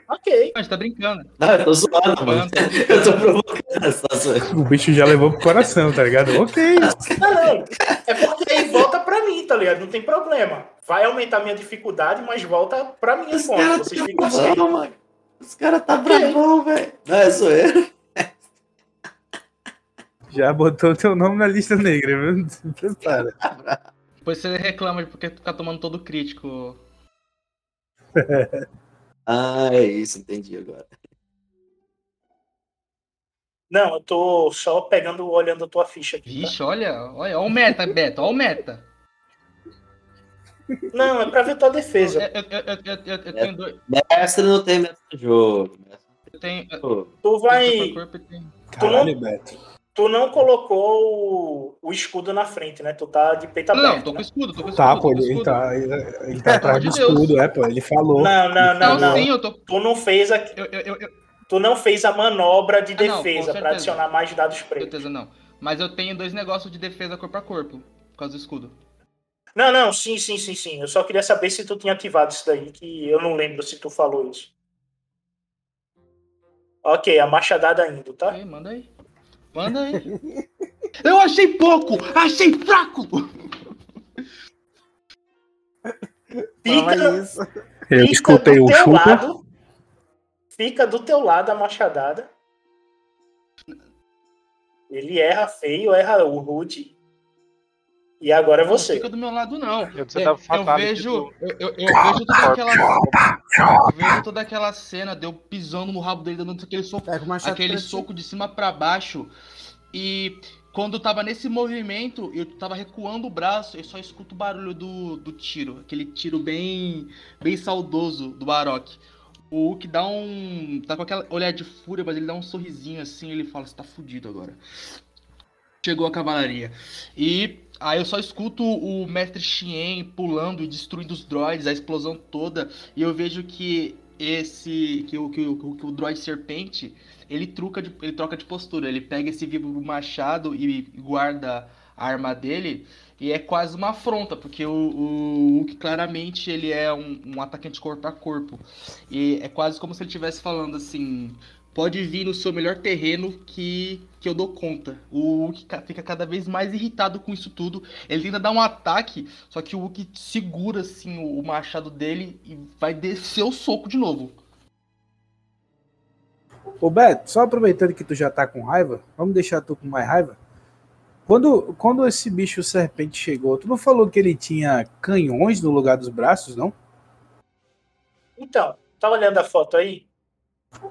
Ok. A gente tá brincando. Não, eu tô zoando, mano. Eu tô provocando. O bicho já levou pro coração, tá ligado? Ok. Não, não. É porque aí volta pra mim, tá ligado? Não tem problema. Vai aumentar minha dificuldade, mas volta pra mim o ponto. Vocês ficam assim. Mano. Os caras tá bravão, velho. Não, é zoeira. Já botou teu nome na lista negra, viu? Prepara. Depois você reclama de porque tu tá tomando todo crítico. Ah, é isso, entendi agora. Não, eu tô só pegando, olhando a tua ficha aqui. tá? Vixe, olha, olha, olha o meta, Beto, olha o meta. Não, é pra ver tua defesa. Eu, eu, eu, eu, eu, eu tenho dois. Mestre não tem mestre jogo. Tu vai. Tu não, Beto. tu não colocou o, o escudo na frente, né? Tu tá de peito Não, não, aberto. tô com né? escudo, tô com escudo. Tá, pô, com ele, escudo. tá, ele, ele tá atrás do Deus. escudo, é, pô. Ele falou. Não, não, não, Não, não. sim, eu tô. Tu não fez a, Eu, eu, eu, eu- tu não fez a manobra de Ah, não, com defesa pra adicionar mais dados com pretos. certeza não. Mas eu tenho dois negócios de defesa corpo a corpo, por causa do escudo. Não, não, sim, sim, sim, sim. Eu só queria saber se tu tinha ativado isso daí, que eu não lembro se tu falou isso. Ok, a machadada indo, tá? Aí, manda aí. Manda aí. Eu achei pouco! Achei fraco! Fica, isso. Eu fica escutei do o teu chupa. lado. Fica do teu lado a machadada. Ele erra feio, erra o rude. E agora é Não você. fica do meu lado, não. Eu É, eu vejo, eu, eu- eu vejo toda aquela, eu vejo toda aquela cena de eu pisando no rabo dele, dando aquele soco, machado aquele soco de cima pra baixo. E quando eu tava nesse movimento, eu tava recuando o braço, eu só escuto o barulho do, do tiro, aquele tiro bem, bem saudoso do Barok. O Hulk dá um. tá com aquela olhar de fúria, mas ele dá um sorrisinho assim, ele fala: Você tá fudido agora. Chegou a cavalaria. E aí eu só escuto o mestre Xien pulando e destruindo os droids, a explosão toda. E eu vejo que esse. que o, que o, que o droid serpente. Ele, truca de, ele troca de postura. Ele pega esse vivo machado e guarda a arma dele. E é quase uma afronta, porque o, o claramente ele é um, um atacante corpo a corpo. E é quase como se ele estivesse falando assim: pode vir no seu melhor terreno que, que eu dou conta. O Hulk ca- fica cada vez mais irritado com isso tudo. Ele tenta dar um ataque, só que o Hulk segura assim o, o machado dele e vai descer o soco de novo. Ô Beto, só aproveitando que tu já tá com raiva, vamos deixar tu com mais raiva. Quando, quando esse bicho serpente chegou, tu não falou que ele tinha canhões no lugar dos braços, não? Então, tá olhando a foto aí?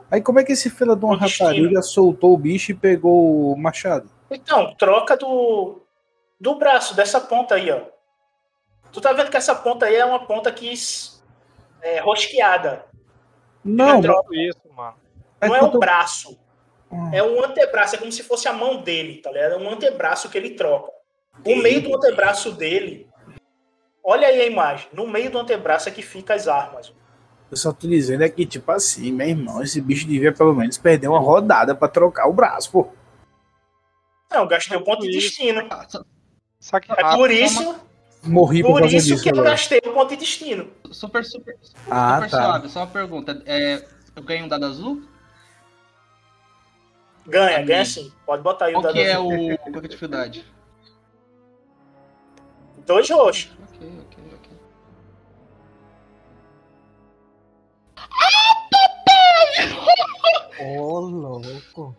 Aí como é que esse filho de uma rapariga soltou o bicho e pegou o machado? Então, troca do, do braço, dessa ponta aí, ó. Tu tá vendo que essa ponta aí é uma ponta que é rosqueada. Não, troca. Isso, mano. Não é o braço. É um antebraço, é como se fosse a mão dele, tá ligado? É um antebraço que ele troca. O meio do antebraço dele. Olha aí a imagem. No meio do antebraço é que fica as armas. Eu só tô dizendo é que, tipo assim, meu irmão, esse bicho devia pelo menos perder uma rodada pra trocar o braço, pô. Não, eu gastei o ponto de destino. Saque É rápido. por isso, Morri por, por causa isso disso que eu agora. gastei o ponto de destino. Super, super, Ah, super tá. suave. Só uma pergunta. É, eu ganho um dado azul? Ganha, ganha sim. Pode botar aí o dado que é azul. o. Qual que é a dificuldade? Dois roxos. Ok, ok, Ô, louco.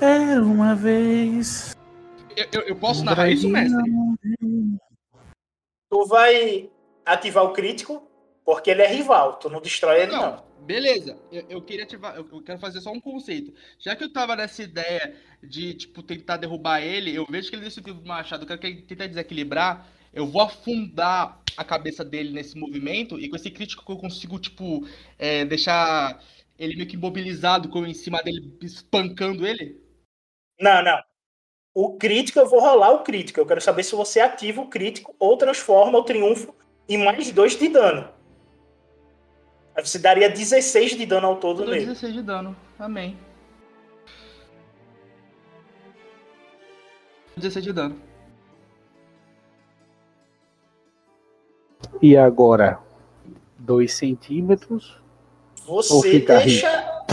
Era uma vez. Eu, eu, eu posso narrar isso, mestre? Tu vai ativar o crítico, porque ele é rival. Tu não destrói ele, não. Não, beleza. Eu, eu queria ativar. Eu, eu quero fazer só um conceito. Já que eu tava nessa ideia de, tipo, tentar derrubar ele, eu vejo que ele decidiu o machado. Eu quero que ele tentar desequilibrar. Eu vou afundar a cabeça dele nesse movimento. E com esse crítico que eu consigo, tipo, é, deixar ele meio que imobilizado com eu em cima dele, espancando ele. Não, não. O crítico, eu vou rolar o crítico. Eu quero saber se você ativa o crítico ou transforma o triunfo em mais dois de dano. Aí você daria 16 de dano ao todo nele. 16 de dano. Amém. 16 de dano. E agora? Dois centímetros. Você deixa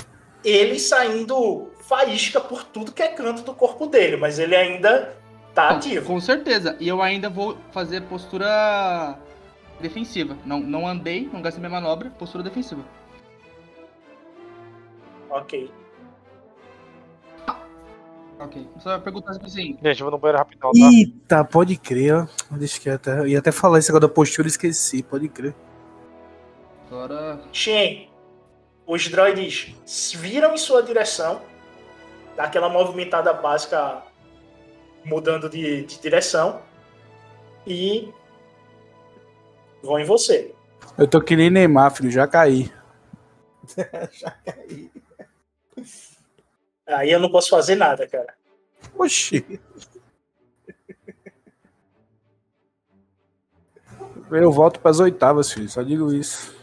ele saindo faísca por tudo que é canto do corpo dele, mas ele ainda tá Não, ativo. Com certeza. E eu ainda vou fazer postura defensiva. Não, não andei, não gastei minha manobra, postura defensiva. Ok. Ok. Só perguntar tipo assim. Gente, eu vou no banheiro rapidão, tá? Eita, pode crer, ó. Deixa que até. Eu ia até falar esse negócio da postura e esqueci, pode crer. Agora. Shen, os droids viram em sua direção, daquela movimentada básica mudando de, de direção, e vão em você. Eu tô que nem Neymar, filho, já caí. Já caí. Aí eu não posso fazer nada, cara. Oxi. Eu volto pras oitavas, filho, só digo isso.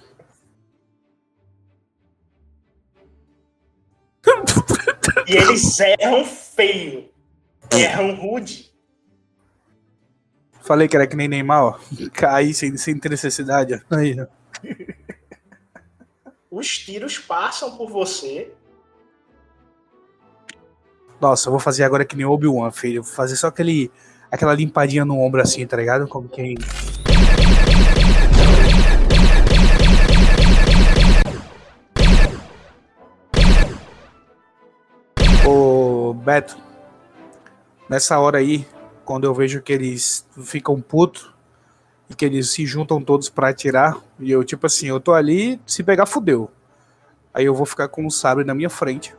E eles erram feio. Erram rude. Falei que era que nem Neymar, ó. Caí sem, sem ter necessidade. ó. Aí, ó. Os tiros passam por você. Nossa, eu vou fazer agora que nem Obi-Wan, filho. Vou fazer só aquele, aquela limpadinha no ombro assim, tá ligado? Como quem. Ô, Beto, nessa hora aí, quando eu vejo que eles ficam putos e que eles se juntam todos pra atirar, e eu, tipo assim, eu tô ali, se pegar, fudeu. Aí eu vou ficar com o sabre na minha frente,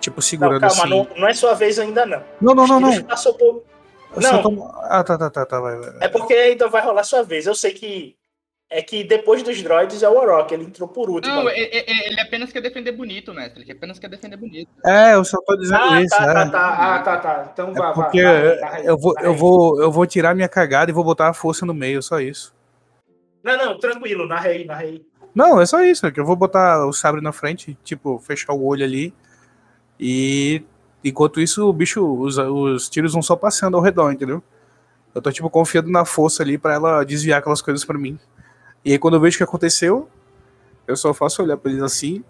tipo, Não, segurando calma, assim. não, não é sua vez ainda, não. Não, não, não, não. passam por- Não. tô- Ah, tá, tá, tá, tá, vai, vai. É porque ainda vai rolar sua vez. Eu sei que. É que depois dos droids é o Warrock, ele entrou por último. Não, ele, ele- ele apenas quer defender bonito, mestre. Ele apenas quer defender bonito. É, eu só tô dizendo Ah, isso, tá, né? tá, tá. Ah, tá, tá. Então É vai. porque vai, vai, eu vou, eu vou, eu vou tirar minha cagada e vou botar a força no meio, só isso. Não, não, tranquilo, narra aí, narra aí. Não, é só isso, é que eu vou botar o sabre na frente, tipo, fechar o olho ali. E enquanto isso, o bicho, os, os tiros vão só passando ao redor, entendeu? Eu tô, tipo, confiando na força ali pra ela desviar aquelas coisas pra mim. E aí, quando eu vejo o que aconteceu, eu só faço olhar pra eles assim,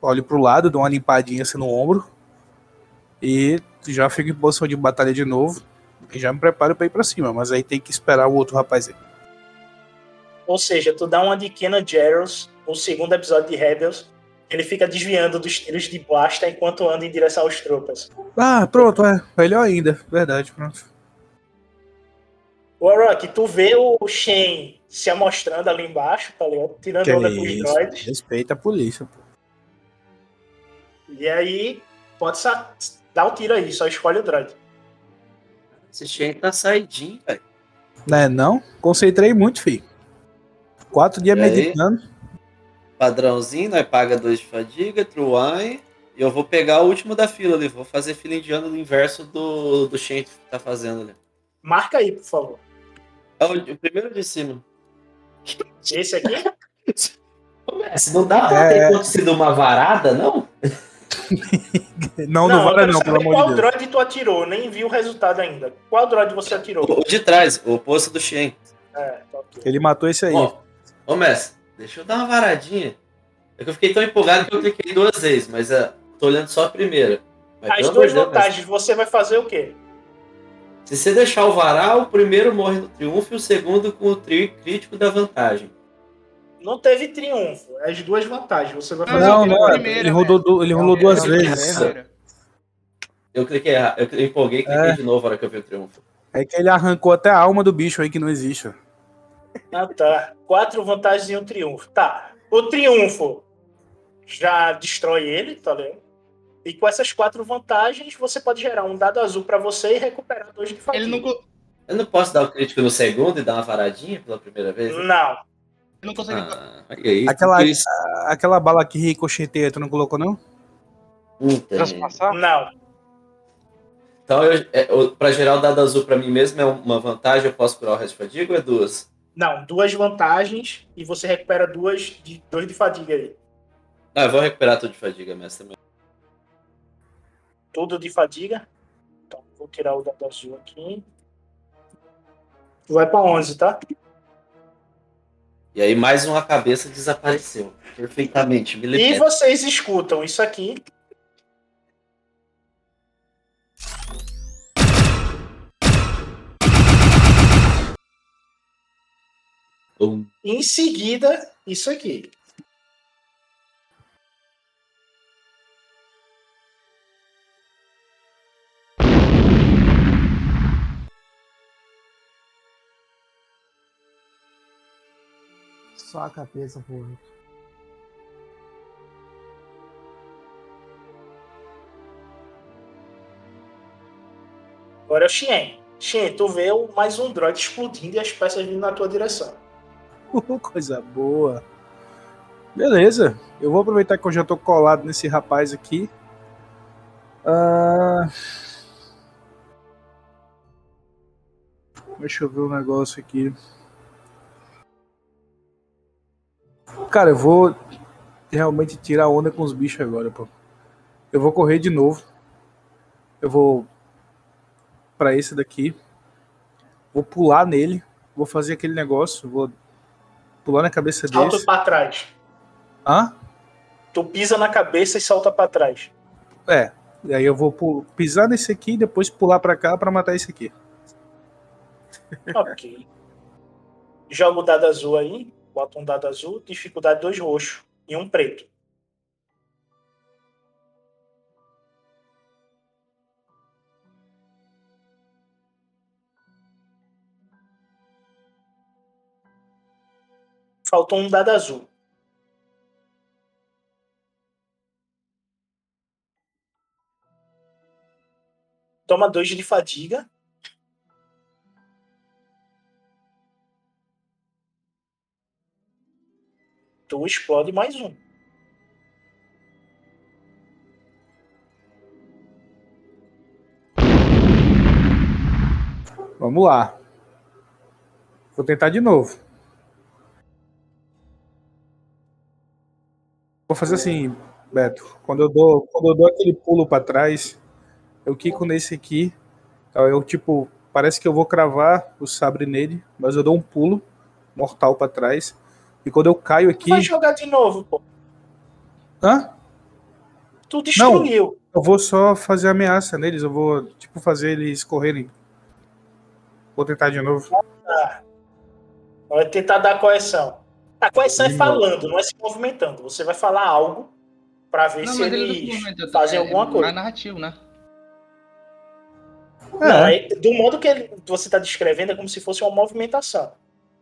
olho pro lado, dou uma limpadinha assim no ombro. E já fico em posição de batalha de novo. E já me preparo pra ir pra cima, mas aí tem que esperar o outro rapaz aí. Ou seja, tu dá uma de Kenan Jarrus, o segundo episódio de Rebels, ele fica desviando dos tiros de blasta enquanto anda em direção aos tropas. Ah, pronto, é. Melhor ainda. Verdade, pronto. Warrock, tu vê o Shen se amostrando ali embaixo, tá ligado? Tirando Que onda com os droids. Respeita a polícia, pô. E aí, pode dar o tiro aí, só escolhe o droid. Esse Shen tá saidinho, velho. Né, não? Concentrei muito, filho. Quatro dias E aí? meditando. padrãozinho, nós paga dois de fadiga, Truane. E eu vou pegar o último da fila ali. Vou fazer fila indiana no inverso do, do Shen que tá fazendo ali. Marca aí, por favor. É o, o primeiro de cima. Esse aqui? Se não dá pra É. ter acontecido uma varada, não? Não, não, vale quero não, pelo amor Qual de Deus. droid tu atirou? Nem vi o resultado ainda. Qual droid você atirou? O de trás, o posto do Shen. É, tá ok. Ele matou esse aí. Ó, ô mestre, deixa eu dar uma varadinha. É que eu fiquei tão empolgado que eu cliquei duas vezes, mas é, tô olhando só a primeira. Mas, As duas Deus, vantagens, você vai fazer o quê? Se você deixar o varal, o primeiro morre no triunfo e o segundo com o tri crítico da vantagem. Não teve triunfo. É as duas vantagens. Você vai fazer Não, não, primeira, ele rodou, du- ele rolou duas Primeira, vezes. primeira. Eu cliquei errado, eu empolguei e cliquei É. de novo na hora que eu vi o triunfo. É que ele arrancou até a alma do bicho aí que não existe. Ah, tá. Quatro vantagens e um triunfo. Tá. O triunfo já destrói ele, tá vendo? E com essas quatro vantagens, você pode gerar um dado azul pra você e recuperar dois de fadiga. Ele não, Eu não posso dar o crítico no segundo e dar uma varadinha pela primeira vez? Não. ele não consegue. Ah, e aí? Aquela, aquela bala que ricocheteia, tu não colocou, não? Puta? Não. Então, eu, é, eu- pra gerar o dado azul pra mim mesmo é uma vantagem, eu posso curar o resto de fadiga ou é duas? Não. Duas vantagens e você recupera duas de, dois de fadiga aí. Ah, eu vou recuperar tudo de fadiga, mestre. também. Tudo de fadiga. Então, vou tirar o dado azul aqui. Vai pra 11, tá? E aí mais uma cabeça desapareceu. Perfeitamente, E milimétrico. vocês escutam isso aqui. Bum. E em seguida, isso aqui. Só a cabeça voando. Agora é o Xien. Xien, tu vê o- mais um droid explodindo e as peças vindo na tua direção. Coisa boa. Beleza. Eu vou aproveitar que eu já tô colado nesse rapaz aqui. Ah, Deixa eu ver um negócio aqui. Cara, eu vou realmente tirar onda com os bichos agora, pô. Eu vou correr de novo. Eu vou pra esse daqui. Vou pular nele. Vou fazer aquele negócio. Vou pular na cabeça Salta desse. pra trás. Hã? Tu pisa na cabeça e salta pra trás. É. E aí eu vou pisar nesse aqui e depois pular pra cá pra matar esse aqui. Ok. Joga o dado azul aí. Bota um dado azul. Dificuldade dois roxo e um preto. Faltou um dado azul. Toma dois de fadiga. Tu explode mais um. Vamos lá. Vou tentar de novo. Vou fazer assim, Beto. Quando eu dou, quando eu dou aquele pulo pra trás, eu quico nesse aqui. Então eu tipo, parece que eu vou cravar o sabre nele, mas eu dou um pulo mortal pra trás. E quando eu caio aqui, Vai jogar de novo, pô. hã? Tu destruiu. Eu vou só fazer ameaça neles, eu vou tipo fazer eles correrem. Vou tentar de novo. Tá. Vai tentar dar correção. A correção é falando, não é se movimentando. Você vai falar algo pra ver Não, se ele não eles movimenta, fazem é- alguma é coisa. mais narrativo, né? Não, é- do modo que ele- você está descrevendo é como se fosse uma movimentação.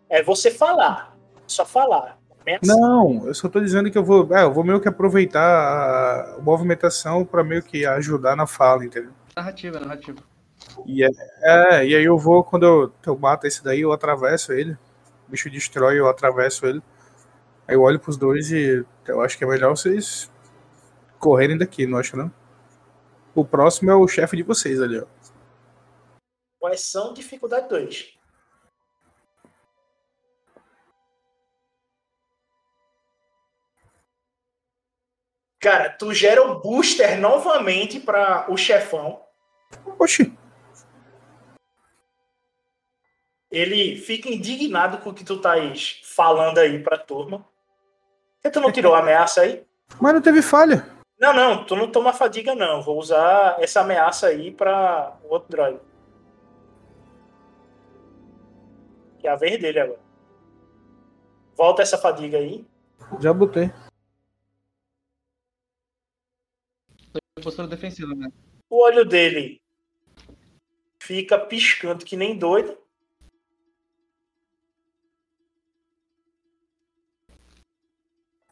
É você falar. Só falar. Pensa. Não, eu só tô dizendo que eu vou, é, eu vou meio que aproveitar a movimentação pra meio que ajudar na fala, entendeu? Narrativa, narrativa. E é, é, e aí eu vou, quando eu, eu mato esse daí, eu atravesso ele. O bicho destrói, eu atravesso ele. Aí eu olho pros dois e eu acho que é melhor vocês correrem daqui, não acha não? O próximo é o chefe de vocês ali, ó. Quais são dificuldade 2? Cara, tu gera o booster novamente para o chefão. Oxi. Ele fica indignado com o que tu tá falando aí pra turma. Por que tu não tirou a ameaça aí? Mas não teve falha. Não, não, tu não toma fadiga, não. Vou usar essa ameaça aí pra o outro droid. Que é a vez dele agora. Volta essa fadiga aí. Já botei. Postura defensiva, né? O olho dele fica piscando que nem doido.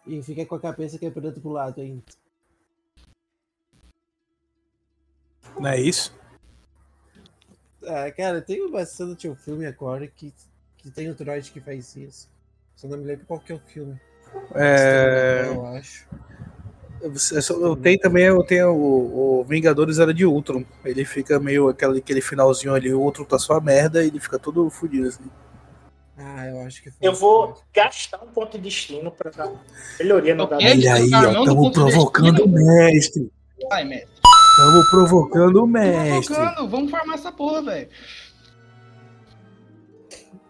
E fica com a cabeça quebrando pro lado ainda. Não é isso? Ah, cara, tem bastante um filme agora que, que tem o droid que faz isso. Só não me lembro qual que é o filme. É... Eu acho. Eu, tenho também eu tenho o, o Vingadores Era de Ultron. Ele fica meio aquele, aquele finalzinho ali, o outro tá só merda e ele fica todo fodido assim. Ah, eu acho que foi. Eu vou gastar um ponto de destino pra dar melhoria no dado. Olha aí, ó, estamos provocando o mestre. Ai, mestre. Estamos provocando o mestre. Provocando, vamos farmar essa porra, velho.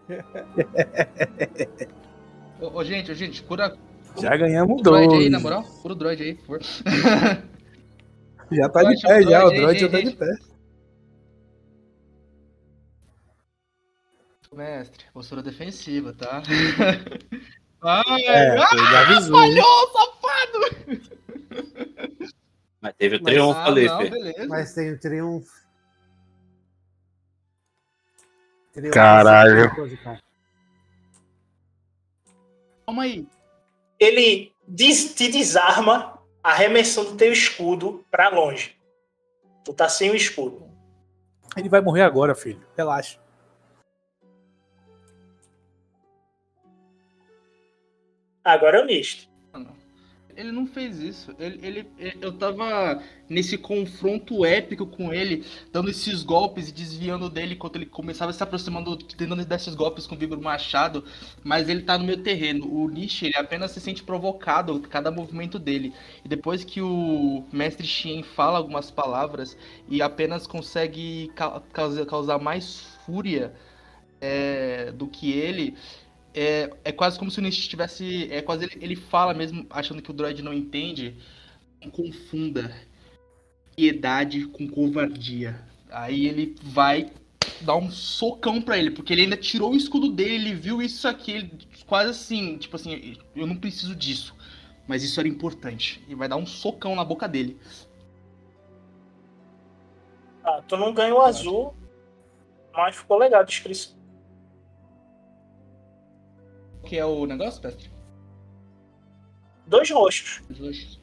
ô, ô, gente, ô, gente, cura. Já ganhamos o droid dois. aí, na moral. Cura o droid aí, por favor. Já tá de pé, já. O droid já tá de pé. Mestre, postura defensiva, tá? Ai, É, ah, ele avisou. falhou, safado! Mas teve o triunfo ah, ali, não. Mas tem o triunfo. Triunfo Caralho. é. Calma aí. Ele des- te desarma, arremessando teu escudo pra longe. Tu tá sem o escudo. Ele vai morrer agora, filho. Relaxa. Agora é o Nist. Ele não fez isso. Ele, ele, eu tava nesse confronto épico com ele, dando esses golpes e desviando dele enquanto ele começava se aproximando, tentando dar esses golpes com o Vigor Machado, mas ele tá no meu terreno. O Nishi, ele apenas se sente provocado cada movimento dele. E depois que o mestre Shen fala algumas palavras e apenas consegue ca- causar, causar mais fúria é, do que ele, é, é quase como se o Nietzsche tivesse. É quase ele, ele fala mesmo, achando que o droid não entende. Não confunda piedade com covardia. Aí ele vai dar um socão pra ele, porque ele ainda tirou o escudo dele, ele viu isso aqui, ele quase assim, tipo assim, eu não preciso disso. Mas isso era importante. E vai dar um socão na boca dele. Ah, tu não ganhou azul, mas ficou legal a descrição. Que é o negócio, Pestre? Dois roxos. Os dois.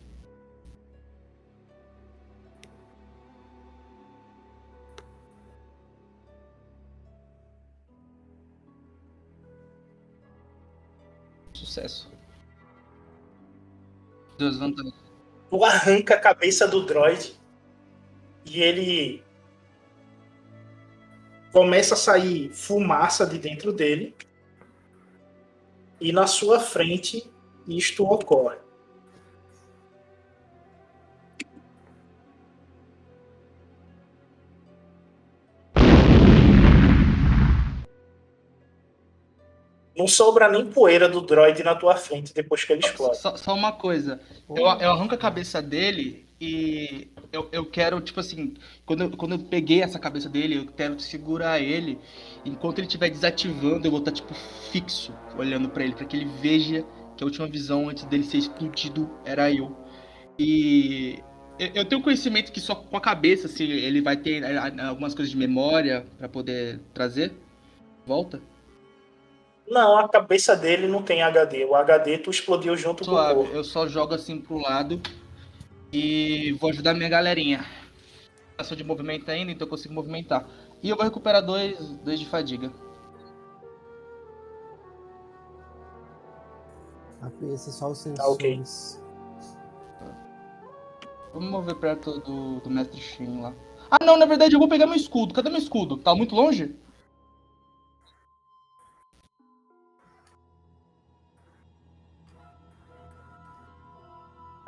Sucesso. Duas vantagens. Tu arranca a cabeça do droid e ele começa a sair fumaça de dentro dele. E na sua frente isto ocorre. Não sobra nem poeira do droid na tua frente depois que ele explode. Só, só uma coisa. Eu, eu arranco a cabeça dele eu, eu quero, tipo assim, quando eu, quando eu peguei essa cabeça dele, eu quero segurar ele. Enquanto ele estiver desativando, eu vou estar, tipo, fixo, olhando pra ele, pra que ele veja que a última visão antes dele ser explodido era eu. E eu, tenho conhecimento que só com a cabeça, assim, ele vai ter ah, algumas coisas de memória pra poder trazer. Volta. Não, a cabeça dele não tem HD. O HD tu explodiu junto com o Suave, corpo. eu só jogo assim pro lado e vou ajudar minha galerinha. Ação de movimento ainda, então eu consigo movimentar. E eu vou recuperar dois, dois de fadiga. Esse é só os Tá ok. sensores. Vamos mover perto do, do mestre Shin lá. Ah, não, na verdade eu vou pegar meu escudo. Cadê meu escudo? Tá muito longe?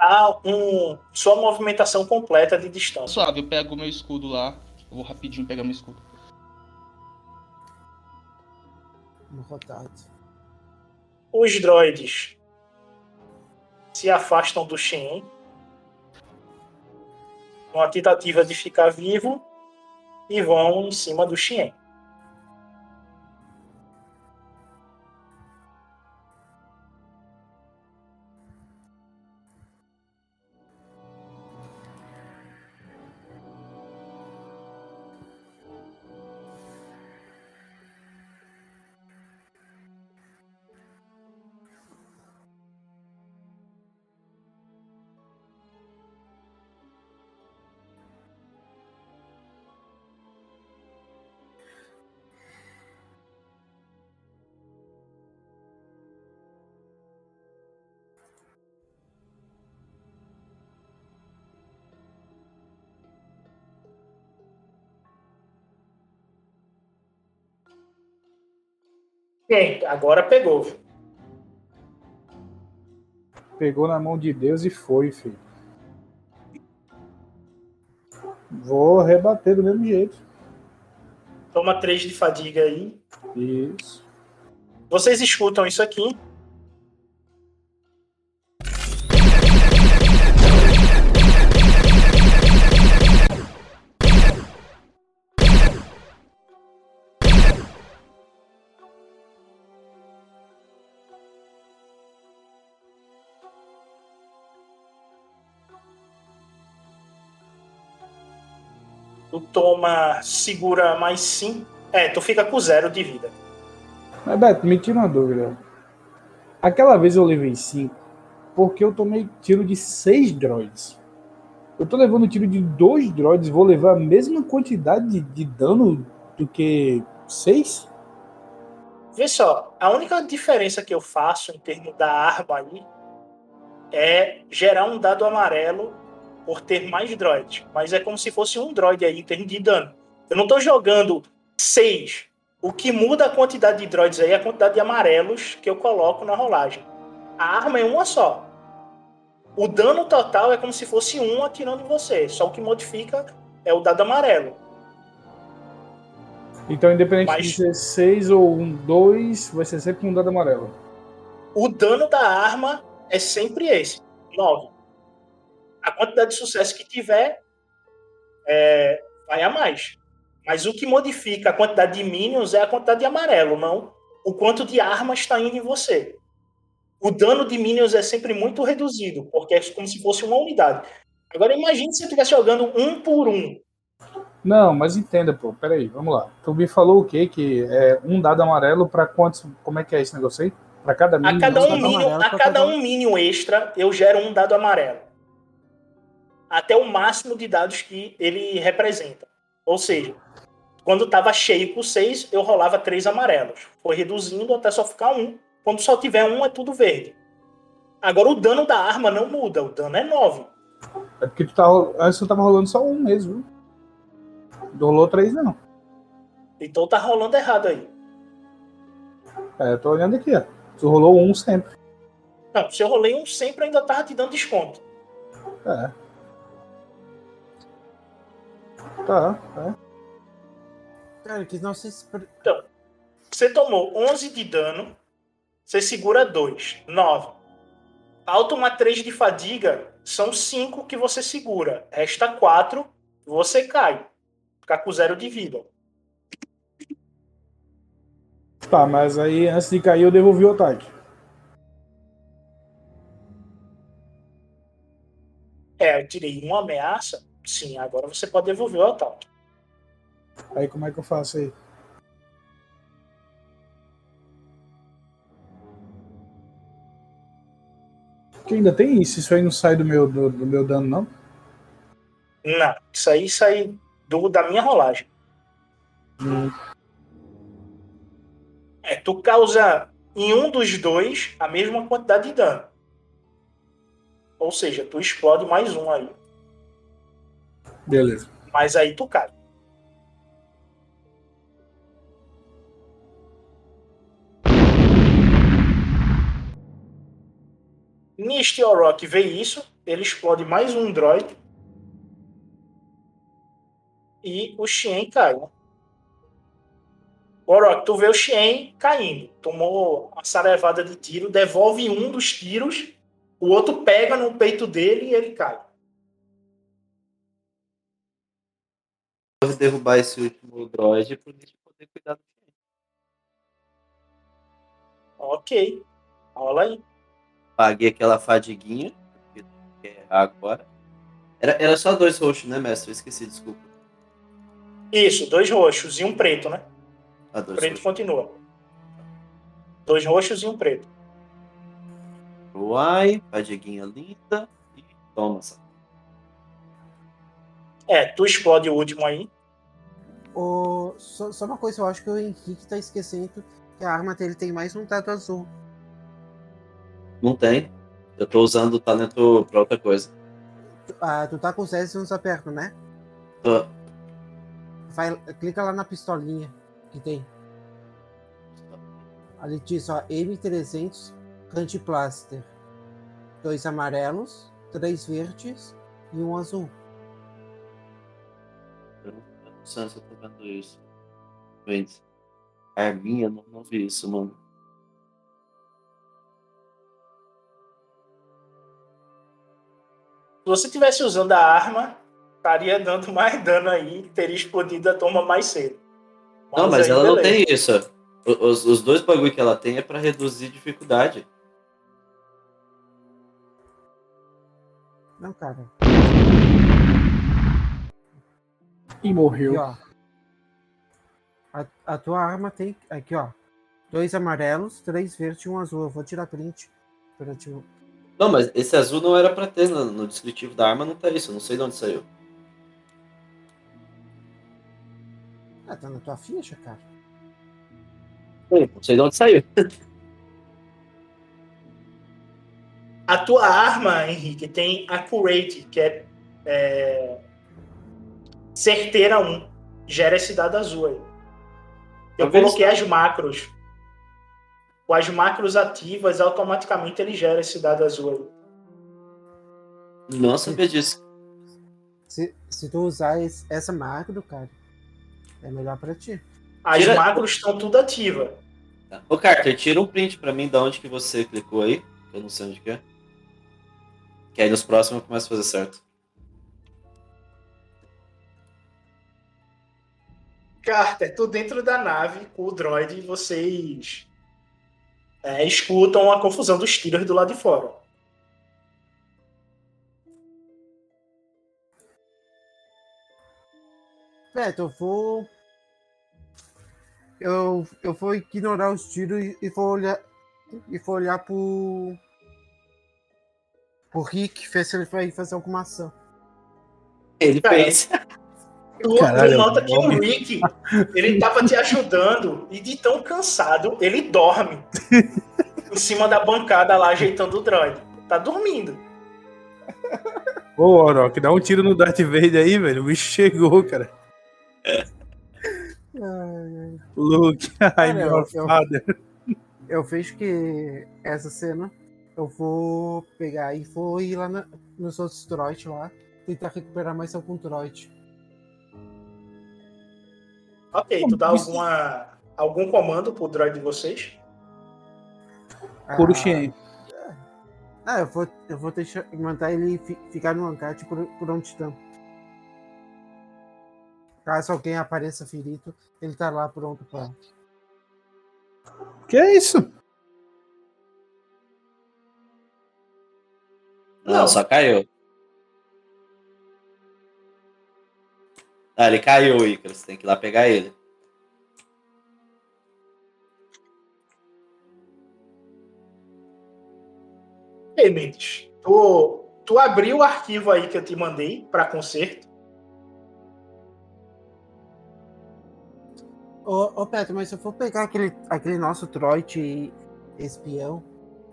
Há um, sua movimentação completa de distância. Suave, eu pego meu escudo lá. Eu vou rapidinho pegar meu escudo. Rotado. Os droids se afastam do Shen. Uma tentativa de ficar vivo e vão em cima do Shen. Bem, agora pegou. Pegou na mão de Deus e foi, filho. Vou rebater do mesmo jeito. Toma três de fadiga aí. Isso. Vocês escutam isso aqui. Tu toma, segura mais 5. É, tu fica com zero de vida. Mas, Beto, me tira uma dúvida. Aquela vez eu levei 5 porque eu tomei tiro de 6 droids. Eu tô levando tiro de 2 droids, vou levar a mesma quantidade de, de dano do que 6? Vê só, a única diferença que eu faço em termos da arma aí é gerar um dado amarelo por ter mais droids. Mas é como se fosse um droid aí em termos de dano. Eu não tô jogando 6. O que muda a quantidade de droids aí é a quantidade de amarelos que eu coloco na rolagem. A arma é uma só. O dano total é como se fosse um atirando em você. Só o que modifica é o dado amarelo. Então, independente Mas- de ser 6 ou um 2, vai ser sempre um dado amarelo. O dano da arma é sempre esse, 9. A quantidade de sucesso que tiver é, vai a mais. Mas o que modifica a quantidade de minions é a quantidade de amarelo, não o quanto de arma está indo em você. O dano de minions é sempre muito reduzido, porque é como se fosse uma unidade. Agora imagine se você estivesse jogando um por um. Não, mas entenda, pô. Peraí, vamos lá. Tu me falou o quê? Que é um dado amarelo pra quantos. Como é que é esse negócio aí? Pra cada A mínimo. cada um minion, a cada um minion extra, eu gero um dado amarelo. Até o máximo de dados que ele representa. Ou seja, quando estava cheio com 6, eu rolava três amarelos. Foi reduzindo até só ficar um. Quando só tiver um, é tudo verde. Agora o dano da arma não muda, o dano é 9. É porque tu tá, antes tu tava rolando só um mesmo, rolou três, não. Então tá rolando errado aí. É, eu tô olhando aqui, ó. Tu rolou um sempre. Não, se eu rolei um sempre, ainda tava te dando desconto. É. Tá, é. Cara, que não se. Então, você tomou 11 de dano, você segura 2, 9. Falta uma 3 de fadiga, são 5 que você segura. Resta 4, você cai. Fica com zero de vida. Tá, mas aí antes de cair eu devolvi o ataque. É, eu tirei uma ameaça. Sim, agora você pode devolver o ataque. Aí como é que eu faço aí? Que ainda tem isso, isso aí não sai do meu, do, do meu dano, não? Não, isso aí sai do, da minha rolagem. Hum. É, tu causa em um dos dois a mesma quantidade de dano. Ou seja, tu explode mais um aí. Beleza. Mas aí tu cai. Nist Orok vê isso, ele explode mais um droid. E o Xien cai, né? Orok, tu vê o Xien caindo. Tomou uma sarevada de tiro, devolve um dos tiros, o outro pega no peito dele e ele cai. Vou derrubar esse último droid pra gente poder cuidar do Ok. Rola aí. Paguei aquela fadiguinha. quer errar agora. Era, era só dois roxos, né, mestre? Eu esqueci, desculpa. Isso, dois roxos e um preto, né? Ah, O dois preto roxos. continua. Dois roxos e um preto. Uai, fadiguinha linda. E toma, essa. É, tu explode o último aí. O... Só, só uma coisa, eu acho que o Henrique tá esquecendo que a arma dele tem mais um dado azul. Não tem. Eu tô usando o talento pra outra coisa. Tu- Ah, tu tá com os S nos apertos, né? Tô. Vai, clica lá na pistolinha que tem. Ali diz, ó, M300 Antiplaster. Dois amarelos, três verdes e um azul. Eu não, eu não sei se eu tô vendo isso. Wait. Arminha, não, não vi isso, mano. Se você tivesse usando a arma, estaria dando mais dano aí, teria explodido a toma mais cedo. Não, mas ela não beleza. tem isso. Os, os dois bagulho que ela tem é pra reduzir dificuldade. Não, cara. E morreu. Aqui, ó. A, a tua arma tem. Aqui, ó. Dois amarelos, três verdes e um azul. Eu vou tirar print. Pra te... Não, mas esse azul não era pra ter no, no descritivo da arma, não tá isso. Eu não sei de onde saiu. Ah, tá na tua ficha, cara. Não sei de onde saiu. A tua arma, Henrique, tem Accurate, que é, é certeira 1. Gera esse dado azul aí. Eu Talvez- coloquei as macros. Com as macros ativas, automaticamente ele gera esse dado azul aí. Não sabia disso. Se, se tu usar esse- essa macro, cara, é melhor pra ti. As Tira- macros estão tudo ativas. Tá. Ô, Carter, tira um print pra mim da onde que você clicou aí. Que eu não sei onde que é. Que aí nos próximos eu começo a fazer certo. Carter, tu dentro da nave com o droid e vocês é, escutam a confusão dos tiros do lado de fora. Beto, eu vou. Eu, eu vou ignorar os tiros e, vou olhar. E vou olhar pro. pro Rick, ver se ele vai fazer alguma ação. Ele fez. Tu, Caralho, nota que o. Rick, ele tava te ajudando e de tão cansado, ele dorme em cima da bancada lá ajeitando o droid. Tá dormindo. Ô, Orok, dá um tiro no Darth Vader aí, velho. O bicho chegou, cara. Luke, I'm Cara, eu- your eu- father. Eu vejo que essa cena eu vou pegar e vou ir lá na- nos outros droids lá, tentar recuperar mais algum droid. Ok, tu dá alguma, algum comando pro droid de vocês? O Ah. Ah, eu vou, eu vou deixar, mandar ele fi- ficar no hangar tipo, por, por onde estão. Caso alguém apareça ferido, ele tá lá pronto pra. Que é isso? Não, só caiu. Ah, ele caiu, Icaro. Você tem que ir lá pegar ele. Ei, Mendes, tu, tu abriu o arquivo aí que eu te mandei para conserto. Ô, ô Petro, mas se eu for pegar aquele, aquele nosso droid e, espião.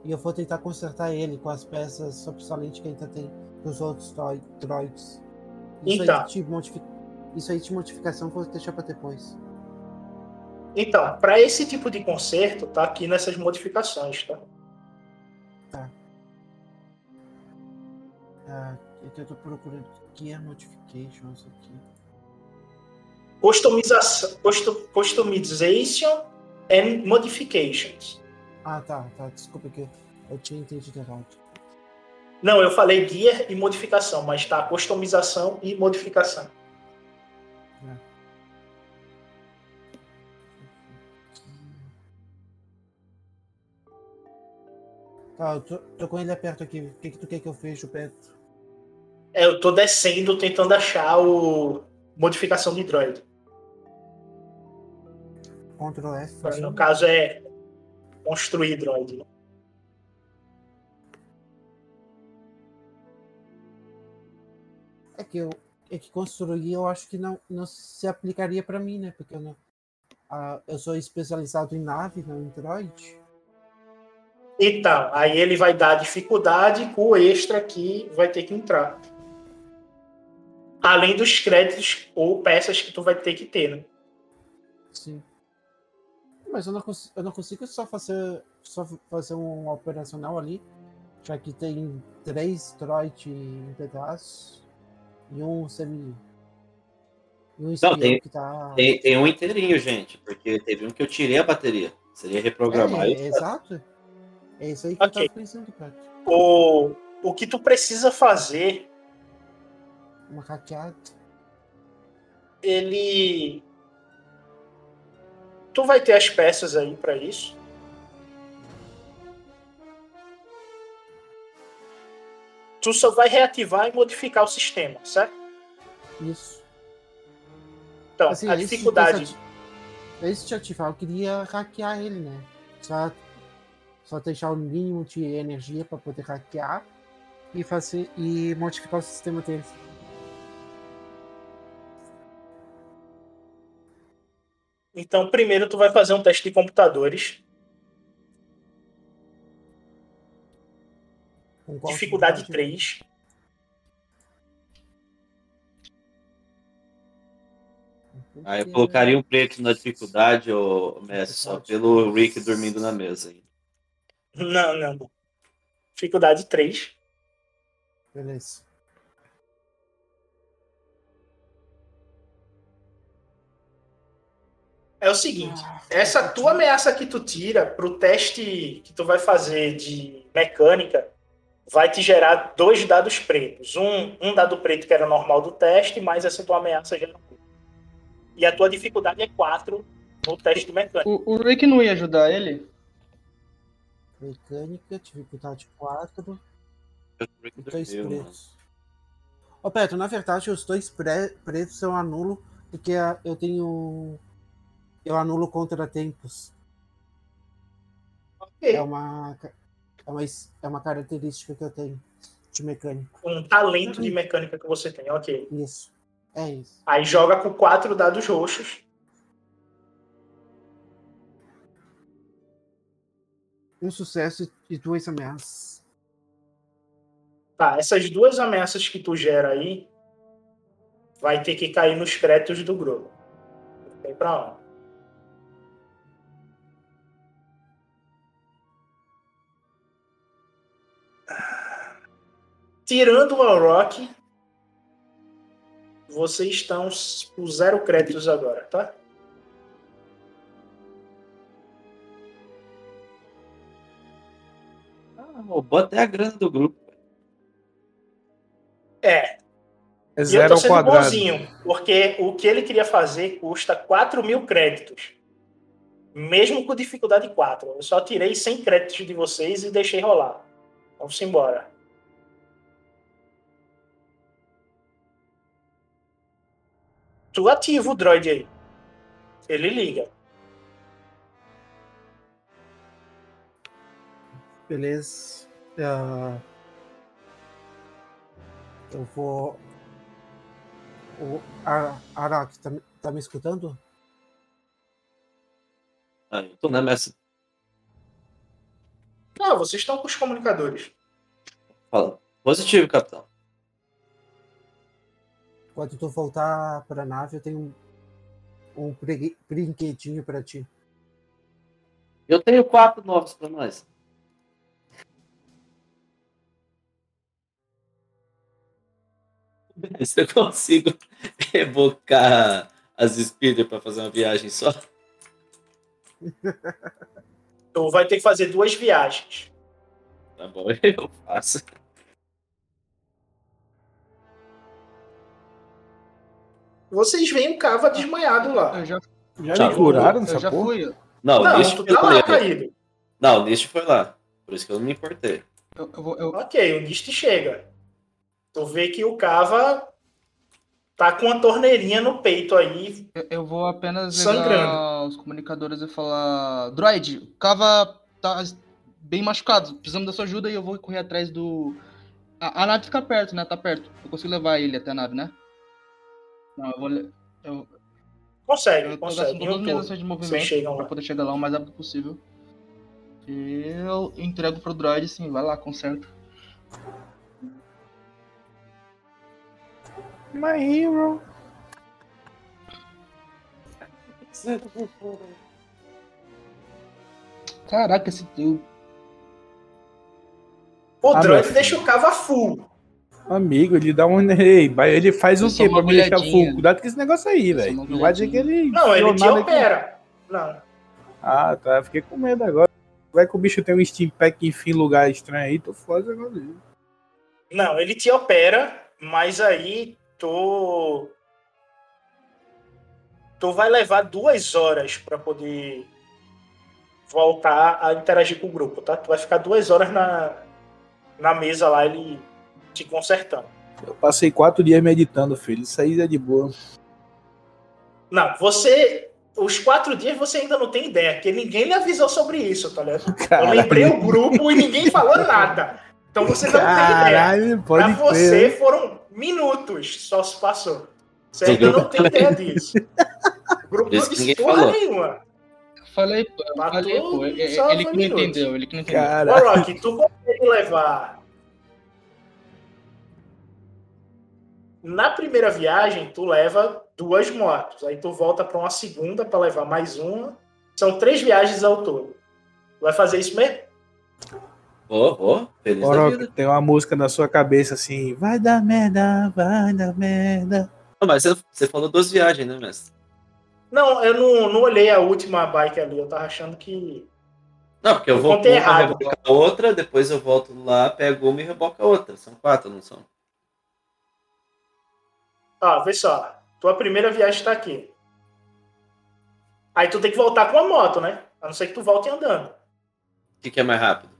E eu vou tentar consertar ele com as peças obsolentes que ainda tem dos outros droids. Isso, Então. aí de modifi... Isso aí de modificação vou deixar pra depois. Então, para esse tipo de conserto, tá aqui nessas modificações, tá? Ah, é eu tô procurando aqui a notifications aqui. Customização, custo- customization and modifications. Ah, tá, tá. Desculpa que eu tinha entendido errado. Não, eu falei gear e modificação, mas tá customização e modificação. Tá, eu tô, tô com ele aperto aqui. O que, que tu quer que eu feche perto? É, eu tô descendo tentando achar o modificação de droid. Ctrl F. Mas No caso é construir droid. É que eu é que construir eu acho que não, não se aplicaria pra mim, né? Porque eu não. ah, eu sou especializado em nave, não em droid. Então, aí ele vai dar dificuldade com o extra que vai ter que entrar. Além dos créditos ou peças que tu vai ter que ter, né? Sim. Mas eu não, cons- eu não consigo só fazer, só fazer um operacional ali, já que tem três droid em pedaços e um semi. E um Não, tem, que tá. tem, tem um inteirinho, gente, porque teve um que eu tirei a bateria. Seria reprogramar. É, e- exato. É isso aí que Ok. eu tava pensando, cara. O, o que tu precisa fazer, Uma hackeada. ele. Tu vai ter as peças aí pra isso. Tu só vai reativar e modificar o sistema, certo? Isso. Então, Assim, a esse dificuldade. de- Esse de ativar, eu queria hackear ele, né? Só, só deixar o mínimo de energia para poder hackear e fazer e modificar o sistema dele. Então, primeiro tu vai fazer um teste de computadores. Dificuldade 3. Aí eu colocaria um preto na dificuldade, ô Messi, só pelo Rick dormindo na mesa. aí. Não, não. Dificuldade 3. Beleza. É o seguinte, essa tua ameaça que tu tira pro teste que tu vai fazer de mecânica vai te gerar dois dados pretos. Um, um dado preto que era normal do teste, mais essa tua ameaça gera um. E a tua dificuldade é 4 no teste de mecânica. O, o Rick não ia ajudar ele? Mecânica, dificuldade 4. Rick Dois dormiu, mano. pretos. Ô Petro, na verdade os dois pre- pretos eu anulo porque eu tenho. Eu anulo contratempos. É uma. É uma, é uma característica que eu tenho de mecânico. Um talento de mecânica que você tem, ok. Isso. É isso. Aí joga com quatro dados roxos. Um sucesso e duas ameaças. Tá, essas duas ameaças que tu gera aí vai ter que cair nos créditos do grupo. Vem pra lá. Tirando o Rock, vocês estão com zero créditos agora, tá? Roubou até a grana do grupo. É. É E eu zero tô sendo quadrado. bonzinho, porque o que ele queria fazer custa 4 mil créditos. Mesmo com dificuldade 4. Eu só tirei 100 créditos de vocês e deixei rolar. Vamos embora. Tu ativa o droid aí. Ele liga. Beleza. Ah, eu vou. O Ar- Arak, tá, me- tá me escutando? Ah, eu tô na Messi. Ah, vocês estão com os comunicadores. Fala. Positivo, capitão. Quando tu voltar pra nave, eu tenho um, um brin- brinquedinho pra ti. Eu tenho quatro novos pra nós. Se eu consigo evocar as speeders pra fazer uma viagem só. Tu vai ter que fazer duas viagens. Tá bom, eu faço. Vocês veem o Cava desmaiado lá. Eu já, Já Tchau. me curaram nessa já porra? fui. Não, Não, tu foi tá lá caído. Não, o Nist foi lá. Por isso que eu não me importei. Eu, eu vou, eu, Ok, o Nist chega. Tu vê que o Cava tá com uma torneirinha no peito aí. eu- vou apenas Sangrando. os comunicadores e falar: Droid, o Cava tá bem machucado, precisamos da sua ajuda e eu vou correr atrás do. A, a nave fica perto, né? Tá perto. Eu consigo levar ele até a nave, né? Não, eu vou. Eu, Consegue, eu consegue. todas as minhas ações de movimento pra lá. poder chegar lá o mais rápido possível. Eu entrego pro droid, sim, vai lá, conserta. My hero. Caraca, esse teu. O Ah, droid deixa o Cava full. Amigo, ele dá um. Ele faz o quê pra me deixar full? Cuidado com esse negócio aí, velho. Não vai dizer que ele. Não, ele te opera. Não. Ah, tá. Fiquei com medo agora. Vai que o bicho tem um Steam Pack em lugar estranho aí, tô foda agora. dele. Não, ele te opera, mas aí tu. Tu vai levar duas horas pra poder voltar a interagir com o grupo, tá? Tu vai ficar duas horas na, na mesa lá, ele te consertando. Eu passei quatro dias meditando, filho. Isso aí é de boa. Não, você. Os quatro dias você ainda não tem ideia, porque ninguém lhe avisou sobre isso, tá ligado? Eu Caralho. lembrei o grupo e ninguém falou nada. Então você não tem ideia. Pra você foram minutos só se passou. Você ainda não tem ideia disso. O grupo não disse porra nenhuma. Falei, pô, Pra falei, pô. é- é- Ele que não minutos. entendeu, ele que não entendeu. Ô, Caralho. Rock, tu consegue levar. Na primeira viagem, tu leva duas motos. Aí tu volta pra uma segunda pra levar mais uma. São três viagens ao todo. Tu vai fazer isso mesmo? Vou, vou. Feliz da Oroca, vida. tem uma música na sua cabeça assim, vai dar merda, vai dar merda. Não, mas você, você falou duas viagens, né, mestre? Não, eu não, não olhei a última bike ali. Eu tava achando que. Não, porque eu Eu vou uma, errado. rebocar a outra, depois eu volto lá, pego uma e reboco a outra. São quatro, não são? Ó, vê só. Tua primeira viagem tá aqui. Aí tu tem que voltar com a moto, né? A não ser que tu volte andando. O que, que é mais rápido?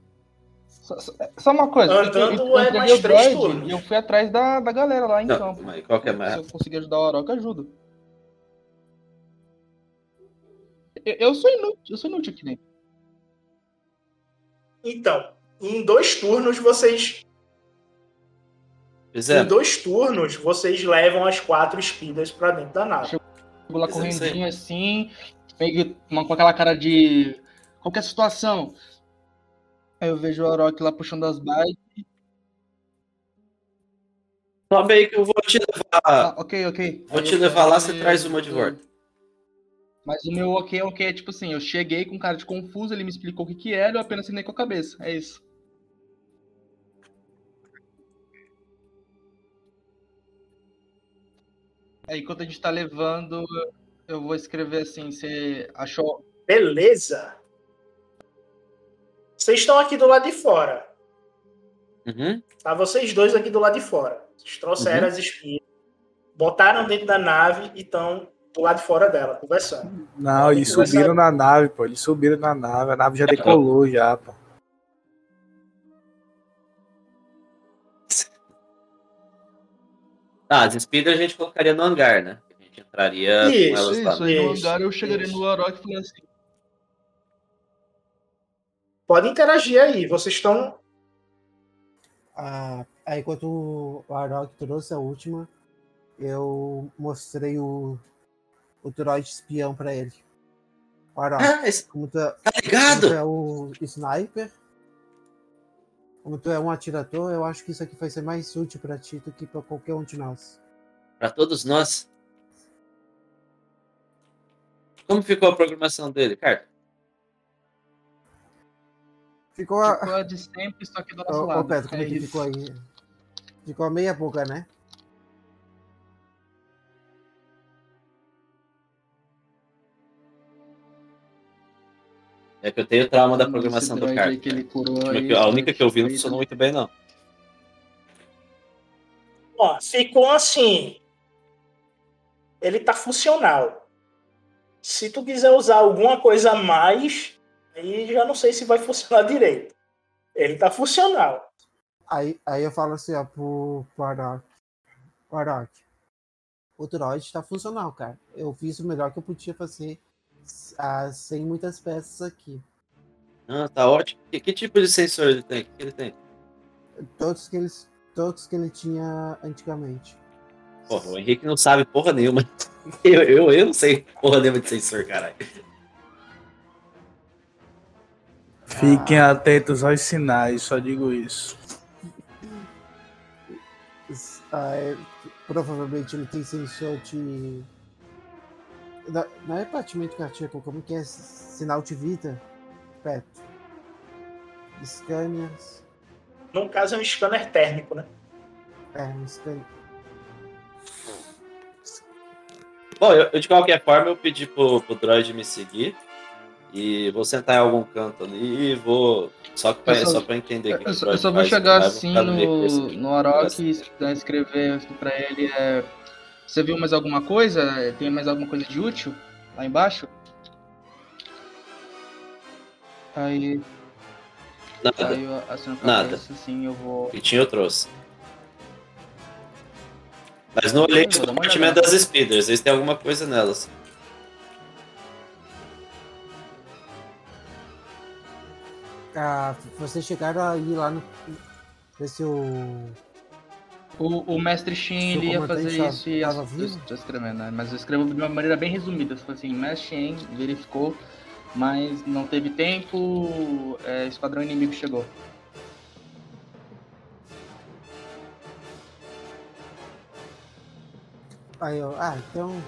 Só, só- só uma coisa. Andando eu, eu, é mais três turnos. eu fui atrás da, da galera lá em Não, campo. mas qual que é mais Se eu rápido? conseguir ajudar o Oroca, eu ajudo. Eu, eu sou inútil, eu sou inútil aqui dentro. Então, em dois turnos vocês. Em Fizemos. dois turnos, vocês levam as quatro espidas pra dentro da nave. Chego lá correndinho assim, meio uma- com aquela cara de. Qualquer situação. Aí eu vejo o Orochi lá puxando as bikes. Sobe aí que eu vou te levar. Ah, ok, ok. Vou Aí te levar lá, você traz uma de volta. Mas o meu ok, ok é tipo assim, eu cheguei com cara de confuso, ele me explicou o que que era, eu apenas assinei com a cabeça. É isso. Aí enquanto a gente tá levando, eu vou escrever assim, você achou. Beleza. Vocês estão aqui do lado de fora. Uhum. Tá vocês dois aqui do lado de fora. Vocês trouxeram Uhum. as espidas, botaram dentro da nave e estão do lado de fora dela, conversando. Não, eles subiram na nave, pô. Eles subiram na nave, a nave já decolou já, pô. Ah, as speeders a gente colocaria no hangar, né? A gente entraria Isso, com elas lá. Isso, no Isso, hangar eu chegaria isso. no Orochi e falei assim, Pode interagir aí. Vocês estão. Ah, aí quando o Arok trouxe a última, eu mostrei o, o droid espião pra ele. O Arok, Ah, esse- como tu, tá como tu ligado? é o sniper, Como tu é um atirador, eu acho que isso aqui vai ser mais útil pra ti do que pra qualquer um de nós. Pra todos nós. Como ficou a programação dele, Carter? Ficou a. Ficou a de sempre, só que do nosso Ô, ô lado. Pedro, como é que isso. ficou aí? Ficou a meia boca, né? É que eu tenho trauma da programação do Carter. que aí, que- A única que eu vi não funcionou muito bem, não. Ó, ficou assim. Ele tá funcional. Se tu quiser usar alguma coisa a mais, aí já não sei se vai funcionar direito. Ele tá funcional. Aí, aí eu falo assim, ó, pro, pro Arok. Pro Arok. O droid tá funcional, cara. Eu fiz o melhor que eu podia fazer ah, sem muitas peças aqui. Ah, tá ótimo. Que, que tipo de sensor ele tem? O que que ele tem? Todos que, eles, todos que ele tinha antigamente. Porra, o Henrique não sabe porra nenhuma. Eu, eu, eu não sei porra nenhuma de sensor, caralho. Fiquem atentos aos sinais, só digo isso. Ah, é, provavelmente ele tem sensor de. Não, não é batimento cardíaco, como que é? Sinal de vida? Perto. Scanners. No caso, é um scanner térmico, né? É, um scanner. Bom, eu, eu, de qualquer forma eu pedi pro, pro droid me seguir. E vou sentar em algum canto ali e vou. Só, que pra, só, só- pra entender o que Eu o só, eu só vou chegar vai, assim no no, Arok e escrever assim pra ele é. Você viu mais alguma coisa? Tem mais alguma coisa de útil lá embaixo? Aí. Nada. Aí eu Nada. assim, eu vou. E tinha eu trouxe. Mas não olhei os uma compartimentos das speeders, eles têm alguma coisa nelas. Ah, vocês chegaram a ir lá no. Ver se o. O, o mestre Seu ele ia fazer já isso e vivo? tô escrevendo, né? Mas eu escrevo de uma maneira bem resumida. Tipo assim, mestre Shin verificou, mas não teve tempo, é, esquadrão inimigo chegou. Aí eu. Ah, então.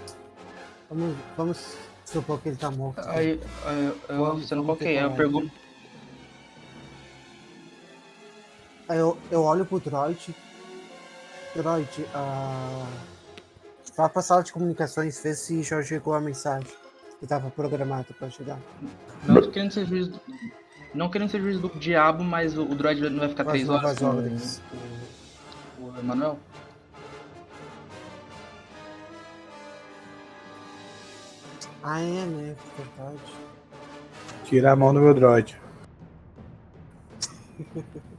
Vamos, vamos supor que ele tá morto. Aí, aí eu, eu Vamos- vamos ter qualquer, eu coragem. pergunto. Eu, eu olho pro droid. Droid, ah. Vá pra sala de comunicações, vê se já chegou a mensagem que tava programada pra chegar. Não querendo ser juiz do, não querendo ser juiz do diabo, mas o, o droid não vai ficar Mas três horas vai com ordens. o, o Emanuel? Ah, é, né? Verdade. Tira a mão do meu droid.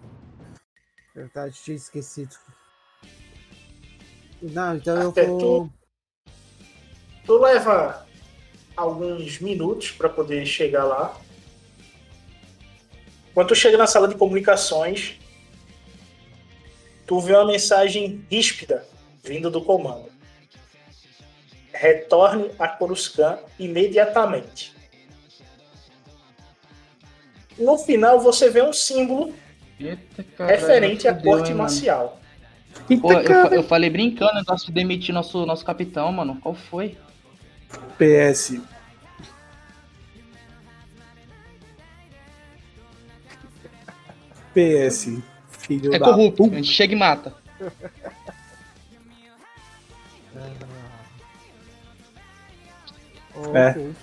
Verdade, tinha esquecido. Não, então eu Até vou. Tu leva alguns minutos para poder chegar lá. Quando tu chega na sala de comunicações, tu vê uma mensagem ríspida vindo do comando. Retorne a Coruscant imediatamente. No final você vê um símbolo Eita, referente à fudeu, corte mano. marcial. Pô, eu, eu falei brincando, negócio de demitir nosso, nosso capitão, mano. Qual foi? PS. PS. Filho É da corrupto, a gente chega e mata. É. Ok.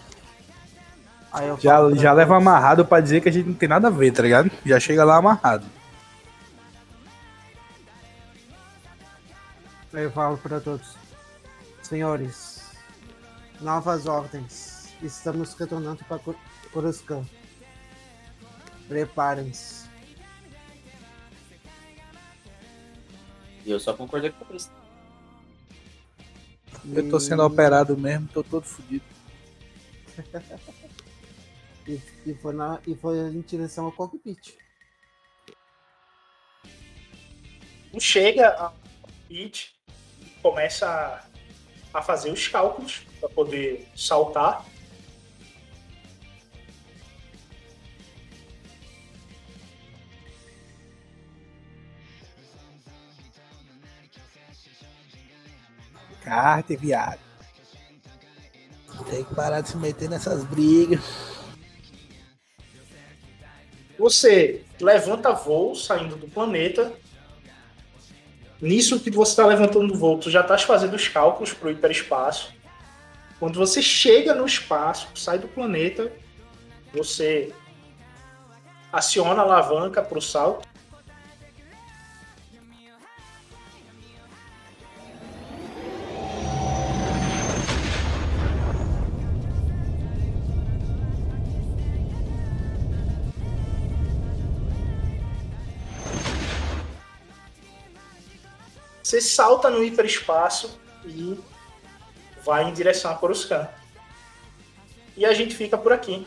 Aí eu Já, falo já leva amarrado pra dizer que a gente não tem nada a ver, tá ligado? Já chega lá amarrado. Eu falo para todos. Senhores, novas ordens. Estamos retornando para Cor- Coruscant. Preparem-se. E eu só concordei com isso. Eu tô sendo operado mesmo, tô todo fudido. E, e, foi, na, e foi em direção ao cockpit. Chega ao cockpit, começa a, a fazer os cálculos para poder saltar. Carter, viado. Tem que parar de se meter nessas brigas. Você levanta voo saindo do planeta. Nisso que você está levantando voo, tu já estás fazendo os cálculos para o hiperespaço. Quando você chega no espaço, sai do planeta, você aciona a alavanca para o salto. Você salta no hiperespaço e vai em direção a Coruscant. E a gente fica por aqui.